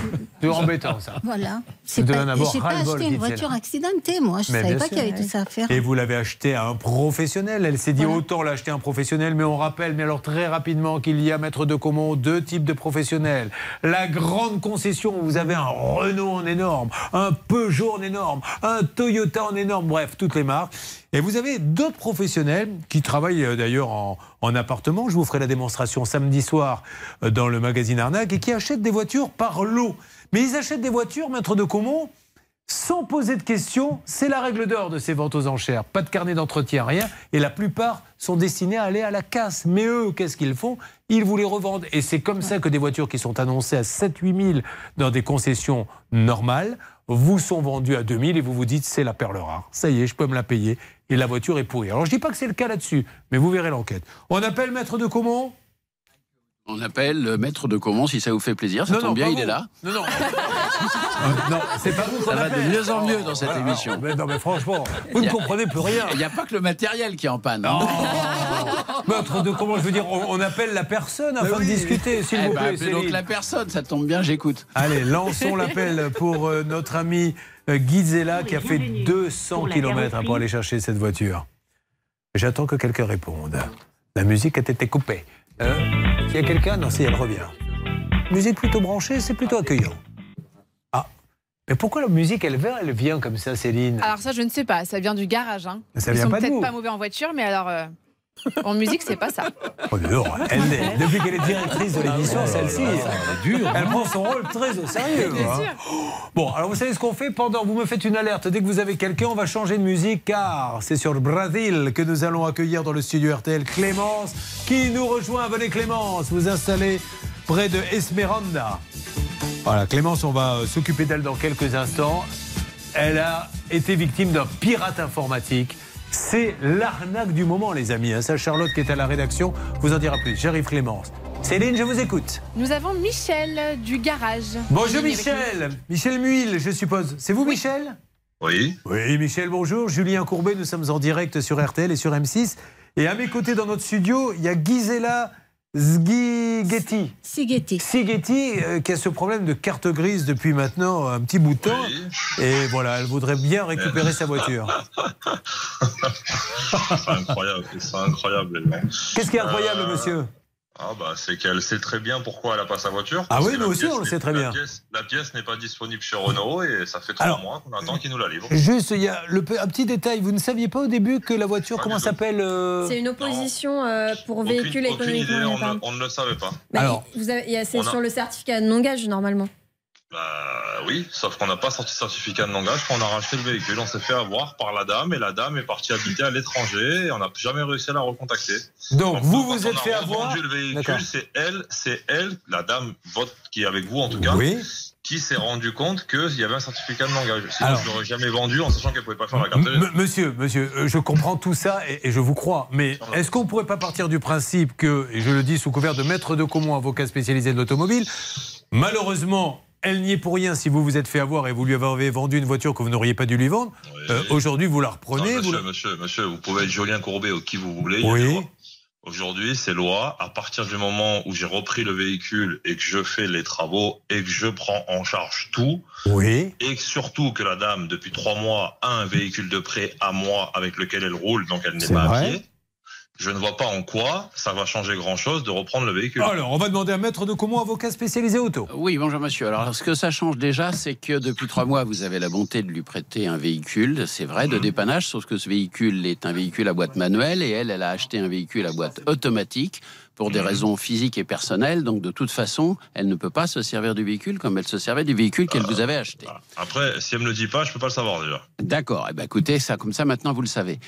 [SPEAKER 3] Toujours embêtant, ça.
[SPEAKER 15] Voilà. C'est pas- J'ai pas acheté une voiture accidentée, moi. Je
[SPEAKER 3] Mais
[SPEAKER 15] savais pas qu'il y avait tout ça à faire.
[SPEAKER 3] Et vous l'avez acheté à un professionnel. Elle s'est dit autant l'acheter à un professionnel, mais on rappelle, mais alors très rapidement, qu'il y a, maître de Comont, deux types de professionnels. La grande concession où vous avez un Renault en énorme un Peugeot en énorme, un Toyota en énorme, bref, toutes les marques. Et vous avez d'autres professionnels qui travaillent euh, d'ailleurs en, en appartement. Je vous ferai la démonstration samedi soir euh, dans le magazine Arnaque et qui achètent des voitures par lot. Mais ils achètent des voitures, maître de Comont, sans poser de questions. C'est la règle d'or de ces ventes aux enchères. Pas de carnet d'entretien, rien. Et la plupart sont destinés à aller à la casse. Mais eux, qu'est-ce qu'ils font? Ils vous les revendent. Et c'est comme ça que des voitures qui sont annoncées à 7-8 000 dans des concessions normales vous sont vendues à 2 000 et vous vous dites c'est la perle rare. Ça y est, je peux me la payer. Et la voiture est pourrie. Alors je dis pas que c'est le cas là-dessus, mais vous verrez l'enquête. On appelle Maître de Comont?
[SPEAKER 6] On appelle le maître de Comont si ça vous fait plaisir. Ça
[SPEAKER 3] Non,
[SPEAKER 6] tombe
[SPEAKER 3] non,
[SPEAKER 6] bien, il est là.
[SPEAKER 3] Non, non. *laughs* non, c'est pas vous
[SPEAKER 6] Ça va de mieux en mieux dans cette
[SPEAKER 3] Voilà.
[SPEAKER 6] émission.
[SPEAKER 3] Mais non, mais franchement, vous ne comprenez plus rien.
[SPEAKER 6] Il n'y a pas que le matériel qui est en panne.
[SPEAKER 3] Maître de Comont, je veux dire, on, on appelle la personne afin de discuter, s'il
[SPEAKER 6] Eh
[SPEAKER 3] vous
[SPEAKER 6] ben,
[SPEAKER 3] plaît.
[SPEAKER 6] donc la personne, ça tombe bien, j'écoute.
[SPEAKER 3] Allez, lançons l'appel pour euh, notre ami euh, Gizella qui a fait 200
[SPEAKER 6] pour la
[SPEAKER 3] km pour aller chercher cette voiture. J'attends que quelqu'un réponde. La musique a été coupée. Hein Il y a quelqu'un Non, si, elle revient. Musique plutôt branchée, c'est plutôt accueillant. Ah, mais pourquoi la musique, elle vient, elle vient comme ça, Céline?
[SPEAKER 5] Alors ça, je ne sais pas. Ça vient du garage. Hein.
[SPEAKER 3] Ça
[SPEAKER 5] Ils
[SPEAKER 3] vient
[SPEAKER 5] sont
[SPEAKER 3] pas
[SPEAKER 5] peut-être pas mauvais en voiture, mais alors euh, en musique, c'est pas ça.
[SPEAKER 3] Oh, elle est- depuis qu'elle est directrice de l'émission, celle-ci, elle prend son rôle très au sérieux.
[SPEAKER 5] Bien
[SPEAKER 3] hein.
[SPEAKER 5] sûr.
[SPEAKER 3] Bon, alors vous savez ce qu'on fait pendant Vous me faites une alerte. Dès que vous avez quelqu'un, on va changer de musique car c'est sur le Brésil que nous allons accueillir dans le studio RTL Clémence qui nous rejoint. Venez Clémence, vous installez près de Esmeralda. Voilà, Clémence, on va euh, s'occuper d'elle dans quelques instants. Elle a été victime d'un pirate informatique. C'est l'arnaque du moment, les amis. hein. Ça, Charlotte, qui est à la rédaction, vous en dira plus. J'arrive, Clémence. Céline, je vous écoute.
[SPEAKER 5] Nous avons Michel du garage.
[SPEAKER 3] Bonjour Michel. Michel Muil, je suppose. C'est vous, Michel?
[SPEAKER 25] Oui.
[SPEAKER 3] Oui, Michel, bonjour. Julien Courbet, nous sommes en direct sur RTL et sur M6. Et à mes côtés dans notre studio, il y a Gisela Zgigeti.
[SPEAKER 15] Sigeti.
[SPEAKER 3] Sigeti, euh, qui a ce problème de carte grise depuis maintenant un petit bout de temps. Et voilà, elle voudrait bien récupérer sa voiture.
[SPEAKER 25] C'est *laughs* incroyable, c'est incroyable.
[SPEAKER 3] Qu'est-ce qui est incroyable,
[SPEAKER 25] Euh,
[SPEAKER 3] monsieur?
[SPEAKER 25] Ah bah c'est qu'elle sait très bien pourquoi elle n'a pas sa voiture.
[SPEAKER 3] Ah oui, nous
[SPEAKER 25] la
[SPEAKER 3] aussi, on le sait très
[SPEAKER 25] la
[SPEAKER 3] bien.
[SPEAKER 25] pièce- la pièce n'est pas disponible chez Renault et ça fait trois
[SPEAKER 3] Alors,
[SPEAKER 25] mois qu'on attend qu'ils nous la livrent.
[SPEAKER 3] Juste, il y a le, un petit détail. Vous ne saviez pas au début que la voiture, comment s'appelle euh,
[SPEAKER 9] C'est une opposition euh, pour véhicules économiquement
[SPEAKER 25] on on ne le savait pas.
[SPEAKER 9] Bah, vous avez- il y a- C'est
[SPEAKER 25] a-
[SPEAKER 9] sur le certificat de non-gage normalement.
[SPEAKER 25] Bah oui, sauf qu'on n'a pas sorti certificat de langage quand on a racheté le véhicule. On s'est fait avoir par la dame et la dame est partie habiter à l'étranger et on n'a jamais réussi à la recontacter.
[SPEAKER 3] Donc, vous vous êtes fait avoir
[SPEAKER 25] le véhicule, c'est elle, c'est elle, la dame votre qui est avec vous en tout cas,
[SPEAKER 3] Oui.
[SPEAKER 25] qui s'est rendu compte qu'il y avait un certificat de langage. Sinon,
[SPEAKER 3] Alors-
[SPEAKER 25] je l'aurais jamais vendu en sachant qu'elle pouvait pas faire la carte.
[SPEAKER 3] Monsieur, monsieur, euh, je comprends tout ça et, et je vous crois, mais est-ce qu'on ne pourrait pas partir du principe que, et je le dis sous couvert de maître de Comont, avocat spécialisé de l'automobile, malheureusement, elle n'y est pour rien si vous vous êtes fait avoir et vous lui avez vendu une voiture que vous n'auriez pas dû lui vendre. Euh, Aujourd'hui, vous la reprenez.
[SPEAKER 25] Non, monsieur, monsieur, monsieur, vous pouvez être Julien Courbet ou qui vous voulez.
[SPEAKER 3] Oui.
[SPEAKER 25] Aujourd'hui, c'est loi. À partir du moment où j'ai repris le véhicule et que je fais les travaux et que je prends en charge tout,
[SPEAKER 3] Oui.
[SPEAKER 25] et que surtout que la dame, depuis trois mois, a un véhicule de prêt à moi avec lequel elle roule, donc elle n'est pas à
[SPEAKER 3] vrai.
[SPEAKER 25] pied, je ne vois pas en quoi ça va changer grand-chose de reprendre le véhicule.
[SPEAKER 3] Alors, on va demander à maître de Comont, avocat spécialisé auto.
[SPEAKER 6] Oui, bonjour monsieur. Alors, ce que ça change déjà, c'est que depuis trois mois, vous avez la bonté de lui prêter un véhicule, c'est vrai, de dépannage, sauf que ce véhicule est un véhicule à boîte manuelle et elle, elle a acheté un véhicule à boîte automatique pour des raisons physiques et personnelles. Donc, de toute façon, elle ne peut pas se servir du véhicule comme elle se servait du véhicule qu'elle vous avait acheté.
[SPEAKER 25] Après, si elle me le dit pas, je peux pas le savoir déjà.
[SPEAKER 6] D'accord. Eh ben, écoutez, ça, comme ça, maintenant, vous le savez.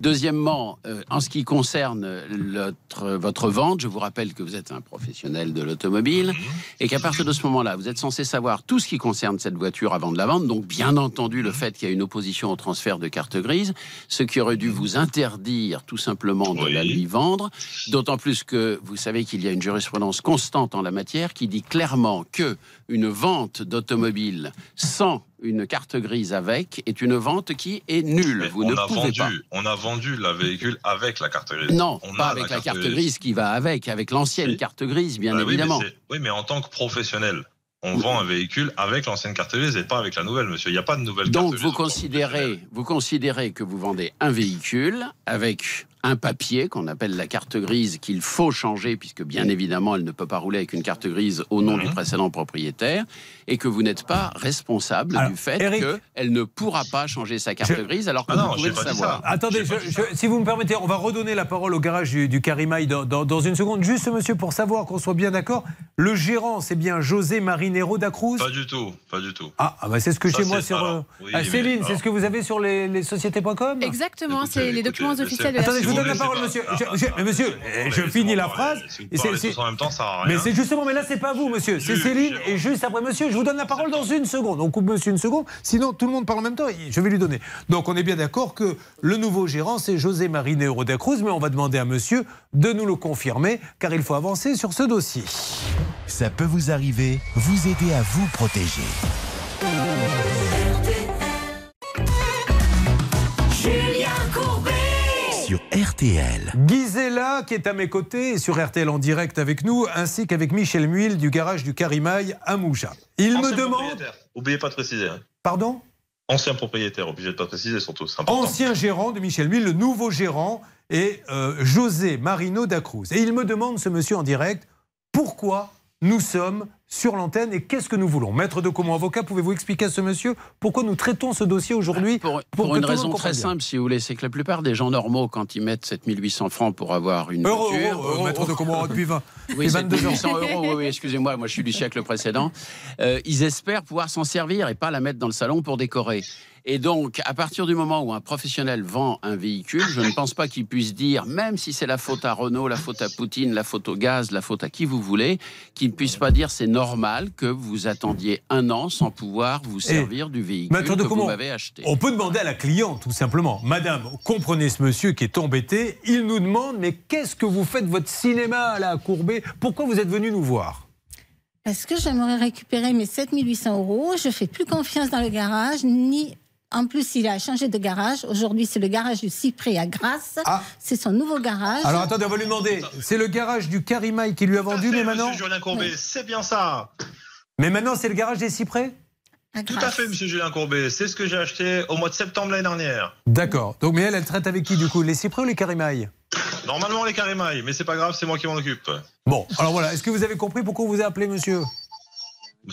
[SPEAKER 6] Deuxièmement, euh, en ce qui concerne l'autre- votre vente, je vous rappelle que vous êtes un professionnel de l'automobile et qu'à partir de ce moment-là, vous êtes censé savoir tout ce qui concerne cette voiture avant de la vendre. Donc, bien entendu, le fait qu'il y a une opposition au transfert de carte grise, ce qui aurait dû vous interdire tout simplement de la lui vendre. D'autant plus que vous savez qu'il y a une jurisprudence constante en la matière qui dit clairement que une vente d'automobile sans une carte grise avec est une vente qui est nulle. Vous
[SPEAKER 25] on
[SPEAKER 6] ne
[SPEAKER 25] a
[SPEAKER 6] pouvez
[SPEAKER 25] vendu,
[SPEAKER 6] pas.
[SPEAKER 25] on a vendu la véhicule avec la carte grise.
[SPEAKER 6] Non,
[SPEAKER 25] On
[SPEAKER 6] pas
[SPEAKER 25] a
[SPEAKER 6] avec la carte grise qui va avec, avec l'ancienne carte grise, bien
[SPEAKER 25] Bah oui, mais
[SPEAKER 6] évidemment.
[SPEAKER 25] oui, mais en tant que professionnel, on vend un véhicule avec l'ancienne carte grise et pas avec la nouvelle, monsieur. Il n'y a pas de nouvelle
[SPEAKER 6] Donc
[SPEAKER 25] carte
[SPEAKER 6] vous
[SPEAKER 25] grise.
[SPEAKER 6] considérez, vous considérez que vous vendez un véhicule avec un papier qu'on appelle la carte grise qu'il faut changer puisque bien évidemment elle ne peut pas rouler avec une carte grise au nom du précédent propriétaire et que vous n'êtes pas responsable
[SPEAKER 3] Alors,
[SPEAKER 6] du fait qu'elle ne pourra pas changer sa carte
[SPEAKER 3] Je-
[SPEAKER 6] grise alors que
[SPEAKER 25] Ah non,
[SPEAKER 6] vous pouvez
[SPEAKER 25] j'ai
[SPEAKER 6] le savoir.
[SPEAKER 3] Attendez, je- je- si vous me permettez, on va redonner la parole au garage du, du Carimaï dans, dans- dans une seconde. Juste, monsieur, pour savoir qu'on soit bien d'accord, le gérant, c'est bien José Marinero da Cruz
[SPEAKER 25] Pas du tout, pas du tout.
[SPEAKER 3] Ah, ah bah c'est ce que chez moi sur. euh,
[SPEAKER 25] oui,
[SPEAKER 3] ah, Céline, c'est ce que vous avez sur les, les sociétés.com
[SPEAKER 5] Exactement, c'est les documents officiels de la
[SPEAKER 3] Attendez, je vous donne la parole, monsieur. Je- je- mais monsieur, je finis la phrase.
[SPEAKER 25] Si
[SPEAKER 3] Et
[SPEAKER 25] vous
[SPEAKER 3] c'est-
[SPEAKER 25] parlez
[SPEAKER 3] c'est-
[SPEAKER 25] tous en même temps, ça sert à
[SPEAKER 3] Mais c'est justement, mais là, c'est pas vous, monsieur. C'est Céline. Et juste après, monsieur, je vous donne la parole dans une seconde. On coupe monsieur une seconde. Sinon, tout le monde parle en même temps. Je vais lui donner. Donc, on est bien d'accord que le nouveau gérant, c'est José Marinero da Cruz. Mais on va demander à monsieur de nous le confirmer, car il faut avancer sur ce dossier.
[SPEAKER 1] Ça peut vous arriver, vous aider à vous protéger. Sur RTL.
[SPEAKER 3] Gisela, qui est à mes côtés, est sur RTL en direct avec nous, ainsi qu'avec Michel Muil du garage du Carimaï à Mouja. Il me
[SPEAKER 25] Ancien
[SPEAKER 3] demande.
[SPEAKER 25] propriétaire. Oubliez pas de préciser. hein.
[SPEAKER 3] Pardon?
[SPEAKER 25] Ancien propriétaire, obligé de pas préciser surtout.
[SPEAKER 3] Ancien gérant de Michel Muil, le nouveau gérant est euh, José Marino da Cruz. Et il me demande, ce monsieur en direct, pourquoi nous sommes sur l'antenne et qu'est-ce que nous voulons? Maître de Comont, avocat, pouvez-vous expliquer à ce monsieur pourquoi nous traitons ce dossier aujourd'hui
[SPEAKER 6] Pour, une raison très
[SPEAKER 3] bien?
[SPEAKER 6] simple, si vous voulez, c'est que la plupart des gens normaux, quand ils mettent 7800 francs pour avoir une
[SPEAKER 3] Euro,
[SPEAKER 6] voiture...
[SPEAKER 3] euro, euro, maître de Comont, *laughs* depuis 20
[SPEAKER 6] Oui,
[SPEAKER 3] depuis 22 ans.
[SPEAKER 6] 7800 euros, oui, oui, excusez-moi, moi je suis du siècle précédent. Euh, ils espèrent pouvoir s'en servir et pas la mettre dans le salon pour décorer. Et donc, à partir du moment où un professionnel vend un véhicule, je ne pense pas qu'il puisse dire, même si c'est la faute à Renault, la faute à Poutine, la faute au gaz, la faute à qui vous voulez, qu'il ne puisse pas dire c'est normal que vous attendiez un an sans pouvoir vous servir du véhicule que vous m'avez acheté.
[SPEAKER 3] on peut demander à la cliente, tout simplement. Madame, comprenez ce monsieur qui est embêté. Il nous demande, mais qu'est-ce que vous faites votre cinéma là à Courbet? Pourquoi vous êtes venu nous voir?
[SPEAKER 15] Parce que j'aimerais récupérer mes 7800 euros. Je fais plus confiance dans le garage, ni. En plus, il a changé de garage. Aujourd'hui, c'est le garage du Cyprès à Grasse. C'est son nouveau garage.
[SPEAKER 3] Alors attendez, on va lui demander. C'est le garage du Carimaï qui lui a vendu, mais maintenant.
[SPEAKER 25] Monsieur Julien Courbet, c'est bien ça.
[SPEAKER 3] Mais maintenant, c'est le garage des cyprès
[SPEAKER 25] Tout à fait, monsieur Julien Courbet. C'est ce que j'ai acheté au mois de septembre l'année dernière.
[SPEAKER 3] D'accord. Donc, mais elle, elle traite avec qui du coup? Les cyprès ou les Carimaï
[SPEAKER 25] Normalement, les carimailles, mais c'est pas grave, c'est moi qui m'en occupe.
[SPEAKER 3] Bon, alors voilà. Est-ce que vous avez compris pourquoi on vous a appelé, monsieur?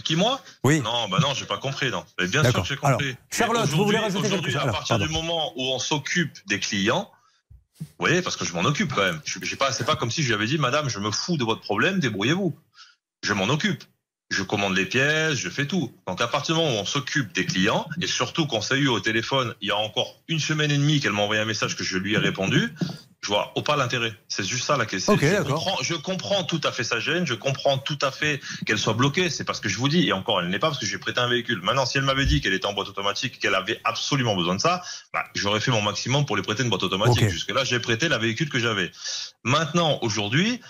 [SPEAKER 25] Qui, moi
[SPEAKER 3] Oui.
[SPEAKER 25] Non, bah non, j'ai pas compris, non. Mais bien sûr que j'ai compris.
[SPEAKER 3] Alors, Charlotte, vous voulez rajouter quelque chose
[SPEAKER 25] à partir
[SPEAKER 3] pardon.
[SPEAKER 25] du moment où on s'occupe des clients, vous voyez, parce que je m'en occupe quand même. Je, j'ai pas, c'est pas comme si je lui avais dit, madame, je me fous de votre problème, débrouillez-vous. Je m'en occupe. Je commande les pièces, je fais tout. Donc à partir du moment où on s'occupe des clients, et surtout qu'on s'est eu au téléphone il y a encore une semaine et demie qu'elle m'a envoyé un message que je lui ai répondu, je vois au pas l'intérêt. C'est juste ça la question. Je, comprends, je comprends tout à fait sa gêne, je comprends tout à fait qu'elle soit bloquée. C'est parce que je vous dis, et encore, elle n'est pas parce que j'ai prêté un véhicule. Maintenant, si elle m'avait dit qu'elle était en boîte automatique, qu'elle avait absolument besoin de ça, bah, j'aurais fait mon maximum pour lui prêter une boîte automatique. Jusque-là, j'ai prêté la véhicule que j'avais. Maintenant, aujourd'hui,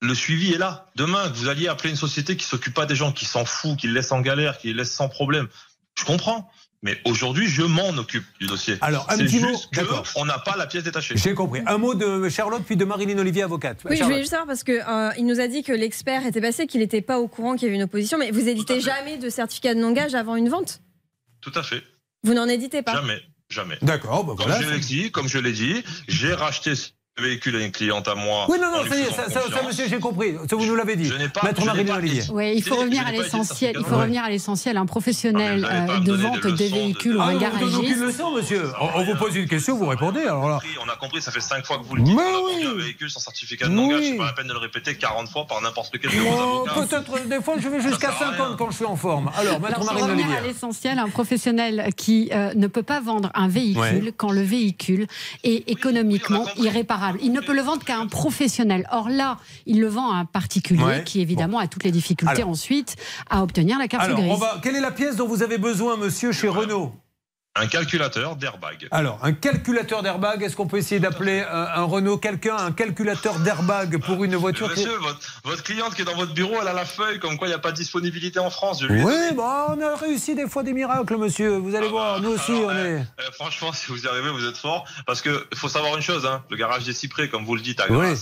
[SPEAKER 25] le suivi est là. Demain, que vous alliez appeler une société qui s'occupe pas des gens, qui s'en fout, qui les laisse en galère, qui les laisse sans problème. Je comprends. Mais aujourd'hui, je m'en occupe du dossier.
[SPEAKER 3] Alors, un petit mot,
[SPEAKER 25] que
[SPEAKER 3] d'accord.
[SPEAKER 25] on n'a pas la pièce détachée.
[SPEAKER 3] J'ai compris. Un mot de Charlotte, puis de Marilyn Olivier, avocate.
[SPEAKER 9] Oui, je voulais juste savoir parce que euh, il nous a dit que l'expert était passé, qu'il n'était pas au courant qu'il y avait une opposition, mais vous éditez jamais de certificat de non-gage avant une vente?
[SPEAKER 25] Tout à fait.
[SPEAKER 9] Vous n'en éditez pas?
[SPEAKER 25] Jamais, jamais.
[SPEAKER 3] D'accord, bah
[SPEAKER 25] Comme
[SPEAKER 3] voilà.
[SPEAKER 25] je l'ai dit, comme je l'ai dit, j'ai racheté véhicule à une cliente à moi.
[SPEAKER 3] Oui, non, non, ça y est, ça, ça- ça,
[SPEAKER 25] confiance.
[SPEAKER 3] monsieur, j'ai compris. Ça, vous nous l'avez dit.
[SPEAKER 25] Je n'ai pas-
[SPEAKER 3] Maître
[SPEAKER 25] je pas dit-
[SPEAKER 8] Oui, il faut revenir à l'essentiel. Il faut revenir à l'essentiel. Un professionnel
[SPEAKER 25] Ah,
[SPEAKER 8] euh, de vente
[SPEAKER 25] des
[SPEAKER 8] des
[SPEAKER 25] leçons de-
[SPEAKER 8] véhicules ou
[SPEAKER 3] Ah,
[SPEAKER 8] un
[SPEAKER 3] vous aucune leçon, monsieur. On, on vous pose une question, vous répondez. Alors là.
[SPEAKER 25] On a compris, ça fait 5 fois que vous le dites.
[SPEAKER 3] Mais
[SPEAKER 25] on a
[SPEAKER 3] oui.
[SPEAKER 25] un véhicule sans certificat de non-gage.
[SPEAKER 3] Oui.
[SPEAKER 25] C'est pas la peine de le répéter 40 fois par n'importe lequel de vos
[SPEAKER 3] Oh. Peut-être, des fois, je vais jusqu'à
[SPEAKER 25] Ça sert à
[SPEAKER 3] 50
[SPEAKER 25] rien.
[SPEAKER 3] quand je suis en forme. Alors, Maître
[SPEAKER 8] pour
[SPEAKER 3] Marilyn
[SPEAKER 8] revenir à l'essentiel, un professionnel qui euh, ne peut pas vendre un véhicule quand le véhicule est économiquement irréparable. Il ne peut le vendre qu'à un professionnel. Or là, il le vend à un particulier
[SPEAKER 3] Ouais.
[SPEAKER 8] qui évidemment a toutes les difficultés
[SPEAKER 3] Alors.
[SPEAKER 8] ensuite à obtenir la carte
[SPEAKER 3] Alors,
[SPEAKER 8] grise.
[SPEAKER 3] on va... quelle est la pièce dont vous avez besoin, monsieur, chez Renault?
[SPEAKER 25] Un calculateur d'airbag.
[SPEAKER 3] Alors, un calculateur d'airbag, est-ce qu'on peut essayer d'appeler un, un Renault quelqu'un, un calculateur d'airbag pour une voiture qui...
[SPEAKER 25] Monsieur, votre, votre cliente qui est dans votre bureau, elle a la feuille comme quoi il n'y a pas de disponibilité en France. Je lui ai
[SPEAKER 3] Oui, bah, on a réussi des fois des miracles, monsieur. Vous allez voir, nous aussi, on est...
[SPEAKER 25] Euh, franchement, si vous y arrivez, vous êtes fort. Parce que faut savoir une chose, hein, le garage des Cyprès, comme vous le dites à
[SPEAKER 3] Oui.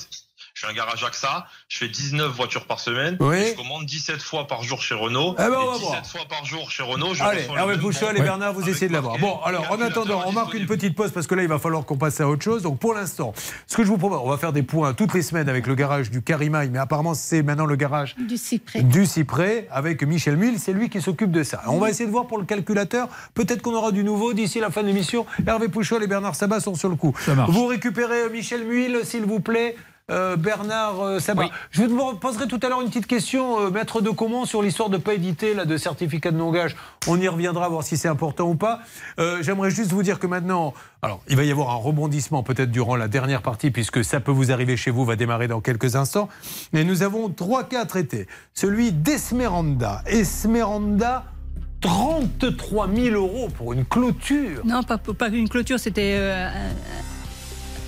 [SPEAKER 25] Je j'ai un garage AXA, je fais 19 voitures par semaine,
[SPEAKER 3] Oui.
[SPEAKER 25] et je commande 17 fois par jour chez Renault,
[SPEAKER 3] Eh ben, on
[SPEAKER 25] et
[SPEAKER 3] va
[SPEAKER 25] 17
[SPEAKER 3] voir.
[SPEAKER 25] fois par jour chez Renault, je
[SPEAKER 3] Allez, Hervé Pouchol et Bernard, vous essayez de l'avoir. Bon, alors en attendant, on marque une petite pause parce que là, il va falloir qu'on passe à autre chose. Donc pour l'instant, ce que je vous propose, on va faire des points toutes les semaines avec le garage du Carimaï, mais apparemment, c'est maintenant le garage
[SPEAKER 15] Du cyprès.
[SPEAKER 3] du Cyprès avec Michel Mille, c'est lui qui s'occupe de ça. On va essayer de voir pour le calculateur, peut-être qu'on aura du nouveau d'ici la fin de l'émission. Hervé Pouchol et Bernard Sabat sont sur le coup.
[SPEAKER 4] marche.
[SPEAKER 3] Vous récupérez euh, Michel Mille, s'il vous plaît. Euh, Bernard euh, Sabat. Je vous poserai tout à l'heure une petite question, euh, maître de Comont, sur l'histoire de pas éditer là, de certificat de non-gage. On y reviendra, voir si c'est important ou pas. Euh, J'aimerais juste vous dire que maintenant, alors il va y avoir un rebondissement peut-être durant la dernière partie, puisque ça peut vous arriver chez vous, va démarrer dans quelques instants. Mais nous avons trois cas à traiter. Celui d'Esmeranda. Esmeranda, 33 000 euros pour une clôture.
[SPEAKER 26] Non, pas, pas une clôture, c'était euh,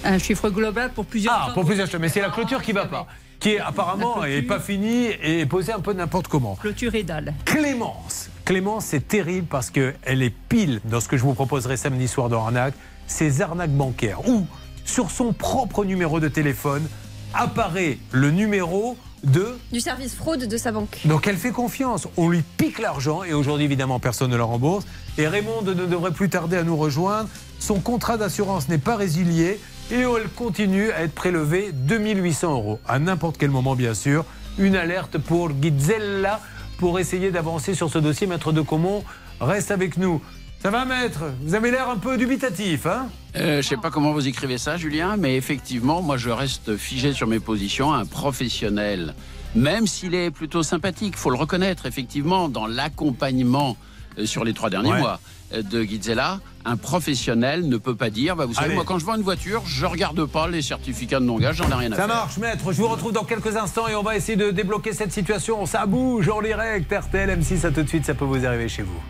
[SPEAKER 26] un, chiffre global pour plusieurs.
[SPEAKER 3] Ah, pour plusieurs choses. Mais c'est la clôture qui va pas. Qui est apparemment
[SPEAKER 26] La
[SPEAKER 3] n'est pas finie et est posée un peu n'importe comment.
[SPEAKER 26] Clôture et dalle.
[SPEAKER 3] Clémence. Clémence, c'est terrible parce qu'elle est pile dans ce que je vous proposerai samedi soir dans Arnaque, ces arnaques bancaires où, sur son propre numéro de téléphone, apparaît le numéro de
[SPEAKER 9] Du service fraude de sa banque.
[SPEAKER 3] donc elle fait confiance. On lui pique l'argent et aujourd'hui évidemment personne ne le rembourse. Et Raymond ne devrait plus tarder à nous rejoindre. Son contrat d'assurance n'est pas résilié et elle continue à être prélevée 2800 euros. À n'importe quel moment bien sûr. Une alerte pour Gizella pour essayer d'avancer sur ce dossier. Maître de Comont reste avec nous. Ça va maître? Vous avez l'air un peu dubitatif hein?
[SPEAKER 6] Euh, je sais pas comment vous écrivez ça, Julien, mais effectivement, moi, je reste figé sur mes positions. Un professionnel, même s'il est plutôt sympathique, faut le reconnaître, effectivement, dans l'accompagnement euh, sur les trois derniers
[SPEAKER 3] Ouais.
[SPEAKER 6] mois de Gizella, un professionnel ne peut pas dire, bah, vous savez,
[SPEAKER 3] Allez.
[SPEAKER 6] moi, quand je vends une voiture, je regarde pas les certificats de non-gage, j'en ai rien à
[SPEAKER 3] Ça
[SPEAKER 6] faire.
[SPEAKER 3] marche, maître. Je vous retrouve dans quelques instants et on va essayer de débloquer cette situation. Ça bouge en direct. RTL M6, à tout de suite, ça peut vous arriver chez vous.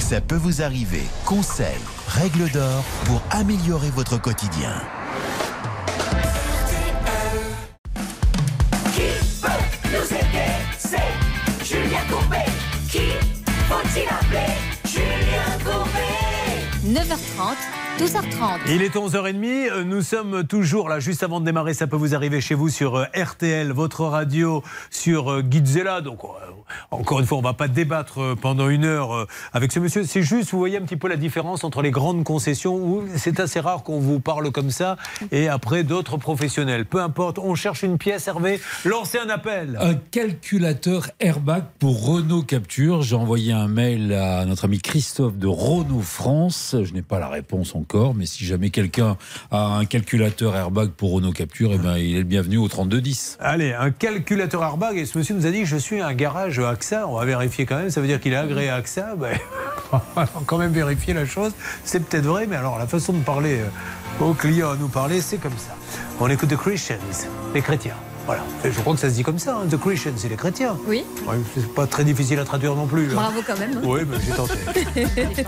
[SPEAKER 1] Ça peut vous arriver. Conseils, règles d'or pour améliorer votre quotidien.
[SPEAKER 27] 9h30, 12h30.
[SPEAKER 3] Il est 11h30, euh, nous sommes toujours là, juste avant de démarrer, ça peut vous arriver chez vous sur euh, RTL, votre radio, sur euh, Gizella. Donc, encore une fois, on va pas débattre pendant une heure avec ce monsieur. C'est juste, vous voyez un petit peu la différence entre les grandes concessions, où c'est assez rare qu'on vous parle comme ça, et après d'autres professionnels. Peu importe, on cherche une pièce, Hervé, lancez un appel.
[SPEAKER 4] Un calculateur airbag pour Renault Capture. J'ai envoyé un mail à notre ami Christophe de Renault France. Je n'ai pas la réponse encore, mais si jamais quelqu'un a un calculateur airbag pour Renault Capture, eh ben, il est le bienvenu au 3210.
[SPEAKER 3] Allez, un calculateur airbag. Et ce monsieur nous a dit Je suis un garage AXA. On va vérifier quand même. Ça veut dire qu'il est agréé à AXA. *laughs* Ben, on va quand même vérifier la chose. C'est peut-être vrai, mais alors la façon de parler euh, aux clients, à nous parler, c'est comme ça. On écoute The Christians, les chrétiens. Voilà. Et je crois que ça se dit comme ça. hein, The Christians, c'est les chrétiens.
[SPEAKER 9] Oui.
[SPEAKER 3] Ouais, c'est pas très difficile à traduire non plus. hein.
[SPEAKER 9] Bravo quand même. hein.
[SPEAKER 3] Oui, mais j'ai tenté.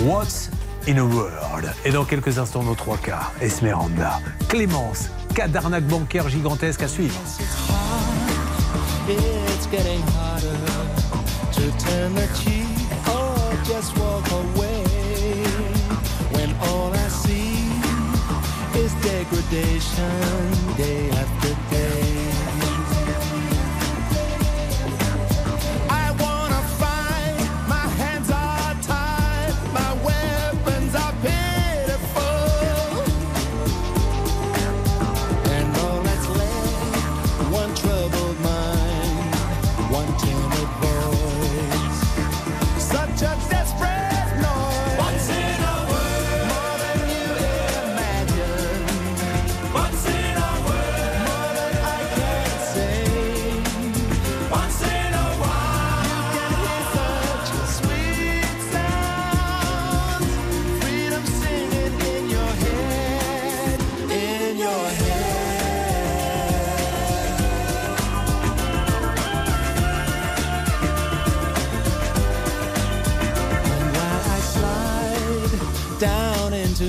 [SPEAKER 3] *laughs* What's in a World Et dans quelques instants, nos trois quarts. Esmeralda, Clémence, cas d'arnaque bancaire gigantesque à suivre.
[SPEAKER 2] It's getting harder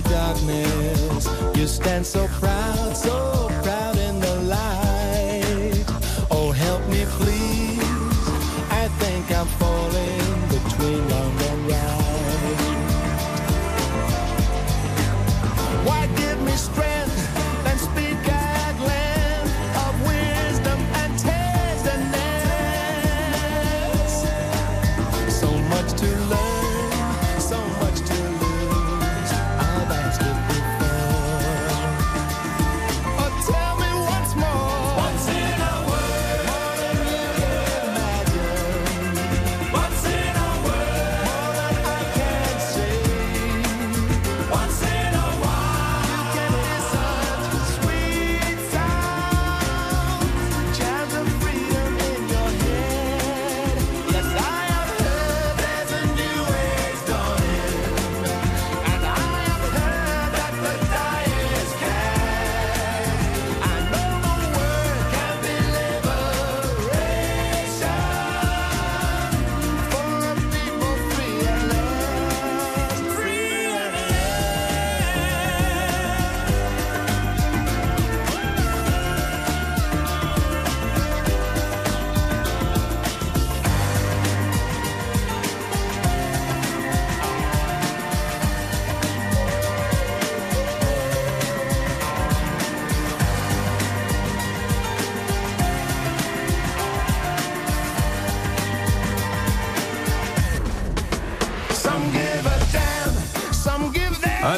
[SPEAKER 2] darkness, you stand so proud, so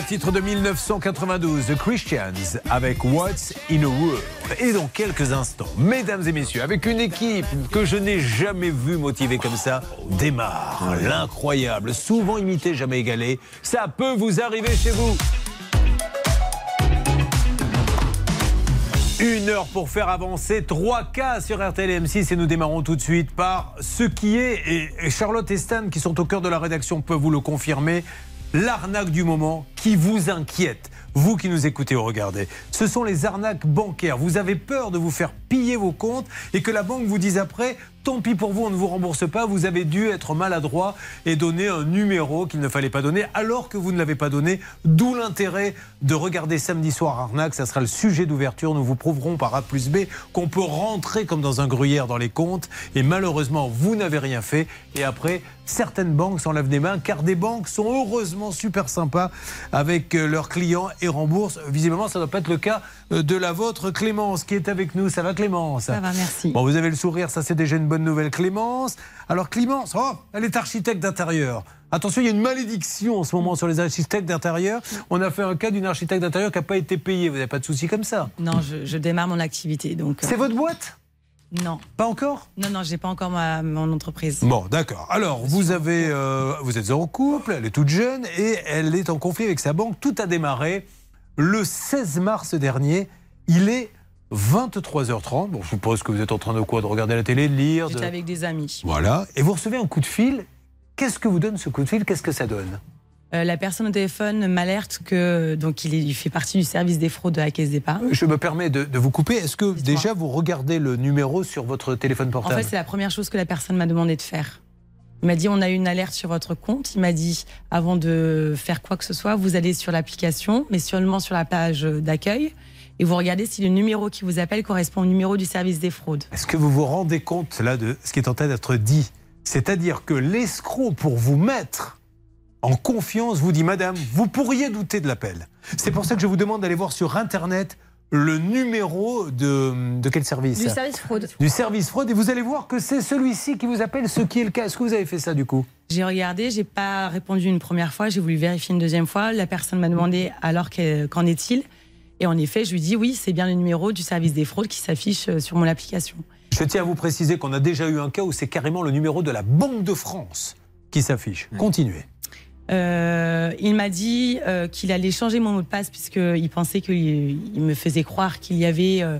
[SPEAKER 3] titre de 1992, The Christians, avec What's in a World. Et dans quelques instants, mesdames et messieurs, avec une équipe que je n'ai jamais vue motivée comme ça, démarre l'incroyable, souvent imité, jamais égalé. Ça peut vous arriver chez vous. Une heure pour faire avancer 3 cas sur RTL M6 et nous démarrons tout de suite par ce qui est, et Charlotte et Stan qui sont au cœur de la rédaction peuvent vous le confirmer, l'arnaque du moment qui vous inquiète. Vous qui nous écoutez ou regardez, ce sont les arnaques bancaires. Vous avez peur de vous faire piller vos comptes et que la banque vous dise après tant pis pour vous, on ne vous rembourse pas, vous avez dû être maladroit et donner un numéro qu'il ne fallait pas donner alors que vous ne l'avez pas donné. D'où l'intérêt de regarder samedi soir Arnaque, ça sera le sujet d'ouverture. Nous vous prouverons par A plus B qu'on peut rentrer comme dans un gruyère dans les comptes et malheureusement vous n'avez rien fait et après certaines banques s'enlèvent des mains car des banques sont heureusement super sympas avec euh, leurs clients et remboursent. Visiblement ça ne doit pas être le cas euh, de la vôtre Clémence qui est avec nous. Ça va Clémence?
[SPEAKER 28] Ça va, merci.
[SPEAKER 3] Bon, vous avez le sourire, ça c'est déjà une bonne nouvelle, Clémence. Alors Clémence, oh, elle est architecte d'intérieur. Attention, il y a une malédiction en ce moment sur les architectes d'intérieur. On a fait un cas d'une architecte d'intérieur qui n'a pas été payée. Vous n'avez pas de souci comme ça?
[SPEAKER 28] Non, je, je démarre mon activité. donc. euh,
[SPEAKER 3] C'est votre boîte?
[SPEAKER 28] Non.
[SPEAKER 3] Pas encore?
[SPEAKER 28] Non, non, j'ai pas encore ma, mon entreprise.
[SPEAKER 3] Bon, d'accord. Alors, vous avez, euh, vous êtes en couple, elle est toute jeune et elle est en conflit avec sa banque. Tout a démarré le 16 mars dernier. Il est 23h30. Bon, je suppose que vous êtes en train de quoi? De regarder la télé, de lire de...
[SPEAKER 28] J'étais avec des amis.
[SPEAKER 3] Voilà. Et vous recevez un coup de fil. Qu'est-ce que vous donne ce coup de fil? Qu'est-ce que ça donne?
[SPEAKER 28] Euh, la personne au téléphone m'alerte que donc il, est- il fait partie du service des fraudes de la caisse d'épargne.
[SPEAKER 3] Je me permets de, de vous couper. Est-ce que déjà vous regardez le numéro sur votre téléphone
[SPEAKER 28] En
[SPEAKER 3] portable
[SPEAKER 28] fait, c'est la première chose que la personne m'a demandé de faire. Il m'a dit on a eu une alerte sur votre compte. Il m'a dit avant de faire quoi que ce soit, vous allez sur l'application, mais seulement sur la page d'accueil, et vous regardez si le numéro qui vous appelle correspond au numéro du service des fraudes.
[SPEAKER 3] Est-ce que vous vous rendez compte là de ce qui est en train d'être dit? C'est-à-dire que l'escroc, pour vous mettre en confiance, vous dit Madame, vous pourriez douter de l'appel. C'est pour ça que je vous demande d'aller voir sur Internet le numéro de, de quel service?
[SPEAKER 9] Du service fraude.
[SPEAKER 3] Du service fraude et vous allez voir que c'est celui-ci qui vous appelle, ce qui est le cas. Est-ce que vous avez fait ça du coup?
[SPEAKER 28] J'ai regardé, j'ai pas répondu une première fois, j'ai voulu vérifier une deuxième fois. La personne m'a demandé alors que- qu'en est-il Et en effet, je lui dis oui, c'est bien le numéro du service des fraudes qui s'affiche euh, sur mon application.
[SPEAKER 3] Je tiens à vous préciser qu'on a déjà eu un cas où c'est carrément le numéro de la Banque de France qui s'affiche. Continuez.
[SPEAKER 28] Euh, il m'a dit euh, qu'il allait changer mon mot de passe puisqu'il pensait qu'il il me faisait croire qu'il y avait euh,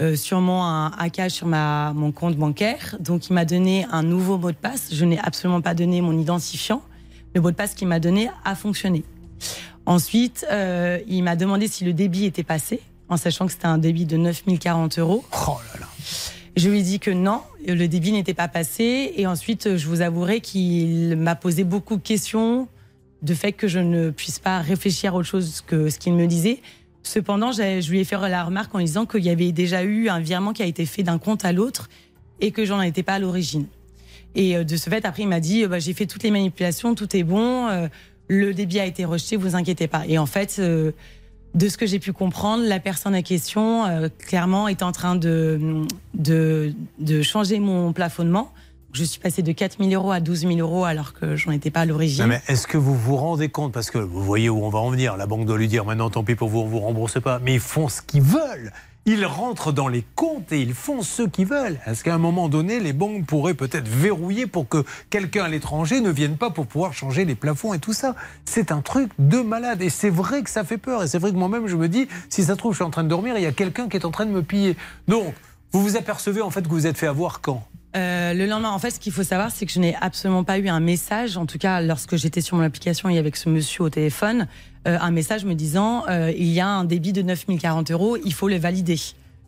[SPEAKER 28] euh, sûrement un hackage sur ma, mon compte bancaire. Donc il m'a donné un nouveau mot de passe. Je n'ai absolument pas donné mon identifiant. Le mot de passe qu'il m'a donné a fonctionné. Ensuite, euh, il m'a demandé si le débit était passé, en sachant que c'était un débit de 9040 euros.
[SPEAKER 3] Oh là là.
[SPEAKER 28] Je lui ai dit que non, le débit n'était pas passé. Et ensuite, je vous avouerai qu'il m'a posé beaucoup de questions de fait que je ne puisse pas réfléchir à autre chose que ce qu'il me disait. Cependant, je lui ai fait la remarque en disant qu'il y avait déjà eu un virement qui a été fait d'un compte à l'autre et que j'en étais pas à l'origine. Et euh, de ce fait, après, il m'a dit euh, bah, j'ai fait toutes les manipulations, tout est bon, euh, le débit a été rejeté, vous inquiétez pas. Et en fait, de ce que j'ai pu comprendre, la personne en question, clairement, est en train de, de changer mon plafonnement. Je suis passée de 4 000 euros à 12 000 euros alors que j'en étais pas à l'origine.
[SPEAKER 3] Mais est-ce que vous vous rendez compte Parce que vous voyez où on va en venir. La banque doit lui dire maintenant, tant pis pour vous, on vous rembourse pas. Mais ils font ce qu'ils veulent. Ils rentrent dans les comptes et ils font ce qu'ils veulent. Est-ce qu'à un moment donné, les banques pourraient peut-être verrouiller pour que quelqu'un à l'étranger ne vienne pas pour pouvoir changer les plafonds et tout ça? C'est un truc de malade. Et c'est vrai que ça fait peur. Et c'est vrai que moi-même, je me dis, si ça se trouve, je suis en train de dormir, il y a quelqu'un qui est en train de me piller. Donc, vous vous apercevez en fait que vous êtes fait avoir quand?
[SPEAKER 28] Euh, le lendemain, en fait, ce qu'il faut savoir, c'est que je n'ai absolument pas eu un message, en tout cas lorsque j'étais sur mon application et avec ce monsieur au téléphone, euh, un message me disant euh, il y a un débit de 9040 euros, il faut le valider.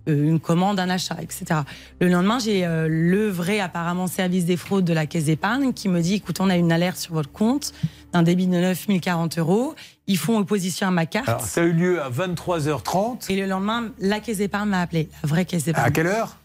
[SPEAKER 28] Une commande, un achat, etc. Le lendemain, j'ai le vrai apparemment service des fraudes de la caisse d'épargne qui me dit écoute, on a une alerte sur votre compte d'un débit de 9040 euros. Ils font opposition à ma carte.
[SPEAKER 3] Alors, ça a eu lieu à 23h30.
[SPEAKER 28] Et le lendemain, la caisse d'épargne m'a appelé, la vraie caisse d'épargne.
[SPEAKER 3] À quelle heure?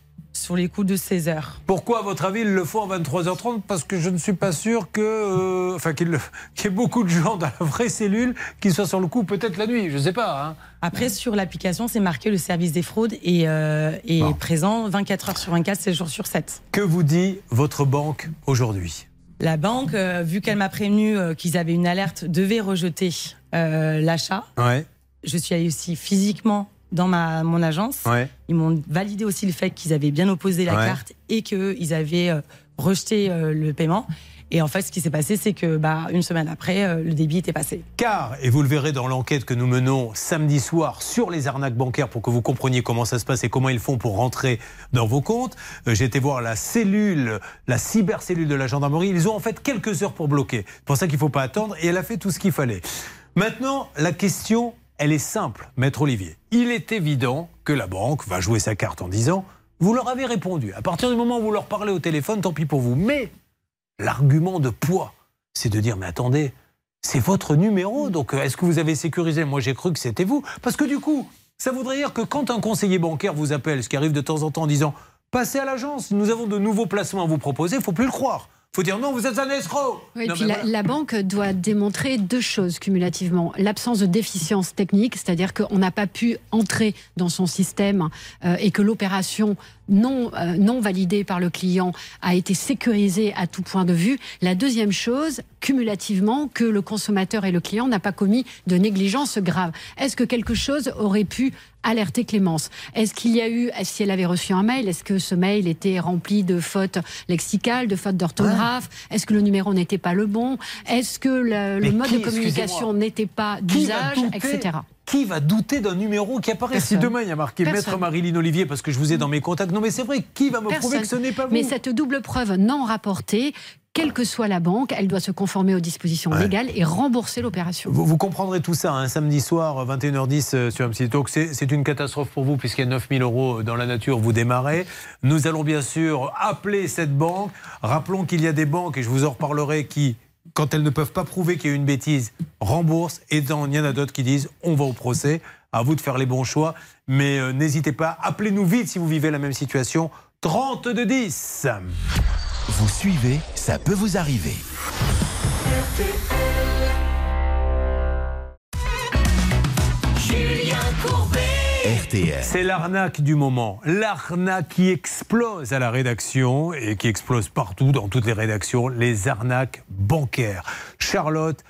[SPEAKER 28] Sur les coups de 16 heures.
[SPEAKER 3] Pourquoi, à votre avis, ils le font à 23h30 Parce que je ne suis pas sûr que, euh, enfin, *laughs* qu'il y ait beaucoup de gens dans la vraie cellule qui soient sur le coup, peut-être la nuit, je ne sais pas. hein.
[SPEAKER 28] Après, sur l'application, c'est marqué le service des fraudes et euh, est présent 24 heures sur 24, 7 jours sur 7.
[SPEAKER 3] Que vous dit votre banque aujourd'hui?
[SPEAKER 28] La banque, euh, vu qu'elle m'a prévenu euh, qu'ils avaient une alerte, devait rejeter euh, l'achat.
[SPEAKER 3] Ouais.
[SPEAKER 28] Je suis allée aussi physiquement dans ma, mon agence.
[SPEAKER 3] Ouais.
[SPEAKER 28] Ils m'ont validé aussi le fait qu'ils avaient bien opposé la
[SPEAKER 3] Ouais.
[SPEAKER 28] carte et qu'ils avaient euh, rejeté euh, le paiement. Et en fait, ce qui s'est passé, c'est que bah, une semaine après, euh, le débit était passé.
[SPEAKER 3] Car, et vous le verrez dans l'enquête que nous menons samedi soir sur les arnaques bancaires pour que vous compreniez comment ça se passe et comment ils font pour rentrer dans vos comptes, euh, j'ai été voir la cellule, la cybercellule de la gendarmerie. Ils ont en fait quelques heures pour bloquer. C'est pour ça qu'il ne faut pas attendre et elle a fait tout ce qu'il fallait. Maintenant, la question, elle est simple, maître Olivier. Il est évident que la banque va jouer sa carte en disant vous leur avez répondu. À partir du moment où vous leur parlez au téléphone, tant pis pour vous. Mais l'argument de poids, c'est de dire mais attendez, c'est votre numéro, donc euh, est-ce que vous avez sécurisé? Moi j'ai cru que c'était vous. Parce que du coup, ça voudrait dire que quand un conseiller bancaire vous appelle, ce qui arrive de temps en temps en disant passez à l'agence, nous avons de nouveaux placements à vous proposer, il faut plus le croire. Faut dire non, vous êtes un escroc.
[SPEAKER 8] Oui,
[SPEAKER 3] Non,
[SPEAKER 8] puis
[SPEAKER 3] mais
[SPEAKER 8] la,
[SPEAKER 3] voilà.
[SPEAKER 8] la banque doit démontrer deux choses cumulativement. L'absence de déficience technique, c'est-à-dire qu'on n'a pas pu entrer dans son système euh, et que l'opération non, euh, non validée par le client a été sécurisée à tout point de vue. La deuxième chose, cumulativement, que le consommateur et le client n'a pas commis de négligence grave. Est-ce que quelque chose aurait pu alerter Clémence? Est-ce qu'il y a eu, si elle avait reçu un mail, est-ce que ce mail était rempli de fautes lexicales, de fautes d'orthographe? Est-ce que le numéro n'était pas le bon? Est-ce que le, le mode
[SPEAKER 3] qui,
[SPEAKER 8] de communication n'était pas d'usage, etc.
[SPEAKER 3] Qui va douter d'un numéro qui apparaît Si
[SPEAKER 8] Personne.
[SPEAKER 3] demain il y a marqué
[SPEAKER 8] Personne.
[SPEAKER 3] Maître Marilyn Olivier parce que je vous ai dans mes contacts. Non mais c'est vrai, qui va me prouver que ce n'est pas vous
[SPEAKER 8] Mais cette double preuve non rapportée, quelle que soit la banque, elle doit se conformer aux dispositions
[SPEAKER 3] Ouais.
[SPEAKER 8] légales et rembourser l'opération.
[SPEAKER 3] Vous, vous comprendrez tout ça un samedi soir, 21h10 euh, sur M6 Talk. C'est c'est une catastrophe pour vous puisqu'il y a 9000 euros dans la nature, vous démarrez. Nous allons bien sûr appeler cette banque. Rappelons qu'il y a des banques, et je vous en reparlerai, qui, quand elles ne peuvent pas prouver qu'il y a eu une bêtise, remboursent. Et dans- il y en a d'autres qui disent on va au procès. À vous de faire les bons choix. Mais euh, n'hésitez pas, appelez-nous vite si vous vivez la même situation. 30 de 10.
[SPEAKER 1] Vous suivez, ça peut vous arriver.
[SPEAKER 10] Julien Courbet.
[SPEAKER 3] C'est l'arnaque du moment. L'arnaque qui explose à la rédaction et qui explose partout dans toutes les rédactions, les arnaques bancaires. Charlotte,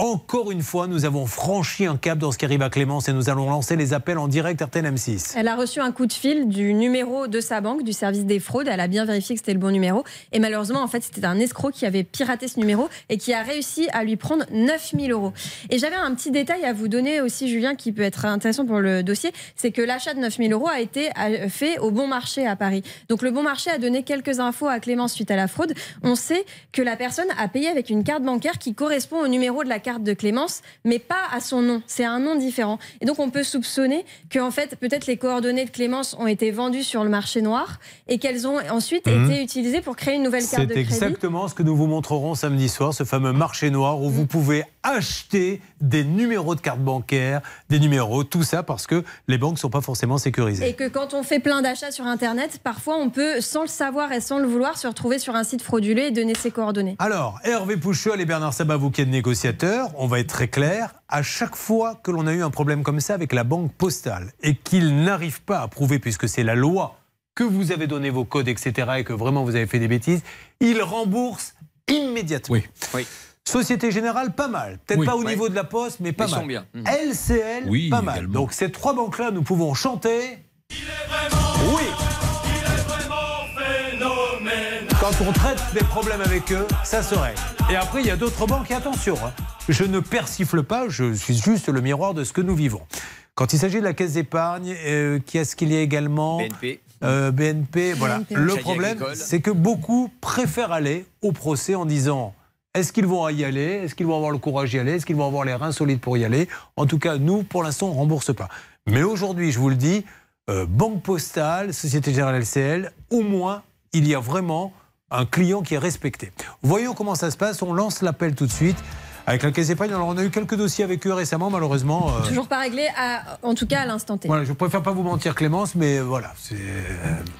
[SPEAKER 3] encore une fois, nous avons franchi un cap dans ce qui arrive à Clémence et nous allons lancer les appels en direct RTL M6.
[SPEAKER 9] Elle a reçu un coup de fil du numéro de sa banque, du service des fraudes. Elle a bien vérifié que c'était le bon numéro. Et malheureusement, en fait, c'était un escroc qui avait piraté ce numéro et qui a réussi à lui prendre 9000 euros. Et j'avais un petit détail à vous donner aussi, Julien, qui peut être intéressant pour le dossier. C'est que l'achat de 9000 euros a été fait au bon marché à Paris. Donc le bon marché a donné quelques infos à Clémence suite à la fraude. On sait que la personne a payé avec une carte bancaire qui correspond au numéro de la carte de Clémence, mais pas à son nom. C'est un nom différent. Et donc on peut soupçonner que en fait peut-être les coordonnées de Clémence ont été vendues sur le marché noir et qu'elles ont ensuite
[SPEAKER 3] Mhm.
[SPEAKER 9] été utilisées pour créer une nouvelle carte
[SPEAKER 3] C'est
[SPEAKER 9] de crédit.
[SPEAKER 3] exactement ce que nous vous montrerons samedi soir, ce fameux marché noir où vous pouvez acheter des numéros de carte bancaire, des numéros, tout ça parce que les banques ne sont pas forcément sécurisées.
[SPEAKER 9] Et que quand on fait plein d'achats sur Internet, parfois on peut, sans le savoir et sans le vouloir, se retrouver sur un site frauduleux et donner ses coordonnées.
[SPEAKER 3] Alors, Hervé Pouchol et Bernard Sabat, vous qui êtes négociateurs, on va être très clair. À chaque fois que l'on a eu un problème comme ça avec la banque postale et qu'ils n'arrivent pas à prouver, puisque c'est la loi, que vous avez donné vos codes, etc., et que vraiment vous avez fait des bêtises, ils remboursent immédiatement.
[SPEAKER 14] Oui.
[SPEAKER 3] Société Générale, pas mal. Peut-être
[SPEAKER 14] Oui.
[SPEAKER 3] pas au
[SPEAKER 14] Ouais.
[SPEAKER 3] niveau de la Poste, mais pas
[SPEAKER 14] Ils
[SPEAKER 3] mal.
[SPEAKER 14] sont bien.
[SPEAKER 3] LCL,
[SPEAKER 4] Oui,
[SPEAKER 3] pas mal.
[SPEAKER 4] également.
[SPEAKER 3] Donc ces trois banques-là, nous pouvons chanter. Oui. Quand on traite des problèmes avec eux, ça se règle. Et après, il y a d'autres banques, et attention, hein, je ne persifle pas, je suis juste le miroir de ce que nous vivons. Quand il s'agit de la caisse d'épargne, euh, qui est-ce qu'il y a également
[SPEAKER 14] BNP.
[SPEAKER 3] Euh, BNP, voilà.
[SPEAKER 14] BNP.
[SPEAKER 3] Le problème, c'est que beaucoup préfèrent aller au procès en disant est-ce qu'ils vont y aller? Est-ce qu'ils vont avoir le courage d'y aller? Est-ce qu'ils vont avoir les reins solides pour y aller? En tout cas, nous, pour l'instant, on ne rembourse pas. Mais aujourd'hui, je vous le dis, euh, Banque Postale, Société Générale LCL, au moins, il y a vraiment un client qui est respecté. Voyons comment ça se passe. On lance l'appel tout de suite. Avec la Caisse d'épargne, alors on a eu quelques dossiers avec eux récemment, malheureusement. euh,
[SPEAKER 9] Toujours pas réglé, à- en tout cas à l'instant T.
[SPEAKER 3] voilà, je préfère pas vous mentir, Clémence, mais euh, voilà. euh,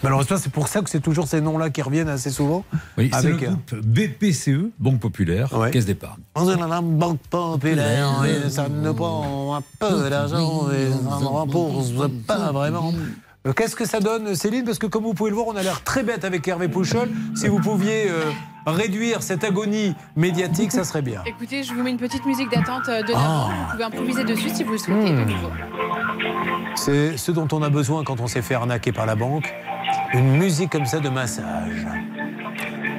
[SPEAKER 3] Malheureusement, c'est pour ça que c'est toujours ces noms-là qui reviennent assez souvent.
[SPEAKER 4] Oui, c'est le
[SPEAKER 3] Avec, euh,
[SPEAKER 4] groupe BPCE, Banque Populaire, Caisse d'épargne.
[SPEAKER 3] On est dans la banque populaire, et ça nous prend un peu d'argent et ça ne rembourse pas vraiment. Euh, Qu'est-ce que ça donne, Céline? Parce que comme vous pouvez le voir, on a l'air très bête avec Hervé Pouchol. Si vous pouviez euh, réduire cette agonie médiatique, ça serait bien.
[SPEAKER 5] Écoutez, je vous mets une petite musique d'attente euh, de
[SPEAKER 3] Ah.
[SPEAKER 5] Vous pouvez improviser dessus si vous le souhaitez.
[SPEAKER 3] C'est ce dont on a besoin quand on s'est fait arnaquer par la banque. Une musique comme ça de massage.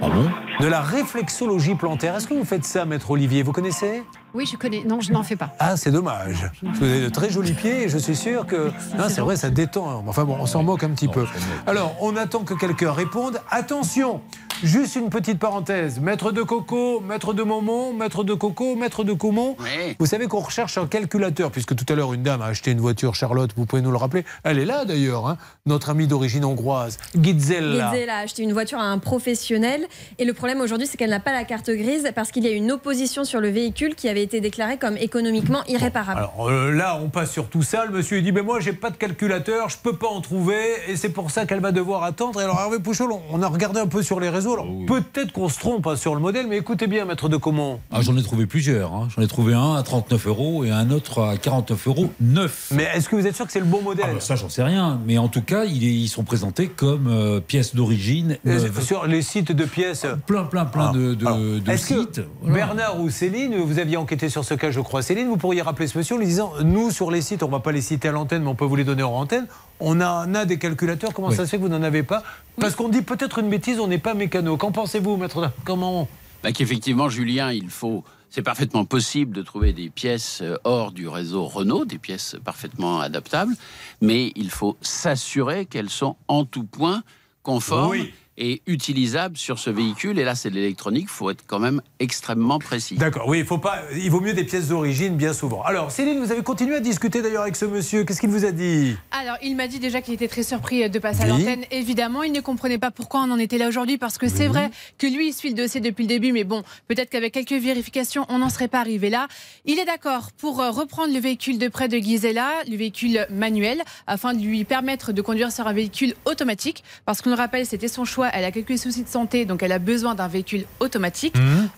[SPEAKER 4] Ah bon
[SPEAKER 3] De la réflexologie plantaire. Est-ce que vous faites ça, maître Olivier? Vous connaissez?
[SPEAKER 8] Oui, je connais. Non, je n'en fais pas.
[SPEAKER 3] Ah, c'est dommage. Vous avez de très jolis pieds et je suis sûr que. Non, *laughs* c'est vrai, ça détend. Enfin bon, on s'en moque un petit peu. Alors, on attend que quelqu'un réponde. Attention Juste une petite parenthèse. Maître de Coco, maître de Momon, maître de Coco, maître de Comon. Vous savez qu'on recherche un calculateur, puisque tout à l'heure, une dame a acheté une voiture, Charlotte, vous pouvez nous le rappeler. Elle est là d'ailleurs, hein, notre amie d'origine hongroise, Gitzella.
[SPEAKER 9] Guézé a acheté une voiture à un professionnel et le problème aujourd'hui c'est qu'elle n'a pas la carte grise parce qu'il y a une opposition sur le véhicule qui avait été déclarée comme économiquement irréparable.
[SPEAKER 3] Alors euh, là, on passe sur tout ça. Le monsieur il dit Mais moi, j'ai pas de calculateur, je peux pas en trouver, et c'est pour ça qu'elle va devoir attendre. Et alors, Hervé Pouchol, on a regardé un peu sur les réseaux. Alors, peut-être qu'on se trompe hein, sur le modèle, mais écoutez bien, maître de Comont.
[SPEAKER 4] Ah, J'en ai trouvé plusieurs. hein. J'en ai trouvé un à 39 euros et un autre à 49 euros neuf.
[SPEAKER 3] Mais est-ce que vous êtes sûr que c'est le bon modèle
[SPEAKER 4] ah, bah, Ça, j'en sais rien. Mais en tout cas, ils sont présentés comme euh, pièces d'origine.
[SPEAKER 3] Euh. Sur les sites de pièces.
[SPEAKER 4] Plein, plein, plein
[SPEAKER 3] Ah,
[SPEAKER 4] de, de-
[SPEAKER 3] alors,
[SPEAKER 4] de
[SPEAKER 3] est-ce que
[SPEAKER 4] sites. Voilà.
[SPEAKER 3] Bernard ou Céline, vous aviez enquêté sur ce cas, je crois. Céline, vous pourriez rappeler ce monsieur en lui disant Nous, sur les sites, on ne va pas les citer à l'antenne, mais on peut vous les donner en antenne. On a, on a des calculateurs. Comment
[SPEAKER 4] Oui.
[SPEAKER 3] ça se fait que vous n'en avez pas? Parce qu'on dit peut-être une bêtise, on n'est pas mécano. Qu'en pensez-vous, maître Comment
[SPEAKER 6] Bah, qu'effectivement, Julien, il faut. C'est parfaitement possible de trouver des pièces euh, hors du réseau Renault, des pièces parfaitement adaptables, mais il faut s'assurer qu'elles sont en tout point conformes
[SPEAKER 3] Oui.
[SPEAKER 6] Et utilisables sur ce véhicule. Et là, c'est de l'électronique, il faut être quand même extrêmement précis.
[SPEAKER 3] D'accord, oui, il, faut pas, il vaut mieux des pièces d'origine, bien souvent. Alors, Céline, vous avez continué à discuter d'ailleurs avec ce monsieur. Qu'est-ce qu'il vous a dit?
[SPEAKER 5] Alors, il m'a dit déjà qu'il était très surpris de passer à l'antenne. Évidemment, il ne comprenait pas pourquoi on en était là aujourd'hui, parce que c'est vrai que lui, il suit le dossier depuis le début, mais bon, peut-être qu'avec quelques vérifications, on n'en serait pas arrivé là. Il est d'accord pour euh, reprendre le véhicule de près de Gisela, le véhicule manuel, afin de lui permettre de conduire sur un véhicule automatique, parce qu'on le rappelle, c'était son choix. Elle a quelques soucis de santé, donc elle a besoin d'un véhicule automatique.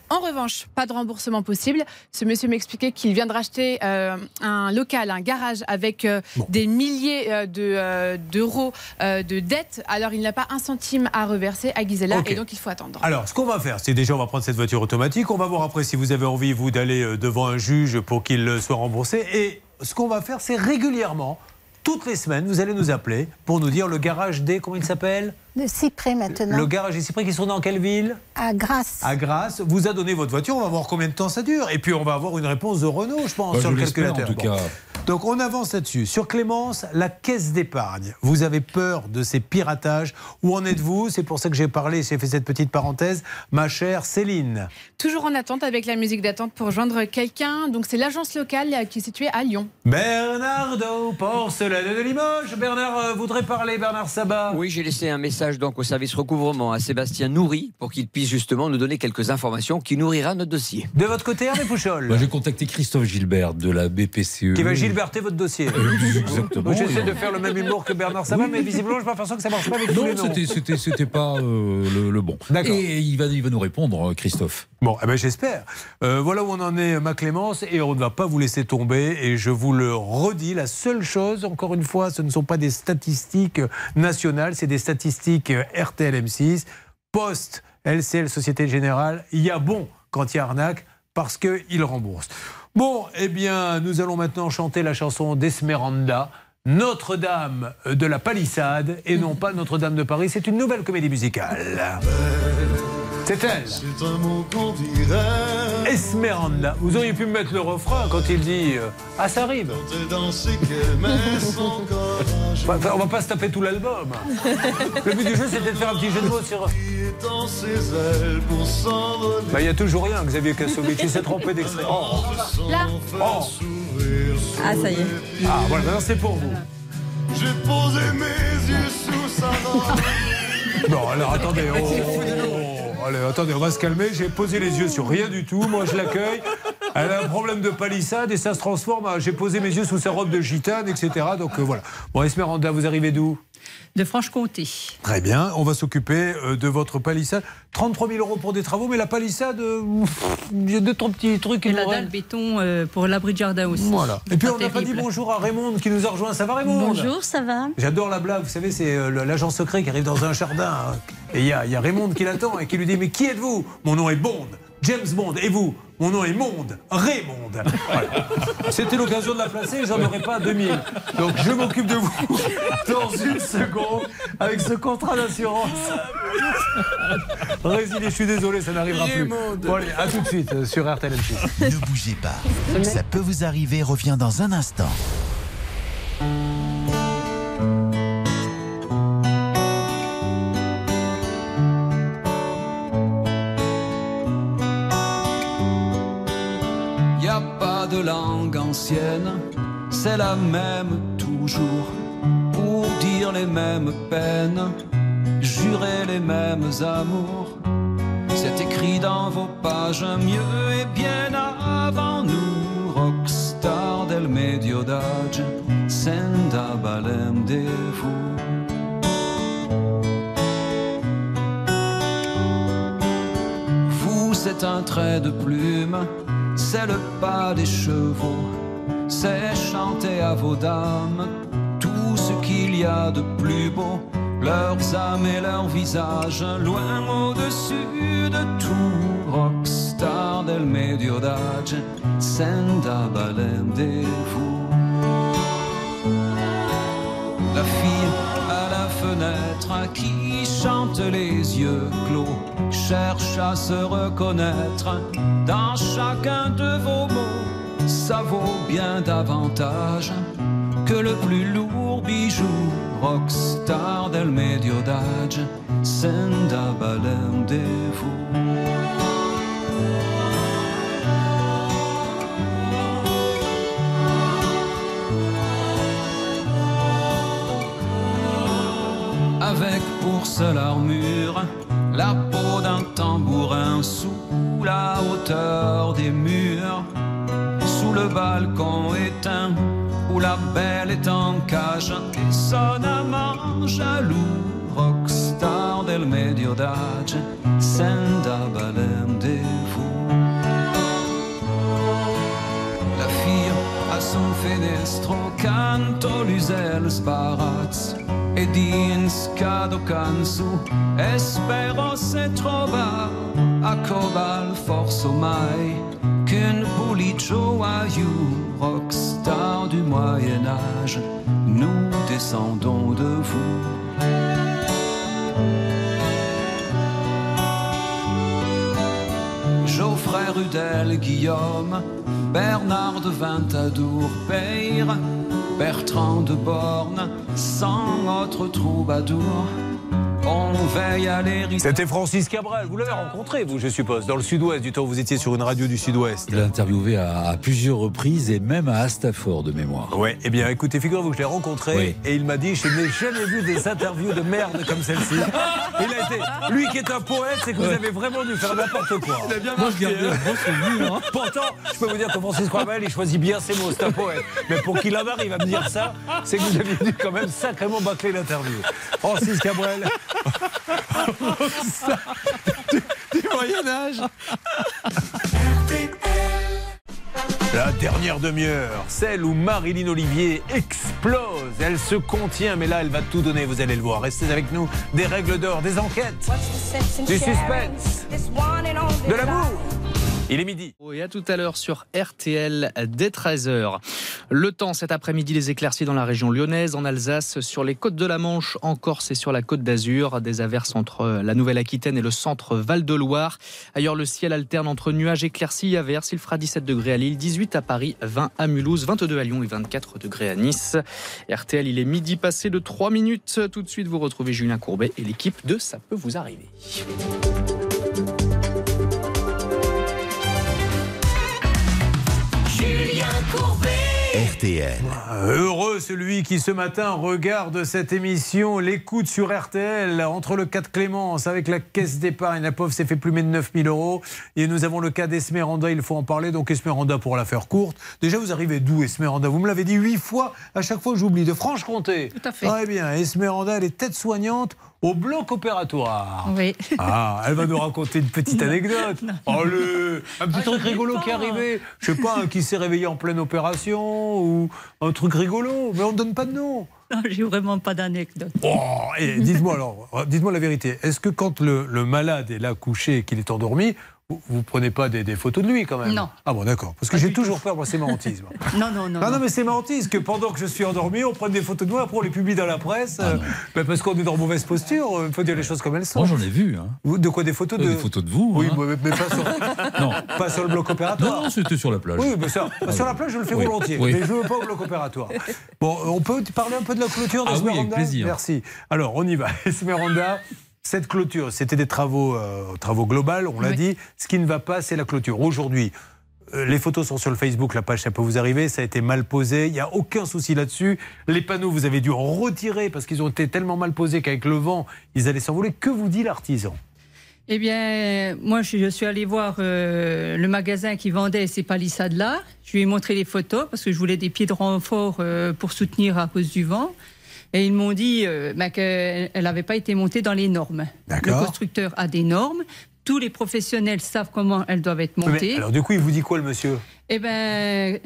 [SPEAKER 5] En revanche, pas de remboursement possible. Ce monsieur m'expliquait qu'il vient de racheter euh, un local, un garage avec euh, des milliers euh, de, d'euros de dettes. Alors il n'a pas un centime à reverser à Gisela et donc il faut attendre.
[SPEAKER 3] Alors, ce qu'on va faire, c'est déjà, on va prendre cette voiture automatique. On va voir après si vous avez envie, vous, d'aller devant un juge pour qu'il soit remboursé. Et ce qu'on va faire, c'est régulièrement, toutes les semaines, vous allez nous appeler pour nous dire le garage D, comment il s'appelle
[SPEAKER 15] De Cyprès maintenant.
[SPEAKER 3] Le garage des Cyprès qui sont dans quelle ville
[SPEAKER 15] À Grasse.
[SPEAKER 3] À Grasse. Vous a donné votre voiture, on va voir combien de temps ça dure. Et puis, on va avoir une réponse de Renault, je pense,
[SPEAKER 4] Bah,
[SPEAKER 3] sur
[SPEAKER 4] je
[SPEAKER 3] le calculateur.
[SPEAKER 4] en tout
[SPEAKER 3] Bon. Donc on avance là-dessus. Sur Clémence, la caisse d'épargne. Vous avez peur de ces piratages Où en êtes-vous? C'est pour ça que j'ai parlé, j'ai fait cette petite parenthèse. Ma chère Céline.
[SPEAKER 5] Toujours en attente avec la musique d'attente pour joindre quelqu'un. Donc c'est l'agence locale qui est située à Lyon.
[SPEAKER 3] Bernardo, porcelaine de Limoges. Bernard euh, voudrait parler, Bernard Sabat.
[SPEAKER 14] Oui, j'ai laissé un message donc au service recouvrement à Sébastien Nourri pour qu'il puisse justement nous donner quelques informations qui nourrira notre dossier.
[SPEAKER 3] De votre côté, Hervé Pouchol.
[SPEAKER 4] Bah, J'ai contacté Christophe Gilbert de la BPCE.
[SPEAKER 3] Qui va gilberter votre dossier.
[SPEAKER 4] Euh, Exactement.
[SPEAKER 3] J'essaie de faire le même humour que Bernard Sabat, mais visiblement, j'ai pas l'impression que ça marche pas avec tous
[SPEAKER 4] Non,
[SPEAKER 3] les noms.
[SPEAKER 4] c'était- c'était pas euh, le, le bon.
[SPEAKER 3] D'accord.
[SPEAKER 4] Et il va, il va nous répondre, euh, Christophe.
[SPEAKER 3] Bon, eh ben, j'espère. Euh, voilà où on en est, ma Clémence, et on ne va pas vous laisser tomber. Et je vous le redis, la seule chose, encore une fois, ce ne sont pas des statistiques nationales, c'est des statistiques euh, RTL M6, Poste, LCL, Société Générale. Il y a bon quand il y a arnaque, parce qu'ils remboursent. Bon, eh bien, nous allons maintenant chanter la chanson d'Esmeranda. Notre-Dame de la Palissade et non pas Notre-Dame de Paris. C'est une nouvelle comédie musicale. C'est elle.
[SPEAKER 10] C'est un mot qu'on dirait.
[SPEAKER 3] Esmeralda. Vous auriez pu me mettre le refrain quand il dit euh, Ah, ça arrive. Enfin, on va pas se taper tout l'album. Le but du jeu, c'était de faire un petit jeu de mots sur. Bah, Il y a toujours rien, Xavier Kassovitch. Il s'est trompé d'extrait. Oh.
[SPEAKER 5] Là.
[SPEAKER 3] Oh.
[SPEAKER 9] Ah, ça y est.
[SPEAKER 3] Ah, voilà, maintenant c'est pour vous.
[SPEAKER 10] J'ai posé mes yeux sous sa robe.
[SPEAKER 3] Non, alors attendez. oh. Allez, attendez, on va se calmer. J'ai posé les yeux sur rien du tout. Moi, je l'accueille. Elle a un problème de palissade et ça se transforme. J'ai posé mes yeux sous sa robe de gitane, etc. Donc euh, voilà. Bon, Esmeralda, vous arrivez d'où?
[SPEAKER 26] De Franche-Comté.
[SPEAKER 3] Très bien, on va s'occuper euh, de votre palissade. 33 000 euros pour des travaux, mais la palissade, euh, il y a deux, trois petits trucs qui
[SPEAKER 26] Et la dalle béton euh, pour l'abri de jardin aussi.
[SPEAKER 3] Voilà. Et puis on n'a pas dit bonjour à Raymond qui nous a rejoint. Ça va Raymond
[SPEAKER 15] Bonjour, ça va
[SPEAKER 3] J'adore la blague, vous savez, c'est l'agent secret qui arrive dans un jardin. hein. Et il y y a Raymond qui l'attend et qui lui dit Mais qui êtes-vous? Mon nom est Bond, James Bond. Et vous Mon nom est Monde, Raymond. Voilà. C'était l'occasion de la placer, j'en aurais pas 2000. Donc je m'occupe de vous *laughs* dans une seconde avec ce contrat d'assurance. Résilié, je suis désolé, ça n'arrivera plus. Bon, allez, à tout de suite sur RTL M6.
[SPEAKER 1] Ne bougez pas. Ça peut vous arriver revient dans un instant.
[SPEAKER 29] C'est la même toujours. Pour dire les mêmes peines, jurer les mêmes amours. C'est écrit dans vos pages mieux et bien avant nous. Rockstar del medio d'âge, senda balem de vous. Vous, c'est un trait de plume, c'est le pas des chevaux, c'est chanter à vos dames tout ce qu'il y a de plus beau, leurs âmes et leurs visages, loin au-dessus de tout. Rockstar del medio d'âge, senda vous. La fille à la fenêtre qui chante les yeux clos cherche à se reconnaître dans chacun de vos mots. Ça vaut bien davantage que le plus lourd bijou. Rockstar del medio d'âge, senda balem de vous. avec pour seule armure la peau d'un tambourin sous la hauteur des murs, le balcon éteint où la belle est en cage et son amant jaloux, rockstar del medio d'âge, senda vous. La fille a son fenestro canto l'usel sparaz e din scado cansu espero se trova a cobal forso mai qu'un pulicio aiu rockstar du Moyen Âge nous descendons de vous Geoffrey Rudel, Guillaume, Bernard de Vintadour, Peyre, Bertrand de Borne, sans autre troubadour. On veille à l'héritage.
[SPEAKER 3] C'était Francis Cabrel, vous l'avez rencontré, vous, je suppose, dans le sud-ouest, du temps où vous étiez sur une radio du sud-ouest.
[SPEAKER 4] Il l'a interviewé à, à plusieurs reprises et même à Astafor de mémoire.
[SPEAKER 3] Ouais, eh bien écoutez, figurez-vous que je l'ai rencontré
[SPEAKER 4] Oui.
[SPEAKER 3] et il m'a dit Je n'ai jamais vu des interviews de merde comme celle-ci. Il a été. Lui qui est un poète, c'est que vous avez vraiment dû faire n'importe quoi.
[SPEAKER 4] Il a bien Moi, je marqué, bon souvenir, hein.
[SPEAKER 3] Pourtant, je peux vous dire que Francis Cabrel, il choisit bien ses mots, c'est un poète. Mais pour qu'il en arrive à me dire ça, c'est que vous avez dû quand même sacrément bâcler l'interview. Francis Cabrel. Ça, du, du Moyen-Âge. La dernière demi-heure, celle où Marilyn Olivier explose. Elle se contient, mais là, elle va tout donner, vous allez le voir. Restez avec nous. Des règles d'or, des enquêtes, du suspense, de l'amour. Il est midi.
[SPEAKER 30] Et à tout à l'heure sur RTL dès 13h. Le temps cet après-midi, les éclaircies dans la région lyonnaise, en Alsace, sur les côtes de la Manche, en Corse et sur la côte d'Azur. Des averses entre la Nouvelle-Aquitaine et le centre Val-de-Loire. Ailleurs, le ciel alterne entre nuages éclaircis et averses. Il fera 17 degrés à Lille, 18 à Paris, 20 à Mulhouse, 22 à Lyon et 24 degrés à Nice. RTL, il est midi passé de 3 minutes. Tout de suite, vous retrouvez Julien Courbet et l'équipe de Ça peut vous arriver.
[SPEAKER 1] RTL.
[SPEAKER 3] Heureux celui qui ce matin regarde cette émission, l'écoute sur RTL entre le cas de Clémence avec la caisse d'épargne. La pauvre s'est fait plumer de 9000 euros. Et nous avons le cas d'Esmeranda, il faut en parler. Donc Esmeranda, pour la faire courte. Déjà, vous arrivez d'où Esmeranda Vous me l'avez dit huit fois. À chaque fois, j'oublie. De Franche-Comté?
[SPEAKER 26] Tout à fait.
[SPEAKER 3] Très bien. Esmeranda, elle est tête soignante au bloc opératoire.
[SPEAKER 26] Oui.
[SPEAKER 3] Ah, elle va nous raconter une petite *laughs* anecdote. Oh, le, un petit
[SPEAKER 26] Ah,
[SPEAKER 3] truc rigolo
[SPEAKER 26] pas.
[SPEAKER 3] qui est arrivé. Je sais pas, un qui s'est réveillé en pleine opération ou un truc rigolo, mais on ne donne pas de nom.
[SPEAKER 26] Non, j'ai vraiment pas d'anecdote.
[SPEAKER 3] Oh, et dites-moi alors, dites-moi la vérité. Est-ce que quand le, le malade est là couché et qu'il est endormi, vous, vous prenez pas des, des photos de lui quand même
[SPEAKER 26] Non.
[SPEAKER 3] Ah bon, d'accord. Parce que j'ai toujours peur, moi, c'est mentisme. *laughs*
[SPEAKER 26] Non, non, non.
[SPEAKER 3] Ah non, mais c'est mentis que pendant que je suis endormi, on prenne des photos de moi, après on les publie dans la presse. euh, ben parce qu'on est dans mauvaise posture, il faut dire les choses comme elles sont.
[SPEAKER 4] Moi, j'en ai vu. Hein.
[SPEAKER 3] Vous- De quoi Des photos de.
[SPEAKER 4] Des photos de vous.
[SPEAKER 3] Oui,
[SPEAKER 4] hein.
[SPEAKER 3] mais, mais pas, sur... *laughs*
[SPEAKER 4] Non.
[SPEAKER 3] pas sur le bloc opératoire.
[SPEAKER 4] Non, non, c'était sur la plage.
[SPEAKER 3] Oui, mais ça, sur la plage, je le fais
[SPEAKER 4] Oui,
[SPEAKER 3] volontiers,
[SPEAKER 4] oui.
[SPEAKER 3] mais je ne veux pas au bloc opératoire. Bon, on peut parler un peu de la clôture
[SPEAKER 4] Ah oui, avec plaisir.
[SPEAKER 3] Merci. Alors, on y va. *laughs* Esmeralda, cette clôture, c'était des travaux, euh, travaux globaux, on l'a
[SPEAKER 26] Oui.
[SPEAKER 3] dit. Ce qui ne va pas, c'est la clôture. Aujourd'hui, euh, les photos sont sur le Facebook, la page, ça peut vous arriver, ça a été mal posé, il n'y a aucun souci là-dessus. Les panneaux, vous avez dû en retirer parce qu'ils ont été tellement mal posés qu'avec le vent, ils allaient s'envoler. Que vous dit l'artisan?
[SPEAKER 26] Eh bien, moi, je, suis allée voir euh, le magasin qui vendait ces palissades-là. Je lui ai montré les photos parce que je voulais des pieds de renfort euh, pour soutenir à cause du vent. Et ils m'ont dit euh, bah, qu'elle n'avait pas été montée dans les normes. Le constructeur a des normes. Tous les professionnels savent comment elles doivent être
[SPEAKER 3] Mais
[SPEAKER 26] montées.
[SPEAKER 3] Alors, du coup, il vous dit quoi, le monsieur?
[SPEAKER 26] Eh ben,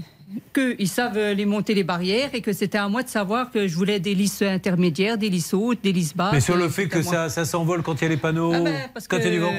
[SPEAKER 26] qu'ils savent les monter les barrières et que c'était à moi de savoir que je voulais des lisses intermédiaires, des lisses hautes, des lisses basses.
[SPEAKER 3] Mais sur le fait que ça, ça s'envole quand il y a les panneaux,
[SPEAKER 26] Ah ben, parce
[SPEAKER 3] quand
[SPEAKER 26] que
[SPEAKER 3] il y a du vent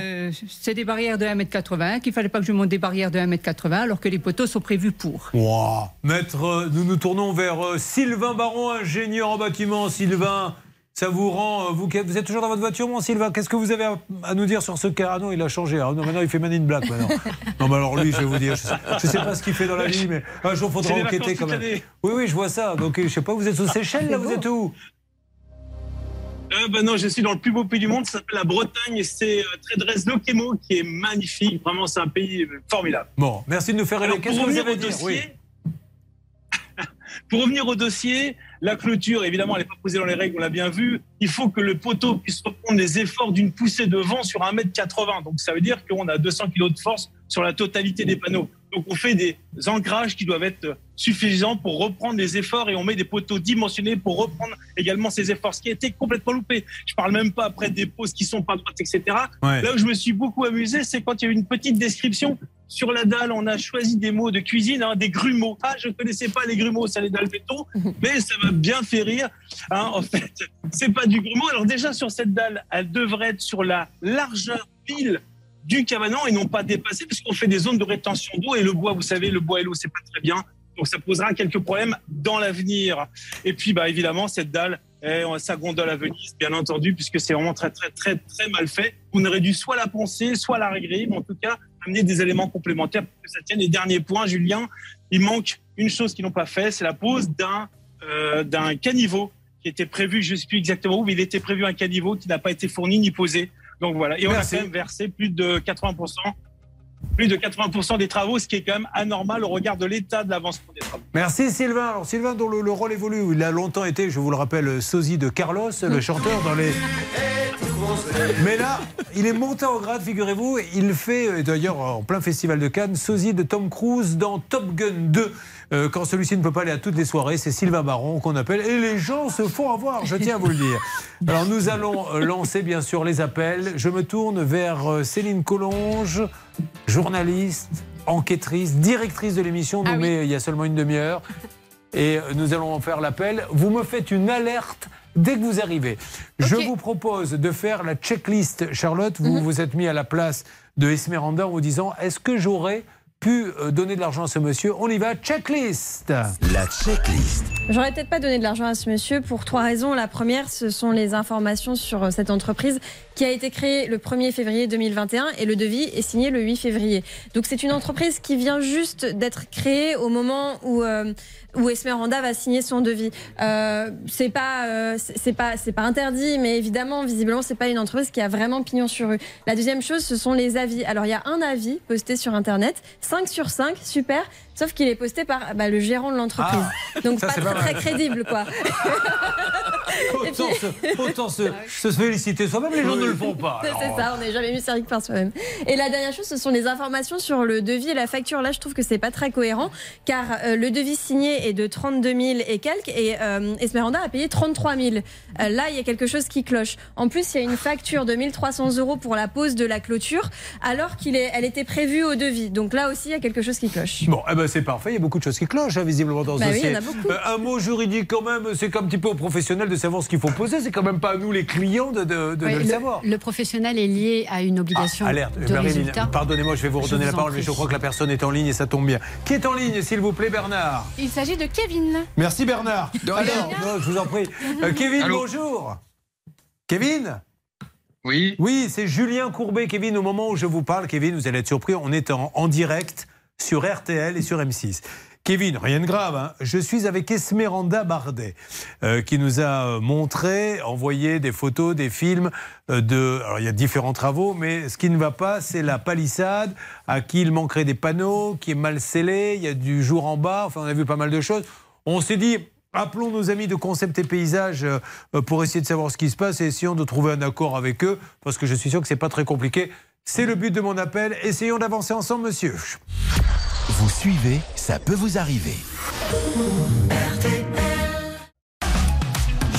[SPEAKER 26] c'est des barrières de 1m80, qu'il fallait pas que je monte des barrières de 1m80 alors que les poteaux sont prévus pour.
[SPEAKER 3] Wow. Maître, euh, nous nous tournons vers euh, Sylvain Baron, ingénieur en bâtiment. Sylvain, ça vous rend. euh, Vous, vous êtes toujours dans votre voiture, mon Sylvain Qu'est-ce que vous avez à, à nous dire sur ce cas? Ah non, il a changé. Ah non, maintenant il fait Man in Black. Maintenant. *laughs* non, mais alors lui, je vais vous dire, je sais, je sais pas ce qu'il fait dans la vie, mais un jour il faudra enquêter quand même. Oui, oui, je vois ça. Donc, euh, je sais pas, vous êtes aux Seychelles, là, vous êtes où?
[SPEAKER 31] Euh, ben non, je suis dans le plus beau pays du monde, ça s'appelle la Bretagne et c'est euh, Trédresse Lokemo qui est magnifique. Vraiment, c'est un pays euh, formidable.
[SPEAKER 3] Bon, merci de nous faire aller. Qu'est-ce
[SPEAKER 31] pour
[SPEAKER 3] que vous
[SPEAKER 31] revenir
[SPEAKER 3] avez
[SPEAKER 31] au
[SPEAKER 3] à dire Oui.
[SPEAKER 31] dossier, *laughs* pour revenir au dossier, la clôture, évidemment, elle n'est pas posée dans les règles, on l'a bien vu. Il faut que le poteau puisse reprendre les efforts d'une poussée de vent sur 1m80. Donc ça veut dire qu'on a 200 kg de force sur la totalité des panneaux. Donc on fait des ancrages qui doivent être suffisants pour reprendre les efforts et on met des poteaux dimensionnés pour reprendre également ces efforts, ce qui a été complètement loupé. Je parle même pas après des poses qui sont pas droites, etc.
[SPEAKER 3] Ouais.
[SPEAKER 31] Là où je me suis beaucoup amusé, c'est quand il y a eu une petite description sur la dalle, on a choisi des mots de cuisine, hein, des grumeaux. Ah, je connaissais pas les grumeaux, c'est les dalles béton, *laughs* mais ça m'a bien fait rire. hein. en fait, c'est pas du grumeau. Alors déjà sur cette dalle, elle devrait être sur la largeur pile du cabanon et non pas dépassée, puisqu'on fait des zones de rétention d'eau et le bois, vous savez, le bois et l'eau, c'est pas très bien. Donc ça posera quelques problèmes dans l'avenir. Et puis, bah évidemment, cette dalle, eh, sa gondole à Venise, bien entendu, puisque c'est vraiment très, très, très, très mal fait. On aurait dû soit la poncer, soit la régler, mais en tout cas, amener des éléments complémentaires pour que ça tienne. Et dernier point, Julien, il manque une chose qu'ils n'ont pas fait, c'est la pose d'un euh, d'un caniveau qui était prévu, je ne sais plus exactement où, mais il était prévu un caniveau qui n'a pas été fourni ni posé. Donc voilà. Et on
[SPEAKER 3] Merci.
[SPEAKER 31] a quand même versé plus de 80%. Plus de 80% des travaux, ce qui est quand même anormal au regard de l'état de l'avancement des travaux.
[SPEAKER 3] Merci Sylvain. Alors Sylvain dont le, le rôle évolue, il a longtemps été, je vous le rappelle, sosie de Carlos, le chanteur dans les... Mais là, il est monté en grade, figurez-vous. Il fait, euh, d'ailleurs, en plein festival de Cannes, sosie de Tom Cruise dans Top Gun 2. Euh, quand celui-ci ne peut pas aller à toutes les soirées, c'est Sylvain Baron qu'on appelle. Et les gens se font avoir, je tiens à vous le dire. Alors nous allons euh, lancer, bien sûr, les appels. Je me tourne vers Céline Collonge, journaliste, enquêtrice, directrice de l'émission,
[SPEAKER 5] Ah
[SPEAKER 3] nommée il y a seulement une demi-heure. Et nous allons en faire l'appel. Vous me faites une alerte dès que vous arrivez. Je vous propose de faire la checklist. Charlotte, vous vous êtes mis à la place de Esmeralda en vous disant est-ce que j'aurais pu euh, donner de l'argent à ce monsieur? On y va, checklist
[SPEAKER 1] La checklist.
[SPEAKER 9] J'aurais peut-être pas donné de l'argent à ce monsieur pour trois raisons. La première, ce sont les informations sur euh, cette entreprise qui a été créée le 1er février 2021 et le devis est signé le 8 février. Donc c'est une entreprise qui vient juste d'être créée au moment où euh, où Esmeralda va signer son devis. Euh, c'est pas, euh, c'est pas, c'est pas interdit, mais évidemment, visiblement, c'est pas une entreprise qui a vraiment pignon sur rue. La deuxième chose, ce sont les avis. Alors, il y a un avis posté sur Internet, 5 sur 5, super. Sauf qu'il est posté par bah, le gérant de l'entreprise. Donc,
[SPEAKER 3] ça,
[SPEAKER 9] pas
[SPEAKER 3] c'est
[SPEAKER 9] très,
[SPEAKER 3] pas
[SPEAKER 9] très
[SPEAKER 3] mal.
[SPEAKER 9] crédible, quoi. *laughs*
[SPEAKER 3] Autant, se, autant se, se féliciter soi-même, les gens ne le font pas. *laughs*
[SPEAKER 9] C'est ça, on n'est jamais servi que par soi-même. Et la dernière chose, ce sont les informations sur le devis et la facture. Là, je trouve que c'est pas très cohérent, car euh, le devis signé est de 32 000 et quelques, et euh, Esmeralda a payé 33 000. Euh, là, il y a quelque chose qui cloche. En plus, il y a une facture de 1300 euros pour la pose de la clôture, alors qu'elle elle était prévue au devis. Donc là aussi, il y a quelque chose qui cloche.
[SPEAKER 3] Bon, eh ben c'est parfait, il y a beaucoup de choses qui clochent, hein, visiblement, dans ce
[SPEAKER 9] Bah oui,
[SPEAKER 3] dossier.
[SPEAKER 9] il y en a beaucoup.
[SPEAKER 3] Euh, un mot juridique, quand même, c'est un petit peu aux professionnels de savoir ce qu'il faut poser, c'est quand même pas à nous, les clients, de, de- de-
[SPEAKER 8] Oui,
[SPEAKER 3] de le,
[SPEAKER 8] le,
[SPEAKER 3] savoir.
[SPEAKER 8] le professionnel est lié à une obligation
[SPEAKER 3] Ah, Alerte,
[SPEAKER 8] de
[SPEAKER 3] Marilyn, pardonnez-moi, je vais vous redonner
[SPEAKER 8] vous
[SPEAKER 3] la parole, mais je crois que la personne est en ligne et ça tombe bien. Qui est en ligne, s'il vous plaît, Bernard
[SPEAKER 5] Il s'agit de Kevin.
[SPEAKER 3] Merci Bernard. Alors, non, je vous en prie. Euh, Kevin,
[SPEAKER 32] Allô
[SPEAKER 3] bonjour. Kevin
[SPEAKER 32] Oui.
[SPEAKER 3] Oui, c'est Julien Courbet. Kevin, au moment où je vous parle, Kevin, vous allez être surpris, on est en, en direct sur RTL et sur M6. Kevin, rien de grave, hein. je suis avec Esmeranda Bardet, euh, qui nous a euh, montré, envoyé des photos, des films euh, de... Alors, il y a différents travaux, mais ce qui ne va pas, c'est la palissade, à qui il manquerait des panneaux, qui est mal scellé, il y a du jour en bas, enfin, on a vu pas mal de choses. On s'est dit, appelons nos amis de Concept et Paysage euh, pour essayer de savoir ce qui se passe et essayons de trouver un accord avec eux, parce que je suis sûr que c'est pas très compliqué. C'est le but de mon appel. Essayons d'avancer ensemble, monsieur.
[SPEAKER 1] Vous suivez, ça peut vous arriver.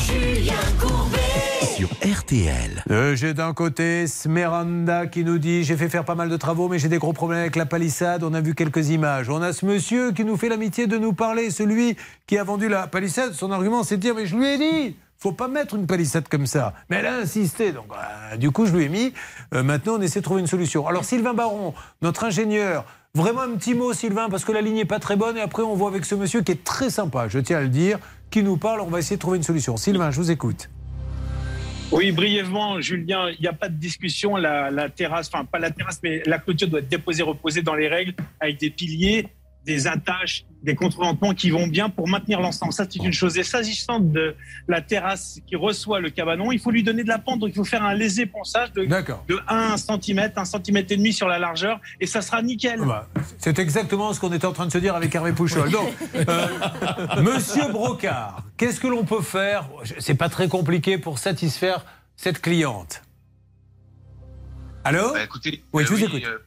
[SPEAKER 10] Julien Courbet.
[SPEAKER 1] Sur RTL.
[SPEAKER 3] Euh, j'ai d'un côté Smeranda qui nous dit j'ai fait faire pas mal de travaux mais j'ai des gros problèmes avec la palissade. On a vu quelques images. On a ce monsieur qui nous fait l'amitié de nous parler, celui qui a vendu la palissade. Son argument c'est de dire mais je lui ai dit faut pas mettre une palissade comme ça. Mais elle a insisté. Donc euh, du coup je lui ai mis. Euh, maintenant on essaie de trouver une solution. Alors Sylvain Baron, notre ingénieur. Vraiment un petit mot, Sylvain, parce que la ligne n'est pas très bonne. Et après, on voit avec ce monsieur qui est très sympa, je tiens à le dire, qui nous parle. On va essayer de trouver une solution. Sylvain, je vous écoute.
[SPEAKER 31] Oui, brièvement, Julien, il n'y a pas de discussion. La, la terrasse, enfin pas la terrasse, mais la clôture doit être déposée, reposée dans les règles, avec des piliers, des attaches, des contreventements qui vont bien pour maintenir l'ensemble. Ça, c'est une chose. Et s'agissant de la terrasse qui reçoit le cabanon, il faut lui donner de la pente. Donc, il faut faire un léger ponçage de, de 1 cm, 1 cm et demi sur la largeur, et ça sera nickel.
[SPEAKER 3] Bah, C'est exactement ce qu'on était en train de se dire avec Hervé Pouchol. Donc, euh, Monsieur Brocard, qu'est-ce que l'on peut faire? C'est pas très compliqué pour satisfaire cette cliente. Allô?
[SPEAKER 32] Bah, écoutez,
[SPEAKER 3] Oui,
[SPEAKER 32] euh,
[SPEAKER 3] je vous écoute.
[SPEAKER 32] euh,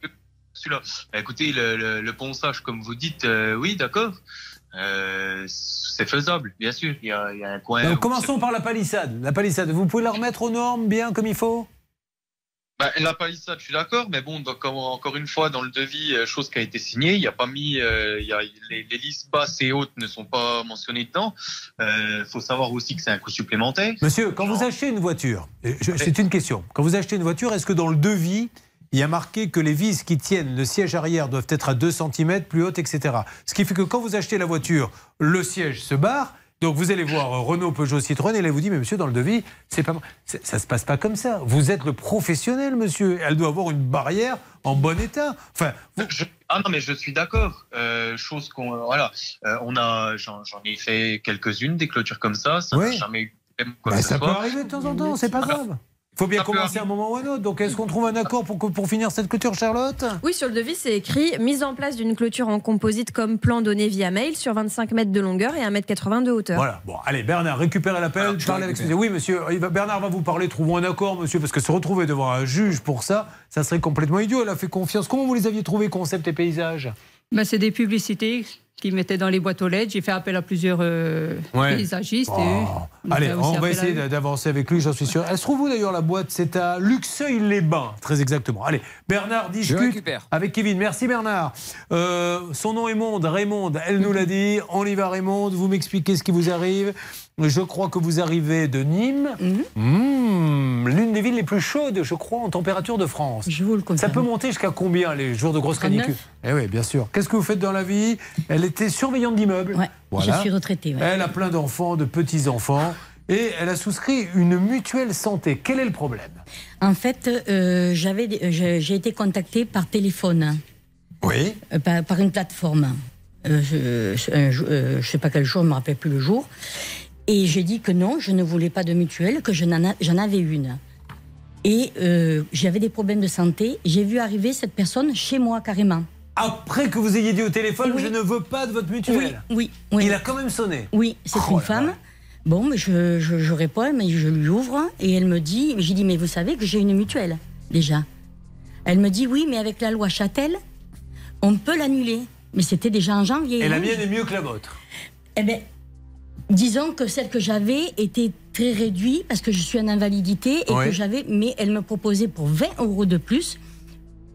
[SPEAKER 32] celui-là. Bah, écoutez, le, le- le ponçage, comme vous dites, euh, oui, d'accord. Euh, c'est faisable, bien sûr. Il y a, il y a un coin.
[SPEAKER 3] Donc, commençons par la palissade. La palissade, vous pouvez la remettre aux normes bien comme il faut?
[SPEAKER 32] Bah, la palissade, je suis d'accord, mais bon, donc, encore une fois, dans le devis, euh, chose qui a été signée, il n'y a pas mis, euh, il y a, les, les listes basses et hautes ne sont pas mentionnées dedans. Il faut savoir aussi que c'est un coût supplémentaire.
[SPEAKER 3] Monsieur, quand vous achetez une voiture, c'est une question. Quand vous achetez une voiture, est-ce que dans le devis, il y a marqué que les vis qui tiennent le siège arrière doivent être à 2 cm plus hautes, etc. Ce qui fait que quand vous achetez la voiture, le siège se barre. Donc vous allez voir euh, Renault, Peugeot, Citroën, et elle vous dit, mais monsieur, dans le devis, c'est pas, ça se passe pas comme ça. Vous êtes le professionnel, monsieur. Elle doit avoir une barrière en bon état. Enfin,
[SPEAKER 32] Je- ah non, mais je suis d'accord. Euh, chose qu'on, euh, voilà, Euh, on a, j'en ai fait quelques-unes des clôtures comme ça. Ça n'a
[SPEAKER 3] Oui.
[SPEAKER 32] jamais eu quoi
[SPEAKER 3] bah, ça peut arriver de temps en temps, c'est pas grave. Il faut bien
[SPEAKER 32] Ça
[SPEAKER 3] commencer à un moment ou à un autre. Donc est-ce qu'on trouve un accord pour, que- pour finir cette clôture, Charlotte?
[SPEAKER 9] Oui, sur le devis, c'est écrit mise en place d'une clôture en composite comme plan donné via mail sur 25 mètres de longueur et 1m80 de hauteur.
[SPEAKER 3] Voilà, bon, allez, Bernard, récupérez l'appel, parlez avec Oui, monsieur, Bernard va vous parler, trouvons un accord, monsieur, parce que se retrouver devant un juge pour ça, ça serait complètement idiot. Elle a fait confiance. Comment vous les aviez trouvés, concept et paysage
[SPEAKER 26] Ben, c'est des publicités qu'ils mettaient dans les boîtes aux lettres. J'ai fait appel à plusieurs euh,
[SPEAKER 3] Ouais.
[SPEAKER 26] paysagistes. et
[SPEAKER 3] Oh.
[SPEAKER 26] eux,
[SPEAKER 3] Allez, on va essayer d'avancer avec lui, j'en suis sûr. Elle se trouve où d'ailleurs la boîte? C'est à Luxeuil-les-Bains, très exactement. Allez, Bernard discute
[SPEAKER 14] récupère.
[SPEAKER 3] avec Kevin. Merci Bernard. Euh, son nom est Monde, Raymond, elle nous l'a dit. On y va Raymond, vous m'expliquez ce qui vous arrive. Je crois que vous arrivez de Nîmes. Mmh, L'une des villes les plus chaudes, je crois, en température de France.
[SPEAKER 8] Je vous le confirme.
[SPEAKER 3] Ça peut monter jusqu'à combien les jours de grosse
[SPEAKER 8] 39?
[SPEAKER 3] canicule Eh oui, bien sûr. Qu'est-ce que vous faites dans la vie? Elle était surveillante d'immeuble.
[SPEAKER 15] je suis retraitée, ouais.
[SPEAKER 3] Elle a plein d'enfants, de petits-enfants. Et elle a souscrit une mutuelle santé. Quel est le problème?
[SPEAKER 15] En fait, euh, euh, j'ai été contactée par téléphone.
[SPEAKER 3] Oui.
[SPEAKER 15] Euh, par, par une plateforme.
[SPEAKER 33] euh, je, euh, je sais pas quel jour, je me rappelle plus le jour. Et j'ai dit que non, je ne voulais pas de mutuelle, que j'en avais une. Et euh, j'avais des problèmes de santé. J'ai vu arriver cette personne chez moi carrément.
[SPEAKER 3] Après que vous ayez dit au téléphone, je ne veux pas de votre mutuelle.
[SPEAKER 33] Oui, oui.
[SPEAKER 3] Il a quand même sonné.
[SPEAKER 33] Oui, c'est
[SPEAKER 3] Oh
[SPEAKER 33] une
[SPEAKER 3] là
[SPEAKER 33] femme. Bon, mais je, je, je réponds, mais je lui ouvre et elle me dit, j'ai dit, mais vous savez que j'ai une mutuelle déjà. Elle me dit, oui, mais avec la loi Châtel, on peut l'annuler. Mais c'était déjà en janvier.
[SPEAKER 3] Et la
[SPEAKER 33] hein.
[SPEAKER 3] mienne est mieux que la vôtre.
[SPEAKER 33] Eh bien, disons que celle que j'avais était très réduite parce que je suis en invalidité et
[SPEAKER 3] Ouais.
[SPEAKER 33] que j'avais, mais elle me proposait pour 20 euros de plus.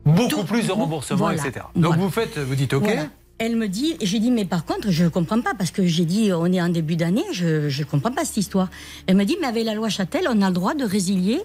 [SPEAKER 3] Beaucoup
[SPEAKER 33] Tout-
[SPEAKER 3] plus de remboursement,
[SPEAKER 33] voilà,
[SPEAKER 3] etc. Donc
[SPEAKER 33] voilà.
[SPEAKER 3] vous faites, vous dites OK.
[SPEAKER 33] Voilà. Elle me dit, j'ai dit, mais par contre, je ne comprends pas, parce que j'ai dit, on est en début d'année, je ne comprends pas cette histoire. Elle me dit, mais avec la loi Châtel, on a le droit de résilier.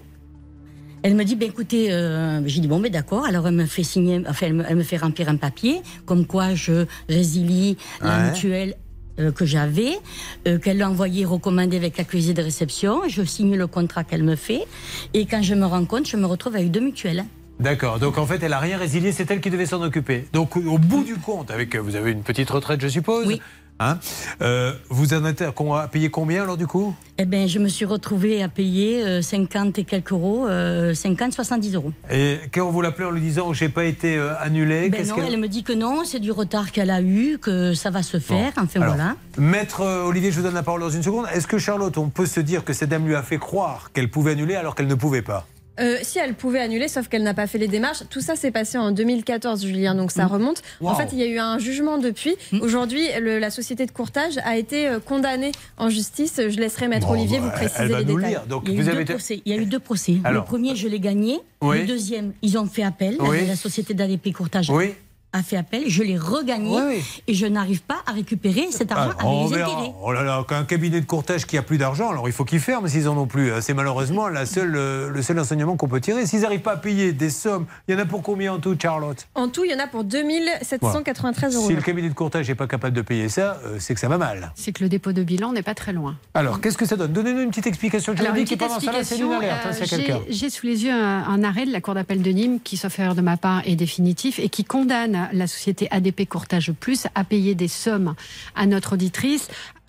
[SPEAKER 33] Elle me dit, ben écoutez, euh, j'ai dit, bon, ben d'accord. Alors elle me fait signer, enfin, elle me, elle me fait remplir un papier, comme quoi je résilie la
[SPEAKER 34] Ouais.
[SPEAKER 33] mutuelle euh, que j'avais, euh, qu'elle l'a envoyé recommander avec l'accusé de réception. Je signe le contrat qu'elle me fait. Et quand je me rends compte, je me retrouve avec deux mutuelles.
[SPEAKER 3] D'accord. Donc en fait, elle a rien résilié, c'est elle qui devait s'en occuper. Donc au bout du compte, avec vous avez une petite retraite, je suppose. Oui. Hein Euh, vous en êtes à payer combien alors du coup?
[SPEAKER 33] Eh ben, je me suis retrouvée à payer euh, 50 et quelques euros, euh, 50, 70 euros.
[SPEAKER 3] Et quand vous l'appelez en lui disant j'ai pas été euh, annulé,
[SPEAKER 33] Ben non, elle me dit que non, c'est du retard qu'elle a eu, que ça va se faire. Enfin
[SPEAKER 3] Alors,
[SPEAKER 33] voilà.
[SPEAKER 3] Maître euh, Olivier, je vous donne la parole dans une seconde. Est-ce que Charlotte, on peut se dire que cette dame lui a fait croire qu'elle pouvait annuler alors qu'elle ne pouvait pas?
[SPEAKER 9] Euh, si elle pouvait annuler, sauf qu'elle n'a pas fait les démarches. Tout ça s'est passé en 2014, Julien, donc ça remonte. En fait, il y a eu un jugement depuis. Aujourd'hui, le- la société de courtage a été euh, condamnée en justice. Je laisserai Maître
[SPEAKER 3] Bon,
[SPEAKER 9] Olivier
[SPEAKER 3] bah,
[SPEAKER 9] vous
[SPEAKER 3] elle
[SPEAKER 9] préciser
[SPEAKER 3] va
[SPEAKER 9] les détails.
[SPEAKER 3] Donc,
[SPEAKER 33] il, y a
[SPEAKER 3] vous
[SPEAKER 33] eu
[SPEAKER 3] avez
[SPEAKER 33] deux
[SPEAKER 3] été-
[SPEAKER 33] procès. il y a eu deux procès.
[SPEAKER 3] Alors.
[SPEAKER 33] le premier, je l'ai gagné.
[SPEAKER 3] Oui.
[SPEAKER 33] Le deuxième, ils ont fait appel. La, société d'ADP Courtage
[SPEAKER 3] Oui.
[SPEAKER 33] A fait appel. Je l'ai regagné. Et je n'arrive pas à récupérer cet argent
[SPEAKER 3] Alors, on
[SPEAKER 33] avec les intérêts.
[SPEAKER 3] Oh là là, qu'un cabinet de courtage qui a plus d'argent, alors il faut qu'ils ferment s'ils en ont plus. C'est malheureusement la seule, euh, le seul enseignement qu'on peut tirer. S'ils n'arrivent pas à payer des sommes, il y en a pour combien en tout, Charlotte?
[SPEAKER 9] En tout, il y en a pour 2793 euros.
[SPEAKER 3] Si le cabinet de courtage n'est pas capable de payer ça, euh, c'est que ça va mal.
[SPEAKER 8] C'est que le dépôt de bilan n'est pas très loin.
[SPEAKER 3] Alors, qu'est-ce que ça donne? Donnez-nous une petite explication juridique pendant ça, c'est une alerte, hein,
[SPEAKER 8] euh, j'ai- J'ai sous les yeux un, un arrêt de la Cour d'appel de Nîmes qui, sauf erreur de ma part, est définitif et qui condamne la société ADP Courtage Plus à payer des sommes à notre auditrice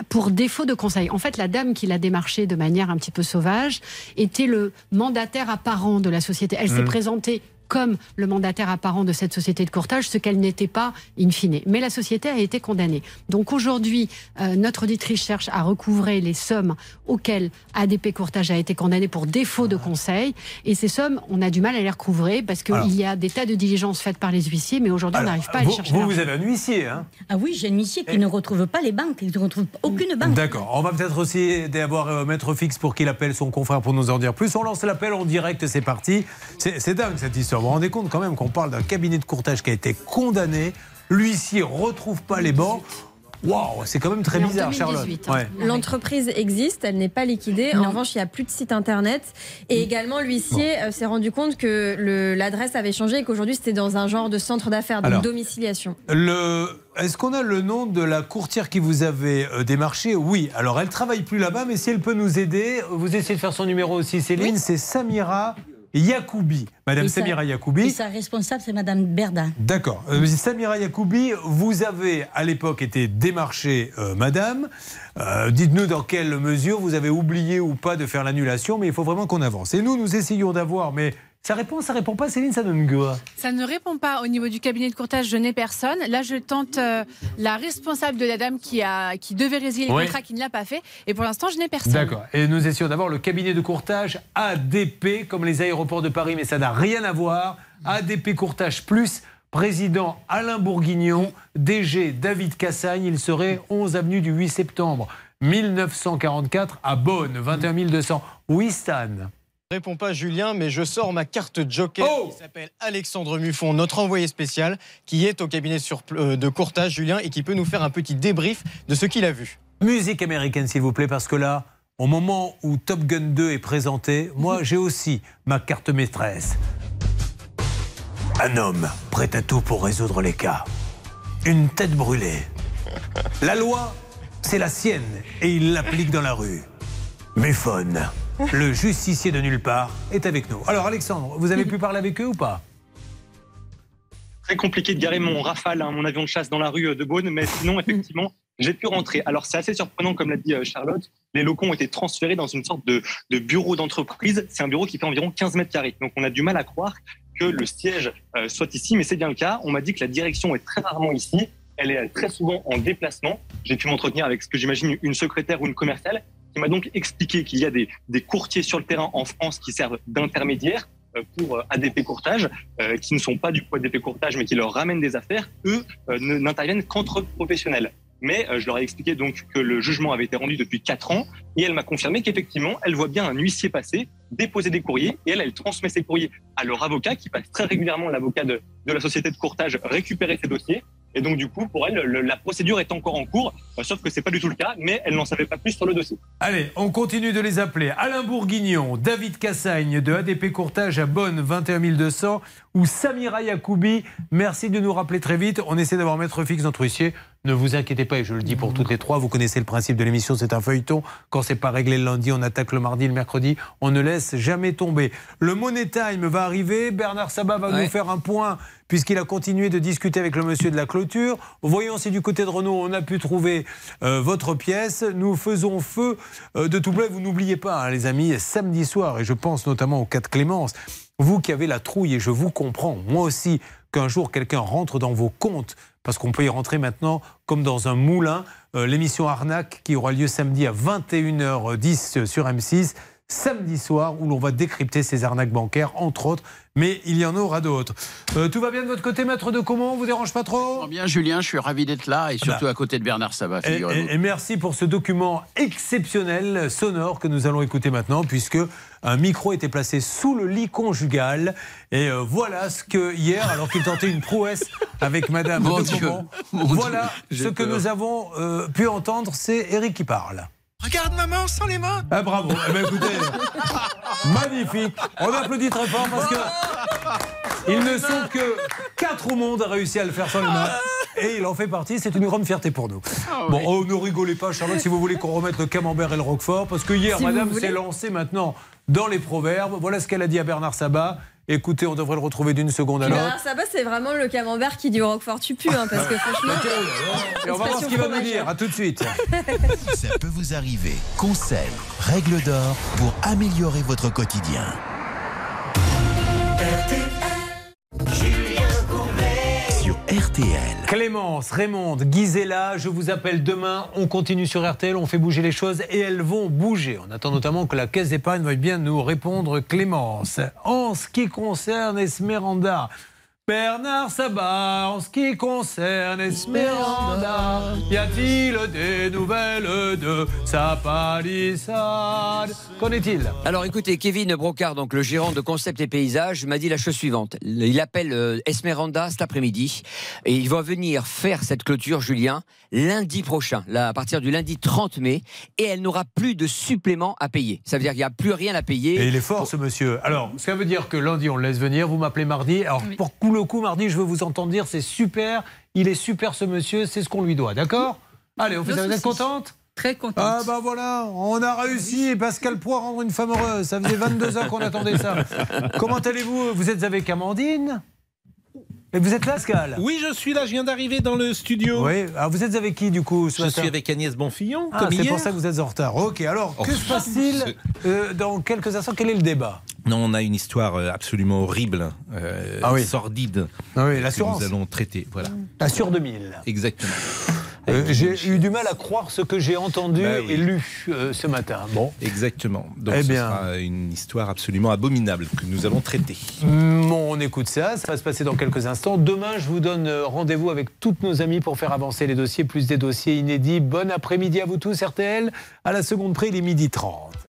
[SPEAKER 8] pour défaut de conseil. En fait, la dame qui l'a démarché de manière un petit peu sauvage était le mandataire apparent de la société. Elle s'est
[SPEAKER 34] Mm.
[SPEAKER 8] présentée comme le mandataire apparent de cette société de courtage, ce qu'elle n'était pas in fine. Mais la société a été condamnée. Donc aujourd'hui, euh, notre auditrice cherche à recouvrer les sommes auxquelles ADP Courtage a été condamné pour défaut de conseil. Et ces sommes, on a du mal à les recouvrer parce qu'il y a des tas de diligences faites par les huissiers, mais aujourd'hui, on n'arrive pas à les chercher.
[SPEAKER 3] vous, vous avez un huissier, hein
[SPEAKER 33] Ah oui, j'ai un huissier qui ne retrouve pas les banques. Il ne retrouve aucune banque.
[SPEAKER 3] D'accord. On va peut-être aussi d'avoir euh, Maître Fixe pour qu'il appelle son confrère pour nous en dire plus. On lance l'appel en direct, c'est parti. C'est dingue cette histoire. Vous vous rendez compte quand même qu'on parle d'un cabinet de courtage qui a été condamné. L'huissier retrouve pas les bancs. Waouh, c'est quand même très
[SPEAKER 9] en
[SPEAKER 3] bizarre, Charlotte.
[SPEAKER 9] 2018,
[SPEAKER 3] Ouais.
[SPEAKER 9] L'entreprise existe, elle n'est pas liquidée. En revanche, il n'y a plus de site internet. Et également, l'huissier euh, s'est rendu compte que l'adresse avait changé et qu'aujourd'hui, c'était dans un genre de centre d'affaires,
[SPEAKER 3] Alors.
[SPEAKER 9] domiciliation.
[SPEAKER 3] Le... Est-ce qu'on a le nom de la courtière qui vous avait euh, démarché? Oui. Alors, elle travaille plus là-bas, mais si elle peut nous aider, vous essayez de faire son numéro aussi, Céline. C'est Samira Yacoubi. Madame
[SPEAKER 33] Et sa-
[SPEAKER 3] Samira
[SPEAKER 33] Et
[SPEAKER 3] Yacoubi.
[SPEAKER 33] sa responsable, c'est Madame Berda.
[SPEAKER 3] D'accord. Euh, Samira Yacoubi, vous avez à l'époque été démarché, euh, madame. Euh, Dites-nous dans quelle mesure vous avez oublié ou pas de faire l'annulation, mais il faut vraiment qu'on avance. Et nous, nous essayons d'avoir, mais ça répond, ça répond pas, Céline, ça donne quoi
[SPEAKER 5] Ça ne répond pas au niveau du cabinet de courtage, je n'ai personne. Là, je tente euh, la responsable de la dame qui, a, qui devait résilier le
[SPEAKER 3] Oui.
[SPEAKER 5] contrat, qui ne l'a pas fait. Et pour l'instant, je n'ai personne.
[SPEAKER 3] D'accord. Et nous essayons d'avoir le cabinet de courtage ADP, comme les aéroports de Paris, mais ça n'a rien à voir. ADP Courtage Plus, président Alain Bourguignon, DG David Cassagne. Il serait 11 avenue du 8 septembre 1944 à Bonn, 21 200. Oui, Stan.
[SPEAKER 35] Réponds pas Julien, mais je sors ma carte joker
[SPEAKER 3] Oh
[SPEAKER 35] qui s'appelle Alexandre Muffon, notre envoyé spécial, qui est au cabinet sur- euh, de courtage Julien et qui peut nous faire un petit débrief de ce qu'il a vu.
[SPEAKER 3] Musique américaine, s'il vous plaît, parce que là, au moment où Top Gun 2 est présenté, moi, j'ai aussi ma carte maîtresse. Un homme prêt à tout pour résoudre les cas. Une tête brûlée. La loi, c'est la sienne et il l'applique dans la rue. Muffon, le justicier de nulle part, est avec nous. Alors, Alexandre, vous avez pu parler avec eux ou pas?
[SPEAKER 36] Très compliqué de garer mon Rafale, hein, mon avion de chasse dans la rue euh, de Beaune, mais sinon, effectivement, j'ai pu rentrer. Alors, c'est assez surprenant, comme l'a dit euh, Charlotte. Les locaux ont été transférés dans une sorte de, de bureau d'entreprise. C'est un bureau qui fait environ 15 mètres carrés. Donc, on a du mal à croire que le siège euh, soit ici, mais c'est bien le cas. On m'a dit que la direction est très rarement ici. Elle est très souvent en déplacement. J'ai pu m'entretenir avec ce que j'imagine une secrétaire ou une commerciale qui m'a donc expliqué qu'il y a des, courtiers sur le terrain en France qui servent d'intermédiaires euh, pour euh, ADP Courtage, euh, qui ne sont pas du coup ADP Courtage, mais qui leur ramènent des affaires, eux ne- n'interviennent qu'entre professionnels. Mais je leur ai expliqué donc que le jugement avait été rendu depuis quatre ans, et elle m'a confirmé qu'effectivement, elle voit bien un huissier passer, déposer des courriers, et elle, elle transmet ces courriers à leur avocat, qui passe très régulièrement, l'avocat de, de la société de courtage, récupérer ces dossiers. Et donc, du coup, pour elle, le- la procédure est encore en cours, euh, sauf que c'est pas du tout le cas, mais elle n'en savait pas plus sur le dossier.
[SPEAKER 3] Allez, on continue de les appeler. Alain Bourguignon, David Cassagne de ADP Courtage à Bonne, 21 200, ou Samira Yacoubi. Merci de nous rappeler très vite. On essaie d'avoir maître fixe notre huissier. Ne vous inquiétez pas, et je le dis pour toutes les trois, vous connaissez le principe de l'émission, c'est un feuilleton. Quand c'est pas réglé le lundi, on attaque le mardi, le mercredi. On ne laisse jamais tomber. Le Money Time va arriver. Bernard Sabat va
[SPEAKER 14] Ouais.
[SPEAKER 3] nous faire un point, puisqu'il a continué de discuter avec le monsieur de la clôture. Voyons si du côté de Renault, on a pu trouver euh, votre pièce. Nous faisons feu euh, de tout blé. Vous n'oubliez pas, hein, les amis, samedi soir, et je pense notamment au cas de Clémence, vous qui avez la trouille, et je vous comprends, moi aussi, qu'un jour quelqu'un rentre dans vos comptes, parce qu'on peut y rentrer maintenant comme dans un moulin, euh, l'émission Arnaque qui aura lieu samedi à 21h10 sur M6, samedi soir, où l'on va décrypter ces arnaques bancaires, entre autres, mais il y en aura d'autres. Euh, tout va bien de votre côté, maître de comment On vous dérange pas trop?
[SPEAKER 6] Bien, Julien, je suis ravi d'être là et surtout à côté de Bernard Sabat,
[SPEAKER 3] et, et- et merci pour ce document exceptionnel sonore que nous allons écouter maintenant, puisque un micro était placé sous le lit conjugal. Et euh, voilà ce que hier, alors qu'il tentait une prouesse avec Madame
[SPEAKER 6] Mon
[SPEAKER 3] de
[SPEAKER 6] Dieu,
[SPEAKER 3] voilà
[SPEAKER 6] Dieu,
[SPEAKER 3] ce que nous avons euh, pu entendre. C'est Eric qui parle.
[SPEAKER 37] Regarde maman sans les mains.
[SPEAKER 3] Ah bravo. Eh ben, écoutez, *laughs* magnifique. On applaudit très fort parce que ils ne sont que quatre au monde à réussir à le faire sans les mains. Et il en fait partie, c'est une grande fierté pour nous. bon, oh, ne rigolez pas, Charlotte, si vous voulez qu'on remette le camembert et le roquefort, parce que hier,
[SPEAKER 9] Si
[SPEAKER 3] madame s'est lancée maintenant dans les proverbes. Voilà ce qu'elle a dit à Bernard Sabat. Écoutez, on devrait le retrouver d'une seconde à l'autre.
[SPEAKER 9] Bernard Sabat, c'est vraiment le camembert qui dit au Roquefort tu pues, hein, parce que *laughs* franchement.
[SPEAKER 3] Et on va voir ce qu'il va nous dire. À tout de suite. *laughs*
[SPEAKER 1] Ça peut vous arriver. Conseils, règles d'or pour améliorer votre quotidien.
[SPEAKER 3] Clémence, Raymond, Gisela, je vous appelle demain. On continue sur RTL, on fait bouger les choses et elles vont bouger. On attend notamment que la caisse d'épargne veuille bien nous répondre, Clémence. En ce qui concerne Esmeranda, Bernard Sabat, en ce qui concerne Esmeranda, y a-t-il des nouvelles de sa palissade? Qu'en est-il?
[SPEAKER 14] Alors écoutez, Kevin Brocard, donc le gérant de Concept et Paysages, m'a dit la chose suivante. Il appelle euh, Esmeralda cet après-midi et il va venir faire cette clôture, Julien, lundi prochain, là, à partir du lundi 30 mai, et elle n'aura plus de supplément à payer. Ça veut dire qu'il n'y a plus rien à payer.
[SPEAKER 3] Et il est fort ce monsieur. Alors, ça veut dire que lundi on le laisse venir, vous m'appelez mardi. Alors pour le coup mardi, je veux vous entendre dire c'est super, il est super ce monsieur, c'est ce qu'on lui doit, d'accord Allez, on fait ça. Vous êtes contente
[SPEAKER 26] Très contente.
[SPEAKER 3] Ah bah voilà, on a réussi. Pascal Poix rendre une femme heureuse. Ça faisait *laughs* 22 ans qu'on attendait ça. Comment allez-vous? Vous êtes avec Amandine? Et vous êtes là, Pascal
[SPEAKER 37] Oui, je suis là, je viens d'arriver dans le studio.
[SPEAKER 3] Oui. Alors vous êtes avec qui du coup ce
[SPEAKER 37] Je
[SPEAKER 3] matin?
[SPEAKER 37] suis avec Agnès Bonfillon,
[SPEAKER 3] Ah,
[SPEAKER 37] comme
[SPEAKER 3] c'est
[SPEAKER 37] hier.
[SPEAKER 3] pour ça que vous êtes en retard. Ok, alors que
[SPEAKER 37] Oh,
[SPEAKER 3] se passe-t-il euh, dans quelques instants? Quel est le débat?
[SPEAKER 37] Non, on a une histoire euh, absolument horrible, euh,
[SPEAKER 3] Ah oui.
[SPEAKER 37] sordide.
[SPEAKER 3] Ah oui,
[SPEAKER 37] que
[SPEAKER 3] l'assurance.
[SPEAKER 37] Nous allons traiter. Voilà.
[SPEAKER 3] La sur 2000.
[SPEAKER 37] Exactement.
[SPEAKER 3] Euh, j'ai eu du mal à croire ce que j'ai entendu
[SPEAKER 37] Bah oui.
[SPEAKER 3] et lu euh, ce matin. Bon.
[SPEAKER 37] Exactement. Donc
[SPEAKER 3] Eh
[SPEAKER 37] ce
[SPEAKER 3] bien.
[SPEAKER 37] sera une histoire absolument abominable que nous allons traiter.
[SPEAKER 3] Bon, on écoute ça, ça va se passer dans quelques instants. Demain, je vous donne euh, rendez-vous avec toutes nos amies pour faire avancer les dossiers, plus des dossiers inédits. Bon après-midi à vous tous, RTL. À la seconde près, il est midi 30.